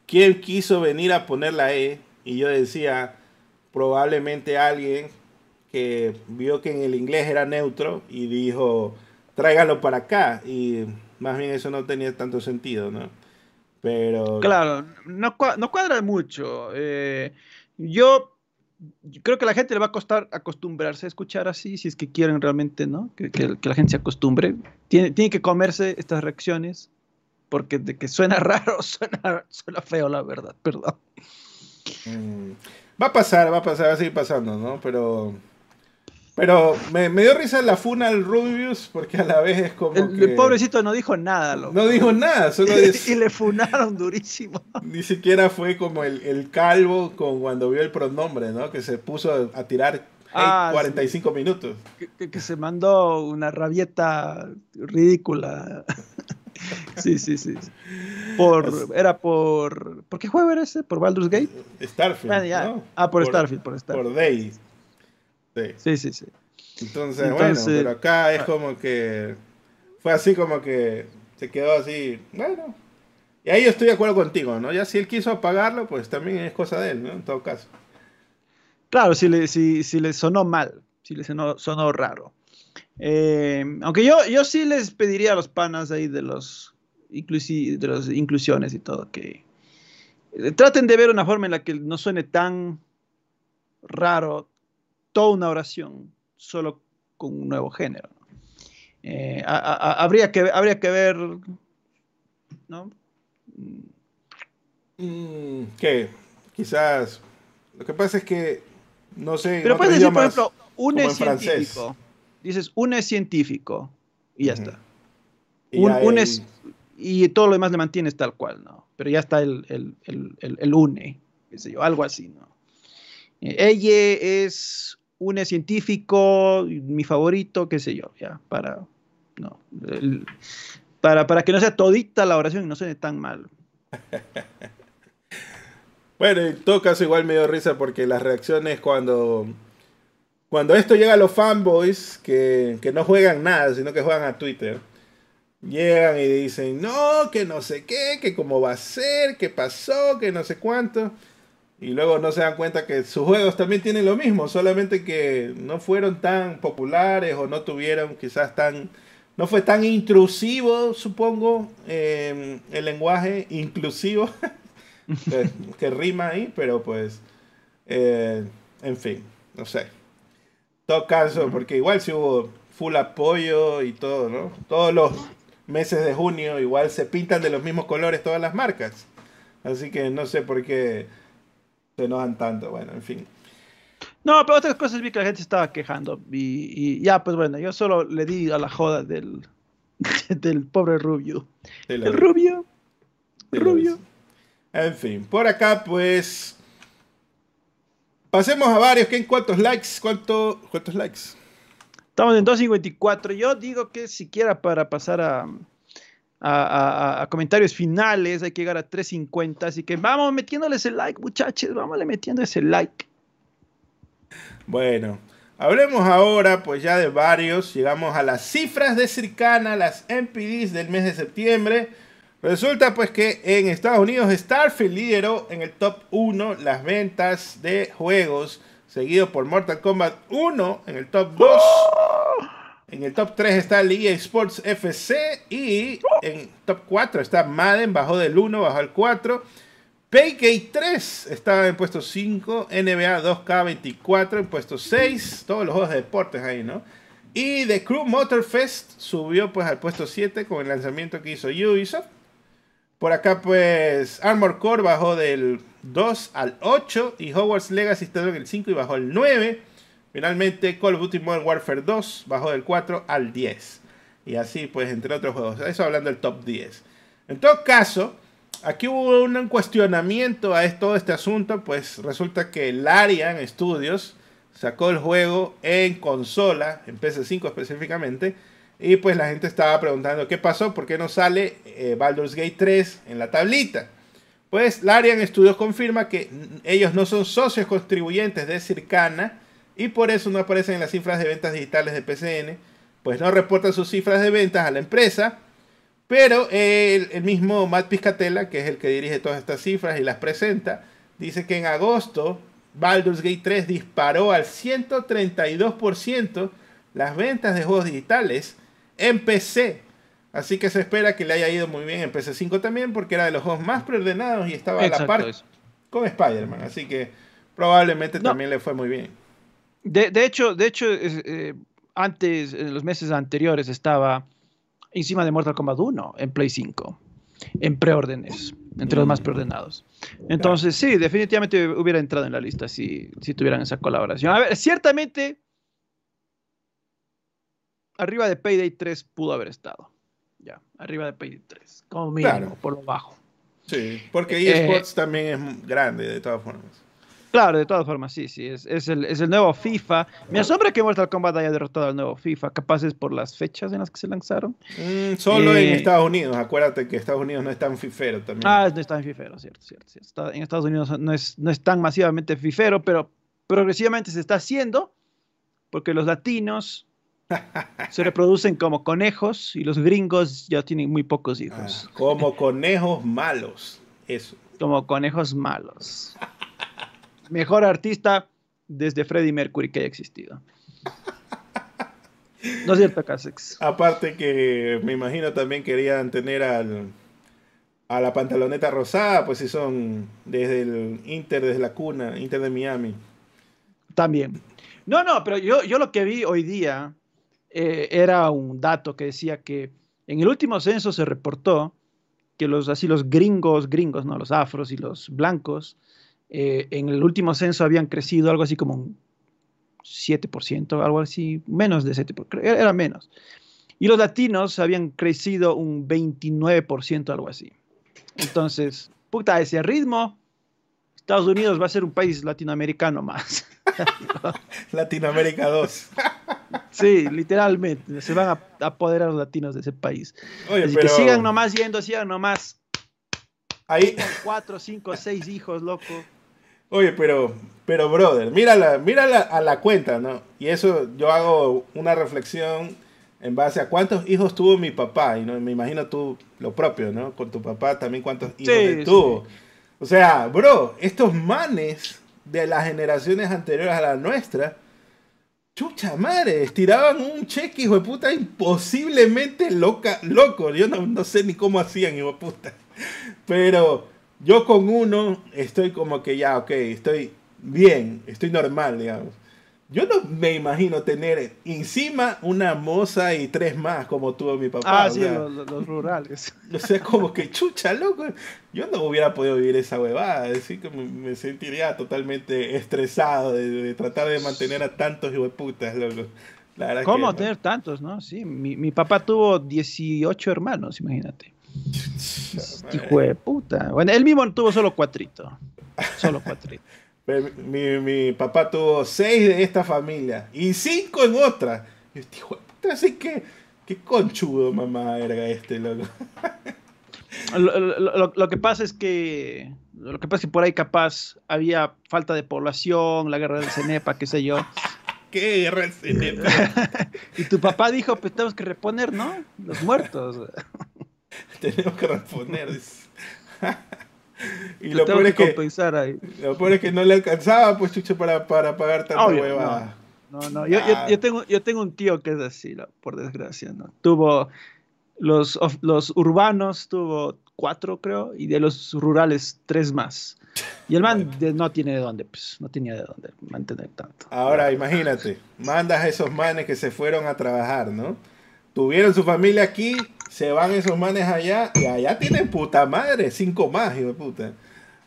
S1: quién quiso venir a poner la E y yo decía, probablemente alguien que vio que en el inglés era neutro y dijo, tráigalo para acá. Y más bien eso no tenía tanto sentido, ¿no? Pero...
S2: Claro, no, no cuadra mucho. Eh, yo, yo, creo que a la gente le va a costar acostumbrarse a escuchar así, si es que quieren realmente, ¿no? Que, que, que la gente se acostumbre. Tiene, tiene, que comerse estas reacciones, porque de que suena raro, suena, suena feo, la verdad, perdón.
S1: Mm. Va a pasar, va a pasar, va a seguir pasando, ¿no? Pero... Pero me, me, dio risa la funa al Rubius porque a la vez es como.
S2: El,
S1: que...
S2: el pobrecito no dijo nada, loco.
S1: No dijo nada, solo
S2: y le funaron durísimo.
S1: Ni siquiera fue como el, el, calvo con cuando vio el pronombre, ¿no? Que se puso a tirar ah, 45
S2: sí.
S1: minutos.
S2: Que, que, que, se mandó una rabieta ridícula. Sí, sí, sí. Por, era por. ¿Por qué juego era ese? ¿Por Baldur's Gate?
S1: Starfield.
S2: Ah, ya. ¿no? ah por, por, Starfield, por Starfield.
S1: Por Day.
S2: Sí. sí, sí, sí.
S1: Entonces, Entonces, bueno, pero acá es como que fue así como que se quedó así, bueno. Y ahí yo estoy de acuerdo contigo, ¿no? Ya si él quiso apagarlo, pues también es cosa de él, ¿no? En todo caso.
S2: Claro, si le, si, si le sonó mal, si le sonó, sonó raro. Eh, aunque yo, yo sí les pediría a los panas ahí de los, de las inclusiones y todo que traten de ver una forma en la que no suene tan raro toda una oración solo con un nuevo género. Eh, a, a, habría, que, habría que ver, ¿no?
S1: Mm, que quizás, lo que pasa es que, no sé.
S2: Pero puedes decir, por ejemplo, un es científico. Dices, un es científico y ya uh -huh. está.
S1: Y,
S2: un, es, y todo lo demás le mantienes tal cual, ¿no? Pero ya está el, el, el, el, une, qué sé yo, algo así, ¿no? Eh, ella es un científico, mi favorito, qué sé yo, ya, para, no, el- para, para que no sea todita la oración y no suene tan mal.
S1: Bueno, en todo caso igual me dio risa porque las reacciones cuando cuando esto llega a los fanboys que, que no juegan nada, sino que juegan a Twitter, llegan y dicen, no, que no sé qué, que cómo va a ser, que pasó, que no sé cuánto. Y luego no se dan cuenta que sus juegos también tienen lo mismo, solamente que no fueron tan populares o no tuvieron quizás tan... No fue tan intrusivo, supongo, eh, el lenguaje inclusivo, que, que rima ahí, pero pues, eh, en fin, no sé. Todo caso, porque igual si hubo full apoyo y todo, ¿no? Todos los meses de junio igual se pintan de los mismos colores todas las marcas. Así que no sé por qué se enojan tanto. Bueno, en fin.
S2: No, pero otras cosas vi que la gente estaba quejando. Y, ya, pues bueno, yo solo le di a la joda del, del pobre Rubio. El Rubio. Rubio.
S1: En fin, por acá, pues. Pasemos a varios. ¿Qué, ¿Cuántos likes? ¿Cuánto, ¿Cuántos likes?
S2: Estamos en 254. Yo digo que siquiera para pasar a, a, comentarios finales hay que llegar a 350. Así que vamos metiéndoles el like, muchachos. Vamos metiendo ese like.
S1: Bueno, hablemos ahora pues ya de varios. Llegamos a las cifras de Circana, las MPDs del mes de septiembre. Resulta pues que en Estados Unidos Starfield lideró en el top 1 las ventas de juegos, seguido por Mortal Kombat 1 en el top 2. En el top 3 está el EA Sports FC y en top 4 está Madden, bajó del 1, bajó al 4. Paygate 3 estaba en puesto 5, NBA 2K24 en puesto 6, todos los juegos de deportes ahí, ¿no? Y The Crew Motorfest subió pues al puesto 7 con el lanzamiento que hizo Ubisoft. Por acá pues Armor Core bajó del 2 al 8 y Hogwarts Legacy está en el 5 y bajó al 9. Finalmente Call of Duty Modern Warfare 2 bajó del 4 al 10. Y así pues entre otros juegos. Eso hablando del top 10. En todo caso, aquí hubo un cuestionamiento a todo este asunto, pues resulta que Larian Studios sacó el juego en consola, en PS5 específicamente, y pues la gente estaba preguntando qué pasó, por qué no sale eh, Baldur's Gate 3 en la tablita. Pues Larian Studios confirma que ellos no son socios contribuyentes de Circana y por eso no aparecen en las cifras de ventas digitales de PCN, pues no reportan sus cifras de ventas a la empresa pero el, mismo Matt Piscatella, que es el que dirige todas estas cifras y las presenta, dice que en agosto Baldur's Gate 3 disparó al 132% las ventas de juegos digitales en PC. Así que se espera que le haya ido muy bien en PC5 también, porque era de los juegos más preordenados y estaba a la par con Spider-Man. Así que probablemente también le fue muy bien.
S2: De, hecho, de hecho eh, antes, en los meses anteriores, estaba encima de Mortal Kombat 1 en Play 5, en preórdenes, entre los más preordenados. Entonces, sí, definitivamente hubiera entrado en la lista si, si tuvieran esa colaboración. A ver, ciertamente, arriba de Payday 3 pudo haber estado. Ya, arriba de Payday 3, como mínimo, por lo bajo.
S1: Sí, porque eSports eh, también es grande, de todas formas.
S2: Claro, de todas formas, sí, sí, es, es, el, es el nuevo FIFA. Me asombra que Mortal Kombat haya derrotado al nuevo FIFA, capaces por las fechas en las que se lanzaron.
S1: Mm, solo en eh, Estados Unidos, acuérdate que Estados Unidos no es tan fifero también.
S2: Ah, no es tan fifero, cierto, cierto. cierto. en Estados Unidos no es, no es tan masivamente fifero, pero progresivamente se está haciendo, porque los latinos se reproducen como conejos y los gringos ya tienen muy pocos hijos.
S1: Ah, como conejos malos, eso.
S2: Como conejos malos mejor artista desde Freddie Mercury que haya existido. No es cierto, Casex.
S1: Aparte que me imagino también querían tener al, a la pantaloneta rosada, pues si son desde el Inter, desde la cuna, Inter de Miami.
S2: También. No, no, pero yo, yo lo que vi hoy día eh, era un dato que decía que en el último censo se reportó que los así los gringos, gringos, no, los afros y los blancos eh, en el último censo habían crecido algo así como un 7%, algo así, menos de 7%, era menos. Y los latinos habían crecido un 29%, algo así. Entonces, puta, ese ritmo, Estados Unidos va a ser un país latinoamericano más.
S1: Latinoamérica 2.
S2: Sí, literalmente. Se van a apoderar los latinos de ese país. Así que sigan nomás yendo, sigan nomás. Ahí. Cuatro, cinco, seis hijos, loco.
S1: Oye, pero, pero brother, mírala, mírala a la cuenta, ¿no? Y eso yo hago una reflexión en base a cuántos hijos tuvo mi papá, y no me imagino tú lo propio, ¿no? Con tu papá también cuántos hijos tuvo. O sea, bro, estos manes de las generaciones anteriores a la nuestra, chucha madre, estiraban un cheque, hijo de puta, imposiblemente loca, loco. Yo no, no sé ni cómo hacían, hijo de puta. Pero yo con uno estoy como que ya, ok, estoy bien, estoy normal, digamos. Yo no me imagino tener encima una moza y tres más como tuvo mi papá.
S2: Ah, sí, los, rurales.
S1: O sea, como que chucha, loco. Yo no hubiera podido vivir esa huevada. Así que me, sentiría totalmente estresado de, tratar de mantener a tantos putas, loco.
S2: ¿Cómo tener tantos, no? Sí, mi, mi papá tuvo 18 hermanos, imagínate. Hijo de puta. Bueno, él mismo tuvo solo cuatrito. Solo cuatrito.
S1: Mi, mi, papá tuvo seis de esta familia y cinco en otra. Y yo, así que, qué conchudo mamá era este, loco.
S2: Lo, que pasa es que lo que pasa es que por ahí capaz había falta de población, la guerra del Cenepa, qué sé yo.
S1: ¿Qué guerra del Cenepa?
S2: y tu papá dijo, pues tenemos que reponer, ¿no? Los muertos.
S1: tenemos que reponer. Y lo peor, es que, lo peor es que no le alcanzaba, pues, chucho, para, para pagar tanta huevada.
S2: No, no, Yo, yo, yo, tengo, yo tengo un tío que es así, por desgracia, ¿no? Tuvo los, los urbanos, tuvo cuatro, creo, y de los rurales, tres más. Y el man no tiene de dónde, pues, no tenía de dónde mantener tanto.
S1: Ahora, imagínate, mandas a esos manes que se fueron a trabajar, ¿no? Tuvieron su familia aquí, se van esos manes allá y allá tienen puta madre, cinco más, hijo de puta.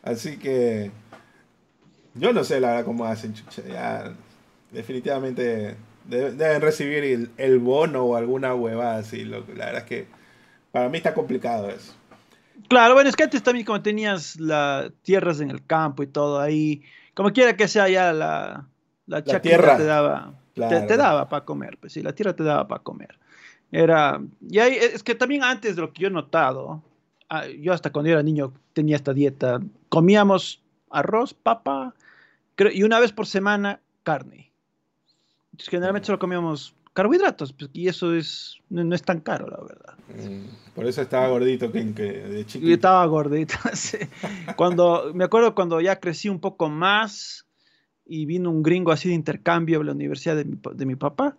S1: Así que yo no sé la verdad cómo hacen, chucha. Ya, definitivamente deben, recibir el, bono o alguna huevada así. la verdad es que para mí está complicado eso.
S2: Claro, bueno, es que antes también como tenías las tierras en el campo y todo ahí, como quiera que sea ya la, la, tierra te daba, te, daba para comer, pues sí, la tierra te daba para comer. Era, y ahí, es que también antes de lo que yo he notado, ah, yo hasta cuando era niño tenía esta dieta, comíamos arroz, papa, y una vez por semana carne. generalmente solo comíamos carbohidratos, pues, y eso es, no, es tan caro, la verdad.
S1: Mm, por eso estaba gordito que, de chiquito.
S2: Y estaba gordito, Cuando, me acuerdo cuando ya crecí un poco más y vino un gringo así de intercambio a la universidad de mi, de mi papá,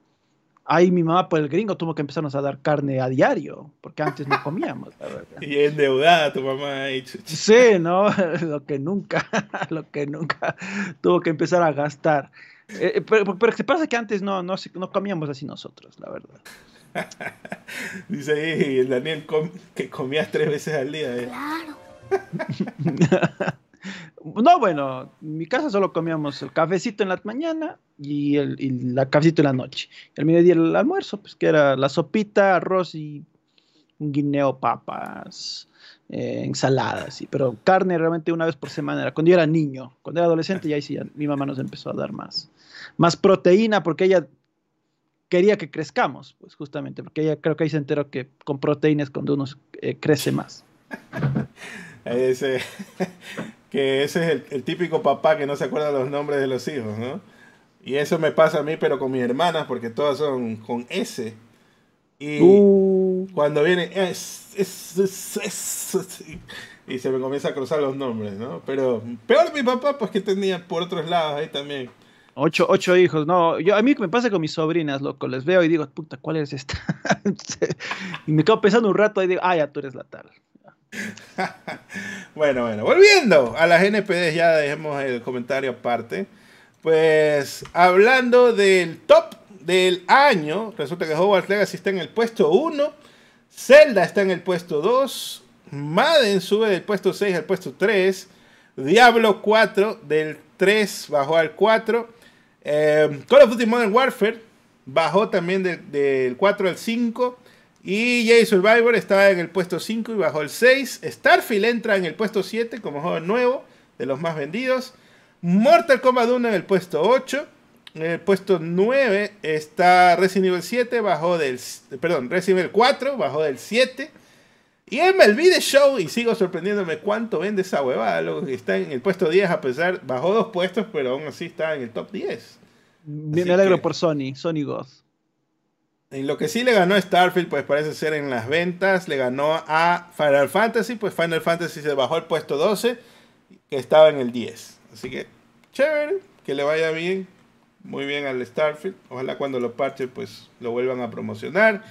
S2: Ahí mi mamá por el gringo tuvo que empezarnos a dar carne a diario, porque antes no comíamos,
S1: Y endeudada tu mamá ahí.
S2: Sí, ¿no? Lo que nunca, lo que nunca tuvo que empezar a gastar. Eh, eh, pero, pero se pasa que antes no, no, no comíamos así nosotros, la verdad.
S1: Dice ahí el Daniel que comías tres veces al día. ¿eh?
S2: Claro. No, bueno, en mi casa solo comíamos el cafecito en la mañana y el cafecito en la noche. El mediodía el almuerzo, pues que era la sopita, arroz y un guineo, papas, eh, ensaladas, pero carne realmente una vez por semana cuando yo era niño, cuando era adolescente ya ahí sí, mi mamá nos empezó a dar más, más proteína porque ella quería que crezcamos, pues justamente, porque ella creo que ahí se enteró que con proteínas cuando uno eh, crece más.
S1: Ese, que ese es el, típico papá que no se acuerda los nombres de los hijos, ¿no? Y eso me pasa a mí, pero con mis hermanas, porque todas son con S. Y uh. cuando viene, es, y se me comienza a cruzar los nombres, ¿no? Pero peor mi papá, pues que tenía por otros lados ahí también.
S2: Ocho, ocho hijos, no. Yo, a mí me pasa con mis sobrinas, loco. Les veo y digo, puta, ¿cuál es esta? y me quedo pensando un rato y digo, ah, ya tú eres la tal.
S1: bueno, bueno, volviendo a las NPD, ya dejemos el comentario aparte. Pues hablando del top del año, resulta que Hogwarts Legacy está en el puesto 1, Zelda está en el puesto 2, Madden sube del puesto 6 al puesto 3, Diablo 4 del 3 bajó al 4, eh, Call of Duty Modern Warfare bajó también del, del 4 al 5, y Jay Survivor estaba en el puesto 5 y bajó el 6. Starfield entra en el puesto 7 como juego nuevo, de los más vendidos. Mortal Kombat 1 en el puesto 8. En el puesto 9 está Resident Evil 7, bajó del. Perdón, Resident Evil 4, bajó del 7. Y MLB The Show, y sigo sorprendiéndome cuánto vende esa huevada. Luego está en el puesto 10, a pesar, bajó dos puestos, pero aún así está en el top 10.
S2: Me, alegro por Sony, Sony Ghost.
S1: En lo que sí le ganó Starfield, pues parece ser en las ventas, le ganó a Final Fantasy, pues Final Fantasy se bajó al puesto 12, que estaba en el 10. Así que, chévere, que le vaya bien, muy bien al Starfield. Ojalá cuando lo parche, pues lo vuelvan a promocionar.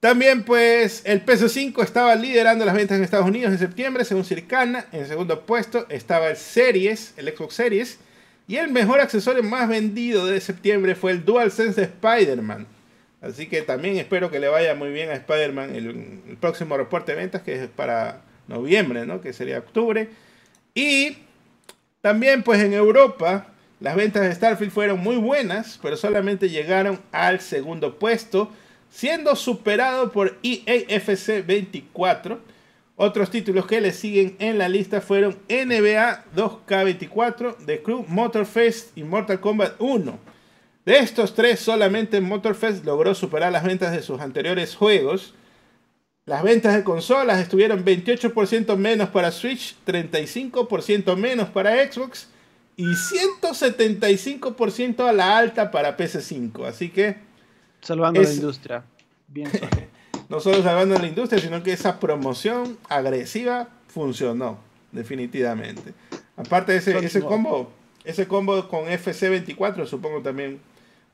S1: También, pues, el PS5 estaba liderando las ventas en Estados Unidos en septiembre, según Circana. En segundo puesto estaba el Series, el Xbox Series, Y el mejor accesorio más vendido de septiembre fue el DualSense de Spider-Man. Así que también espero que le vaya muy bien a Spider-Man el, próximo reporte de ventas, que es para noviembre, ¿no? Que sería octubre. Y también, pues en Europa, las ventas de Starfield fueron muy buenas, pero solamente llegaron al segundo puesto, siendo superado por EAFC 24. Otros títulos que le siguen en la lista fueron NBA 2K24, The Crew, Motorfest y Mortal Kombat 1. De estos tres, solamente Motorfest logró superar las ventas de sus anteriores juegos. Las ventas de consolas estuvieron 28% menos para Switch, 35% menos para Xbox y 175% a la alta para PS5. Así que...
S2: Salvando la industria. Bien.
S1: no solo salvando la industria, sino que esa promoción agresiva funcionó, definitivamente. Aparte de ese, ese combo, ese combo con FC24, supongo también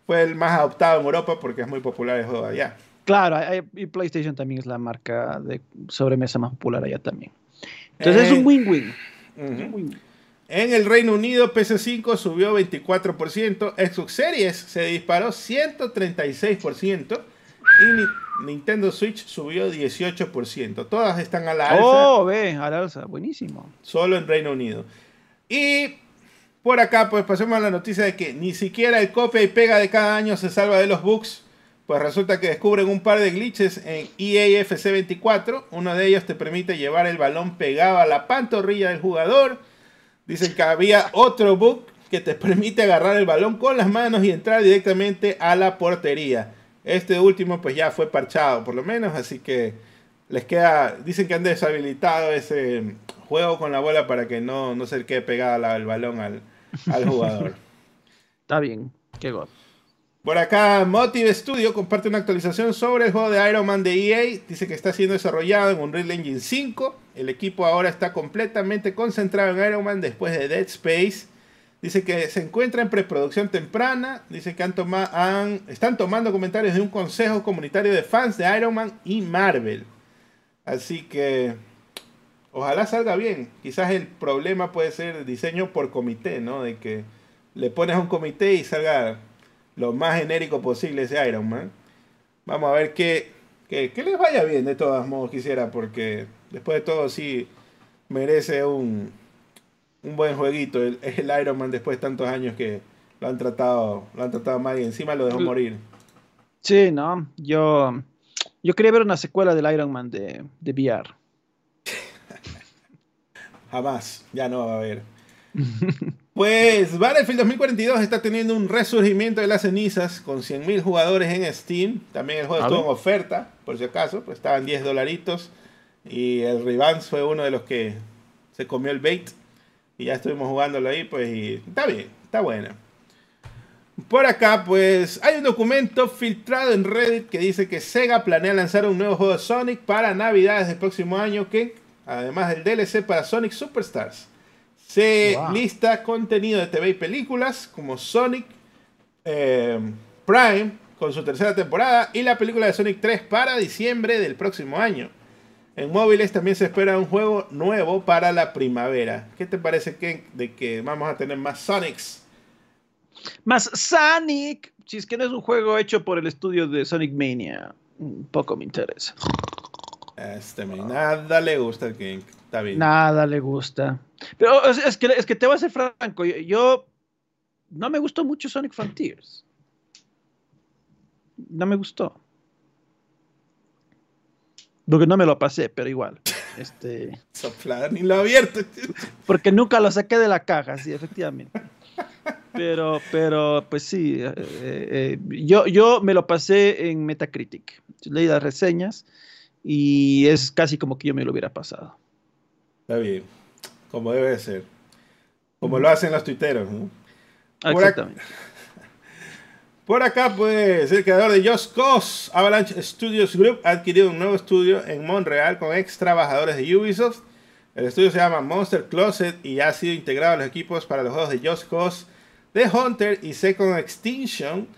S1: fue el más adoptado en Europa porque es muy popular el juego allá.
S2: Claro, y PlayStation también es la marca de sobremesa más popular allá también. Entonces es un win-win.
S1: En el Reino Unido, PS5 subió 24%, Xbox Series se disparó 136% y Nintendo Switch subió 18%. Todas están a la alza.
S2: Oh, ve, a la alza, buenísimo.
S1: Solo en Reino Unido. Y por acá, pues pasemos a la noticia de que ni siquiera el copia y pega de cada año se salva de los bugs. Pues resulta que descubren un par de glitches en EAFC 24. Uno de ellos te permite llevar el balón pegado a la pantorrilla del jugador. Dicen que había otro bug que te permite agarrar el balón con las manos y entrar directamente a la portería. Este último pues ya fue parchado por lo menos, así que les queda, dicen que han deshabilitado ese juego con la bola para que no, no se quede pegada el balón al, al jugador.
S2: Está bien, qué god.
S1: Por acá, Motive Studio comparte una actualización sobre el juego de Iron Man de EA. Dice que está siendo desarrollado en Unreal Engine 5. El equipo ahora está completamente concentrado en Iron Man después de Dead Space. Dice que se encuentra en preproducción temprana. Dice que han han, están tomando comentarios de un consejo comunitario de fans de Iron Man y Marvel. Así que ojalá salga bien. Quizás el problema puede ser diseño por comité, ¿no? De que le pones a un comité y salga lo más genérico posible ese Iron Man. Vamos a ver que, que, les vaya bien de todos modos quisiera, porque después de todo sí merece un, un buen jueguito el, el, Iron Man después de tantos años que lo han tratado, lo han tratado mal y encima lo dejó morir.
S2: Sí, no, yo, yo quería ver una secuela del Iron Man de, de VR.
S1: Jamás, ya no va a haber. Pues Battlefield 2042 está teniendo un resurgimiento de las cenizas con 100.000 jugadores en Steam. También el juego estuvo en oferta, por si acaso, pues estaban 10 dolaritos. Y el Revance fue uno de los que se comió el bait. Y ya estuvimos jugándolo ahí, pues y está bien, está buena. Por acá, pues hay un documento filtrado en Reddit que dice que Sega planea lanzar un nuevo juego de Sonic para Navidades del próximo año que además del DLC para Sonic Superstars. Se lista contenido de TV y películas como Sonic eh, Prime con su tercera temporada y la película de Sonic 3 para diciembre del próximo año. En móviles también se espera un juego nuevo para la primavera. ¿Qué te parece que, de que vamos a tener más Sonics?
S2: Más Sonic. Si es que no es un juego hecho por el estudio de Sonic Mania, un poco me interesa.
S1: Este, nada le gusta al King. Está bien.
S2: Nada le gusta. Pero es, que, es que te voy a ser franco. Yo, no me gustó mucho Sonic Frontiers. No me gustó. Porque no me lo pasé, pero igual. Este.
S1: Soplar ni lo abierto.
S2: Porque nunca lo saqué de la caja, sí, efectivamente. Pero, pero, pues sí. Eh, eh, yo, yo me lo pasé en Metacritic. Leí las reseñas y es casi como que yo me lo hubiera pasado.
S1: Está bien, como debe ser. Como lo hacen los tuiteros. ¿no?
S2: Exactamente.
S1: Por acá, pues, el creador de Just Cause, Avalanche Studios Group, ha adquirido un nuevo estudio en Montreal con ex trabajadores de Ubisoft. El estudio se llama Monster Closet y ha sido integrado a los equipos para los juegos de Just Cause, The Hunter y Second Extinction.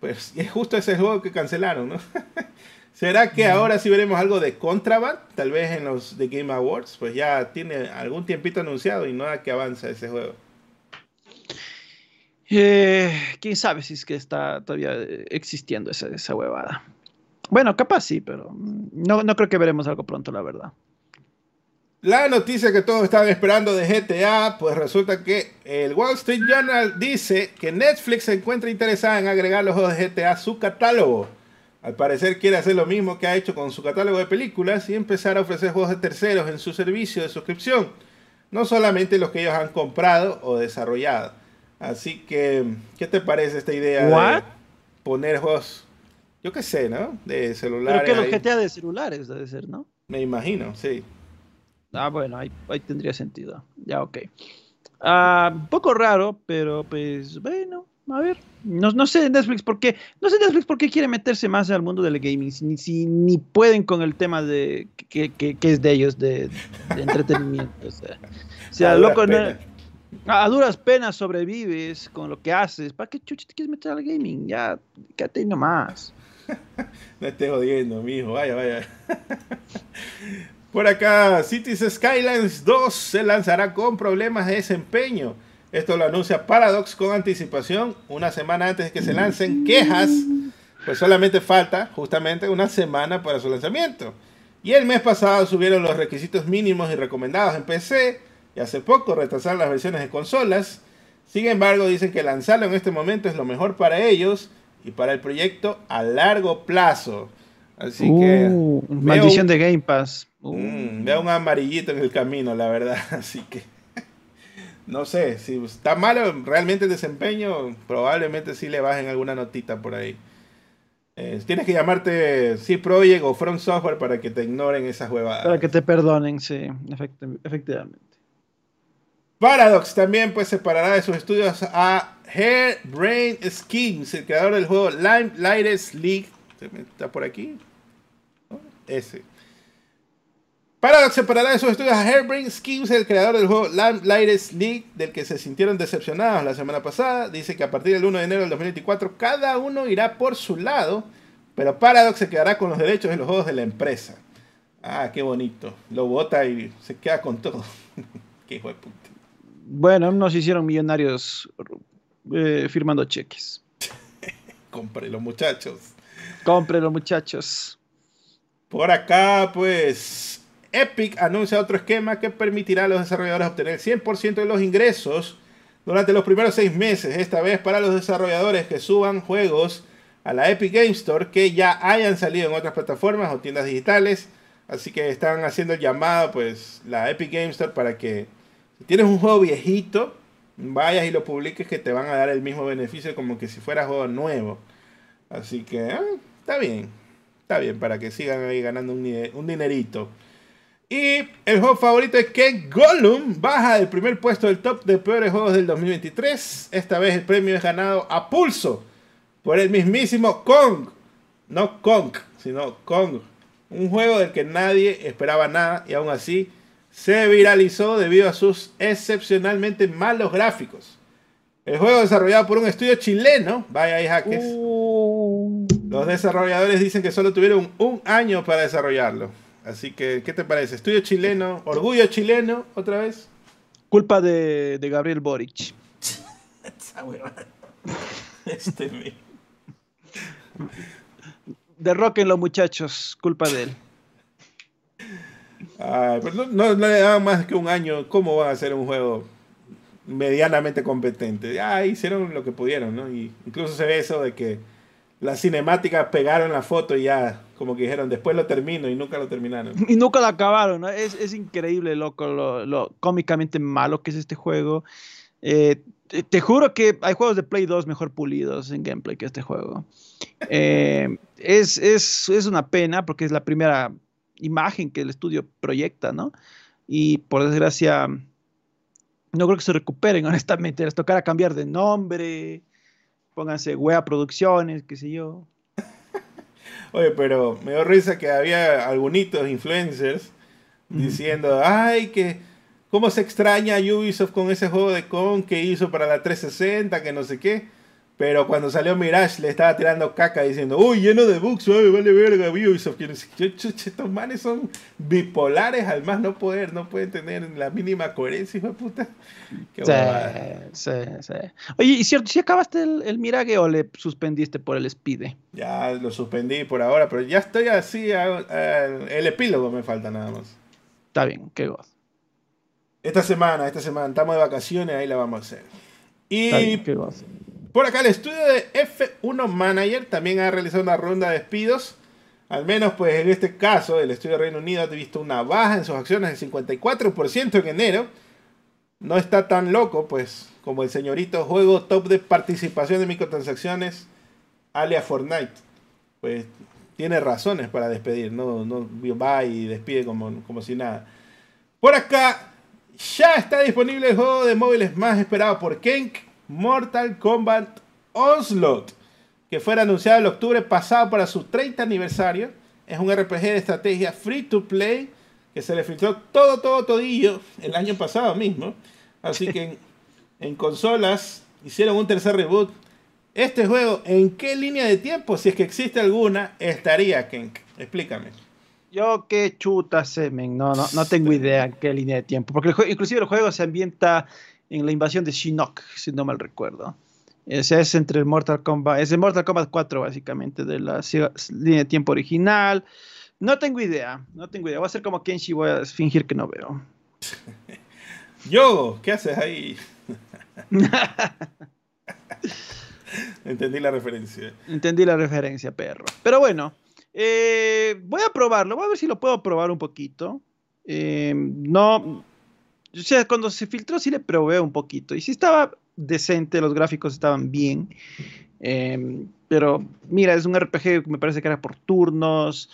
S1: Pues es justo ese juego que cancelaron, ¿no? ¿Será que ahora sí veremos algo de Contraband? Tal vez en los The Game Awards. Pues ya tiene algún tiempito anunciado y no da que avanza ese juego.
S2: Eh, Quién sabe si es que está todavía existiendo esa, esa huevada. Bueno, capaz sí, pero no, no creo que veremos algo pronto, la verdad.
S1: La noticia que todos estaban esperando de GTA, pues resulta que el Wall Street Journal dice que Netflix se encuentra interesada en agregar los juegos de GTA a su catálogo. Al parecer quiere hacer lo mismo que ha hecho con su catálogo de películas y empezar a ofrecer juegos de terceros en su servicio de suscripción. No solamente los que ellos han comprado o desarrollado. Así que, ¿qué te parece esta idea de poner juegos, yo qué sé, ¿no? De celulares.
S2: Pero que los GTA de celulares debe ser, ¿no?
S1: Me imagino, sí.
S2: Ah, bueno, ahí, tendría sentido. Ya, ok. Ah, un poco raro, pero pues bueno, a ver. No, no sé Netflix por qué. No sé Netflix por qué quiere meterse más al mundo del gaming. Ni, si, ni pueden con el tema de que, que, es de ellos, de, entretenimiento. O sea, loco, a duras penas sobrevives con lo que haces. ¿Para qué chuchi te quieres meter al gaming? Ya, quédate nomás.
S1: no estés jodiendo, mijo. Vaya, vaya. Por acá, Cities Skylines 2 se lanzará con problemas de desempeño. Esto lo anuncia Paradox con anticipación, una semana antes de que se lancen quejas, pues solamente falta justamente una semana para su lanzamiento. Y el mes pasado subieron los requisitos mínimos y recomendados en PC, y hace poco retrasaron las versiones de consolas. Sin embargo, dicen que lanzarlo en este momento es lo mejor para ellos y para el proyecto a largo plazo. Así que.
S2: Uh, maldición de Game Pass.
S1: Mm, veo un amarillito en el camino, la verdad. Así que. No sé, si está malo realmente el desempeño, probablemente sí le bajen alguna notita por ahí. Eh, tienes que llamarte C Project o Front Software para que te ignoren esas huevadas.
S2: Para que te perdonen, sí, efectivamente.
S1: Paradox también pues separará de sus estudios a Hairbrain Schemes, el creador del juego Lime Lightest League. ¿Está por aquí? Ese. Paradox separará de sus estudios a Hairbrain Schemes, el creador del juego Lightest League, del que se sintieron decepcionados la semana pasada. Dice que a partir del 1 de enero del 2024 cada uno irá por su lado, pero Paradox se quedará con los derechos de los juegos de la empresa. Ah, qué bonito. Lo vota y se queda con todo. qué hijo de puta.
S2: Bueno, nos hicieron millonarios eh, firmando cheques.
S1: Compre los muchachos.
S2: Compre los muchachos.
S1: Por acá, pues Epic anuncia otro esquema que permitirá a los desarrolladores obtener el 100% de los ingresos durante los primeros seis meses, esta vez para los desarrolladores que suban juegos a la Epic Game Store que ya hayan salido en otras plataformas o tiendas digitales. Así que están haciendo el llamado, pues, la Epic Game Store para que si tienes un juego viejito, vayas y lo publiques que te van a dar el mismo beneficio como que si fuera juego nuevo. Así que, ah, está bien, está bien, para que sigan ahí ganando un dinerito. Y el juego favorito es que Gollum baja del primer puesto del top de peores juegos del 2023. Esta vez el premio es ganado a pulso por el mismísimo Kong. No Kong, sino Kong. Un juego del que nadie esperaba nada y aún así se viralizó debido a sus excepcionalmente malos gráficos. El juego desarrollado por un estudio chileno, vaya ahí hackers. Uh. Los desarrolladores dicen que solo tuvieron un año para desarrollarlo. Así que, ¿qué te parece? Estudio chileno, orgullo chileno, otra vez.
S2: Culpa de, Gabriel Boric. este Derroquen los muchachos, culpa de él.
S1: no, le dan más que un año. ¿Cómo van a hacer un juego medianamente competente? Ya hicieron lo que pudieron, ¿no? Y incluso se ve eso de que las cinemáticas pegaron la foto y ya, como que dijeron, después lo termino y nunca lo terminaron.
S2: Y nunca lo acabaron, ¿no? Es, es increíble, loco, lo, cómicamente malo que es este juego. Eh, te, juro que hay juegos de Play 2 mejor pulidos en gameplay que este juego. Eh, es, es, es una pena porque es la primera imagen que el estudio proyecta, ¿no? Y por desgracia, no creo que se recuperen, honestamente. Les tocará cambiar de nombre, Pónganse wea producciones, qué sé yo.
S1: Oye, pero me dio risa que había algunos influencers diciendo, ay, que cómo se extraña Ubisoft con ese juego de con que hizo para la 360, que no sé qué. Pero cuando salió Mirage le estaba tirando caca diciendo, uy, lleno de bugs, uy, vale verga, Ubisoft. Estos manes son bipolares al más no poder, no pueden tener la mínima coherencia, hijo de puta.
S2: Qué sí, sí, sí. Oye, ¿y cierto, si acabaste el, Mirage o le suspendiste por el Speed?
S1: Ya lo suspendí por ahora, pero ya estoy así, el epílogo me falta nada más.
S2: Está bien, qué gozo.
S1: Esta semana, esta semana, estamos de vacaciones, ahí la vamos a hacer. Y qué gozo. Por acá el estudio de F1 Manager también ha realizado una ronda de despidos. Al menos pues en este caso el estudio de Reino Unido ha visto una baja en sus acciones del 54% en enero. No está tan loco pues como el señorito juego top de participación de microtransacciones alia Fortnite. Pues tiene razones para despedir, no, no va y despide como, como si nada. Por acá ya está disponible el juego de móviles más esperado por Kenk Mortal Kombat Onslaught, que fue anunciado el octubre pasado para su 30 aniversario. Es un RPG de estrategia free to play que se le filtró todo, todo, todillo el año pasado mismo. Así que en, consolas hicieron un tercer reboot. Este juego, ¿en qué línea de tiempo, si es que existe alguna, estaría, Kenk? Explícame.
S2: Yo qué chuta semen, no, no, no tengo idea en qué línea de tiempo. Porque inclusive el juego se ambienta en la invasión de Shinnok, si no mal recuerdo. Ese es entre el Mortal Kombat, es el Mortal Kombat 4 básicamente, de la línea de tiempo original. No tengo idea, no tengo idea. Voy a ser como Kenshi, voy a fingir que no veo.
S1: Yo, ¿qué haces ahí? Entendí la referencia.
S2: Entendí la referencia, perro. Pero bueno, eh, voy a probarlo, voy a ver si lo puedo probar un poquito. Eh, no, o sea, cuando se filtró sí le probé un poquito. Y sí estaba decente, los gráficos estaban bien. Em, pero mira, es un RPG que me parece que era por turnos.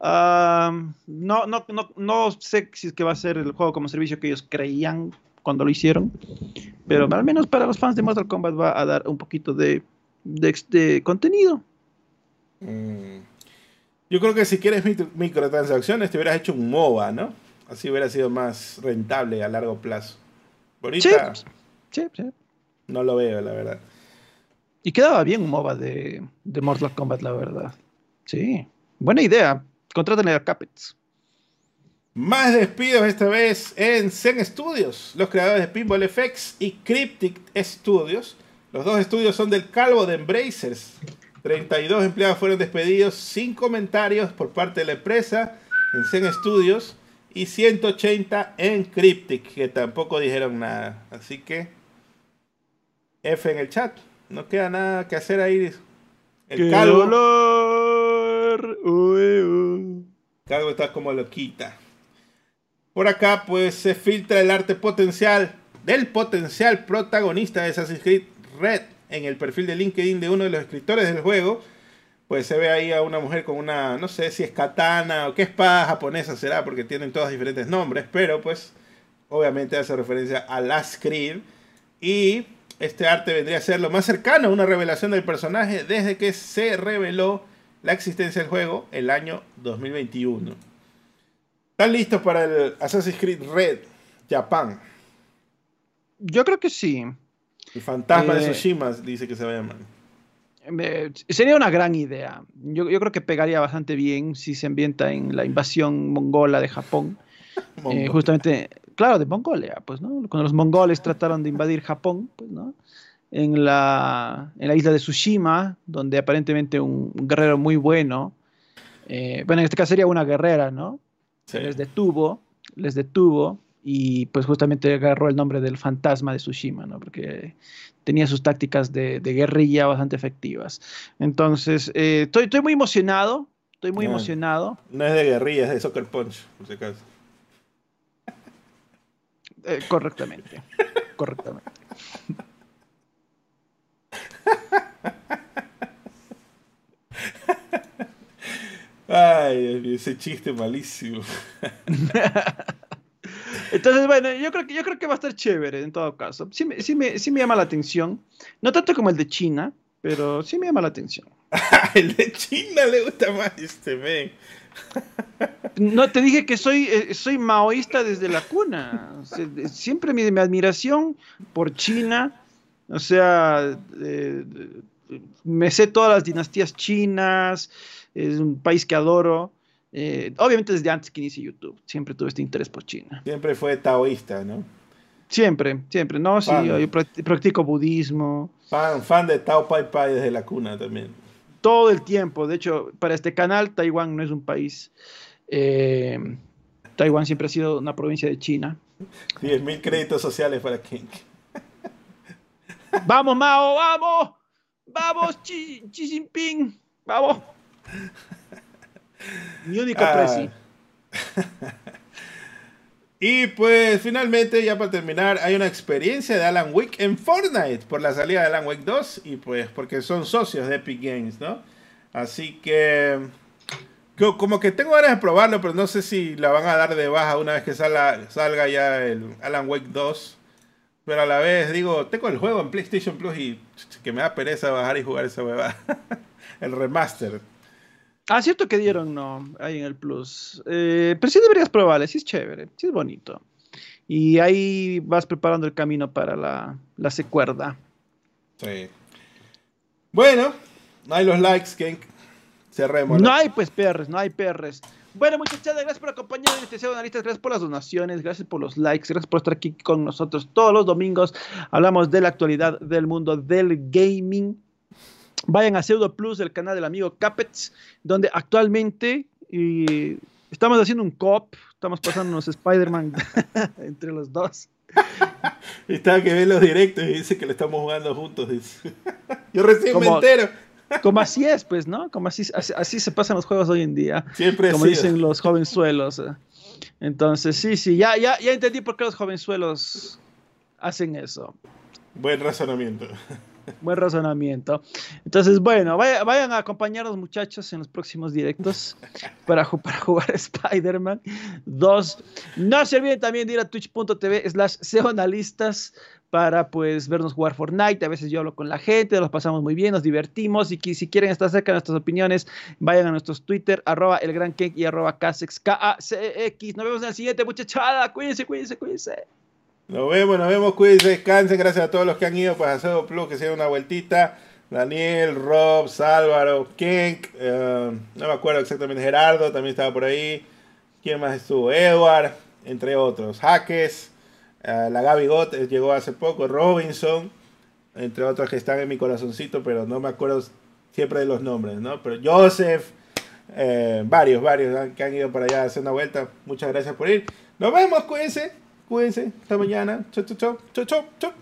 S2: no, no, no, no sé si es que va a ser el juego como servicio que ellos creían cuando lo hicieron. Pero al menos para los fans de Mortal Kombat va a dar un poquito de, de, contenido.
S1: Mm. Yo creo que si quieres microtransacciones te hubieras hecho un MOBA, ¿no? Así hubiera sido más rentable a largo plazo. Bonita. Sí, sí, No lo veo, la verdad.
S2: Y quedaba bien un MOBA de, de Mortal Kombat, la verdad. Sí. Buena idea. Contrátenle a Capets.
S1: Más despidos esta vez en Zen Studios, los creadores de Pinball FX y Cryptic Studios. Los dos estudios son del calvo de Embracers. 32 empleados fueron despedidos sin comentarios por parte de la empresa en Zen Studios y 180 en Cryptic, que tampoco dijeron nada. Así que F en el chat. No queda nada que hacer ahí. El calvo. Calvo está como loquita. Por acá, pues se filtra el arte potencial del potencial protagonista de Assassin's Creed Red en el perfil de LinkedIn de uno de los escritores del juego pues se ve ahí a una mujer con una, no sé si es katana o qué espada japonesa será, porque tienen todos diferentes nombres, pero pues obviamente hace referencia a Last Creed. Y este arte vendría a ser lo más cercano a una revelación del personaje desde que se reveló la existencia del juego el año 2021. ¿Están listos para el Assassin's Creed Red Japan?
S2: Yo creo que sí.
S1: El fantasma de eh, Tsushima dice que se va a llamar
S2: sería una gran idea. Yo, creo que pegaría bastante bien si se ambienta en la invasión mongola de Japón. Eh, justamente, claro, de Mongolia, pues, ¿no? Cuando los mongoles trataron de invadir Japón, pues, ¿no? En la, en la isla de Tsushima, donde aparentemente un, guerrero muy bueno, eh, bueno, en este caso sería una guerrera, ¿no? Les detuvo, les detuvo y pues justamente agarró el nombre del fantasma de Tsushima, ¿no? Porque tenía sus tácticas de, guerrilla bastante efectivas. Entonces, eh, estoy, estoy muy emocionado, estoy muy emocionado.
S1: No es de guerrilla, es de soccer punch, por si acaso.
S2: Eh, correctamente, correctamente.
S1: Ay, ese chiste malísimo.
S2: Entonces, bueno, yo creo, que, yo creo que va a estar chévere en todo caso. Sí, sí, me, sí me llama la atención. No tanto como el de China, pero sí me llama la atención.
S1: el de China le gusta más este men.
S2: No, te dije que soy, eh, soy maoísta desde la cuna. Siempre mi, mi, admiración por China O sea, eh, me sé todas las dinastías chinas, es un país que adoro. Eh, obviamente desde antes que inicie YouTube, siempre tuve este interés por China.
S1: Siempre fue taoísta, ¿no?
S2: Siempre, siempre. No, sí, yo practico budismo.
S1: Fan, fan de Tao Pai Pai desde la cuna también.
S2: Todo el tiempo. De hecho, para este canal, Taiwán no es un país. Eh, Taiwán siempre ha sido una provincia de China.
S1: 10.000 créditos sociales para King.
S2: ¡Vamos, Mao! ¡Vamos! ¡Vamos, Xi, Jinping! ¡Vamos! Mi único ah.
S1: Y pues finalmente, ya para terminar, hay una experiencia de Alan Wake en Fortnite por la salida de Alan Wake 2 y pues porque son socios de Epic Games, ¿no? Así que como que tengo ganas de probarlo, pero no sé si la van a dar de baja una vez que salga, salga ya el Alan Wake 2. Pero a la vez digo, tengo el juego en PlayStation Plus y que me da pereza bajar y jugar esa hueva. el remaster.
S2: Ah, cierto que dieron, no, ahí en el Plus. Eh, pero sí deberías probarle, sí es chévere, sí es bonito. Y ahí vas preparando el camino para la, la secuerda.
S1: Sí. Bueno, no hay los likes, que cerremos.
S2: No hay pues perres, no hay perres. Bueno, muchachos, gracias por acompañarnos en este de analistas, gracias por las donaciones, gracias por los likes, gracias por estar aquí con nosotros todos los domingos. Hablamos de la actualidad del mundo del gaming. Vayan a Pseudo Plus, el canal del amigo Capets, donde actualmente estamos haciendo un cop, estamos pasando unos Spider-Man entre los dos.
S1: Estaba que ve los directos y dice que le estamos jugando juntos. Yo recién me entero.
S2: Como así es, pues, ¿no? Como así, así, se pasan los juegos hoy en día.
S1: Siempre
S2: Como dicen los jovenzuelos. Entonces, sí, sí, ya, ya, ya entendí por qué los jovenzuelos hacen eso.
S1: Buen razonamiento.
S2: Buen razonamiento. Entonces, bueno, vayan a acompañarnos muchachos en los próximos directos para, para jugar Spider-Man 2. No se olviden también de ir a twitch.tv slash seonalistas para pues vernos jugar Fortnite. A veces yo hablo con la gente, los pasamos muy bien, nos divertimos y si quieren estar cerca de nuestras opiniones, vayan a nuestros Twitter, arroba el gran y arroba K-A-C-X. Nos vemos en el siguiente muchachada. Cuídense, cuídense, cuídense.
S1: Nos vemos, nos vemos, cuídense, descansen. Gracias a todos los que han ido pues, a hacer Plus, que se una vueltita. Daniel, Rob, Álvaro, Kenk, eh, no me acuerdo exactamente, Gerardo también estaba por ahí. ¿Quién más estuvo? Edward, entre otros. Jaques, eh, la Gaby Gott eh, llegó hace poco, Robinson, entre otros que están en mi corazoncito, pero no me acuerdo siempre de los nombres, ¿no? Pero Joseph, varios, varios que han ido para allá a hacer una vuelta. Muchas gracias por ir. Nos vemos, cuídense. Cuídense. Hasta mañana. Chau, chau, chau. Chau, chau, chau.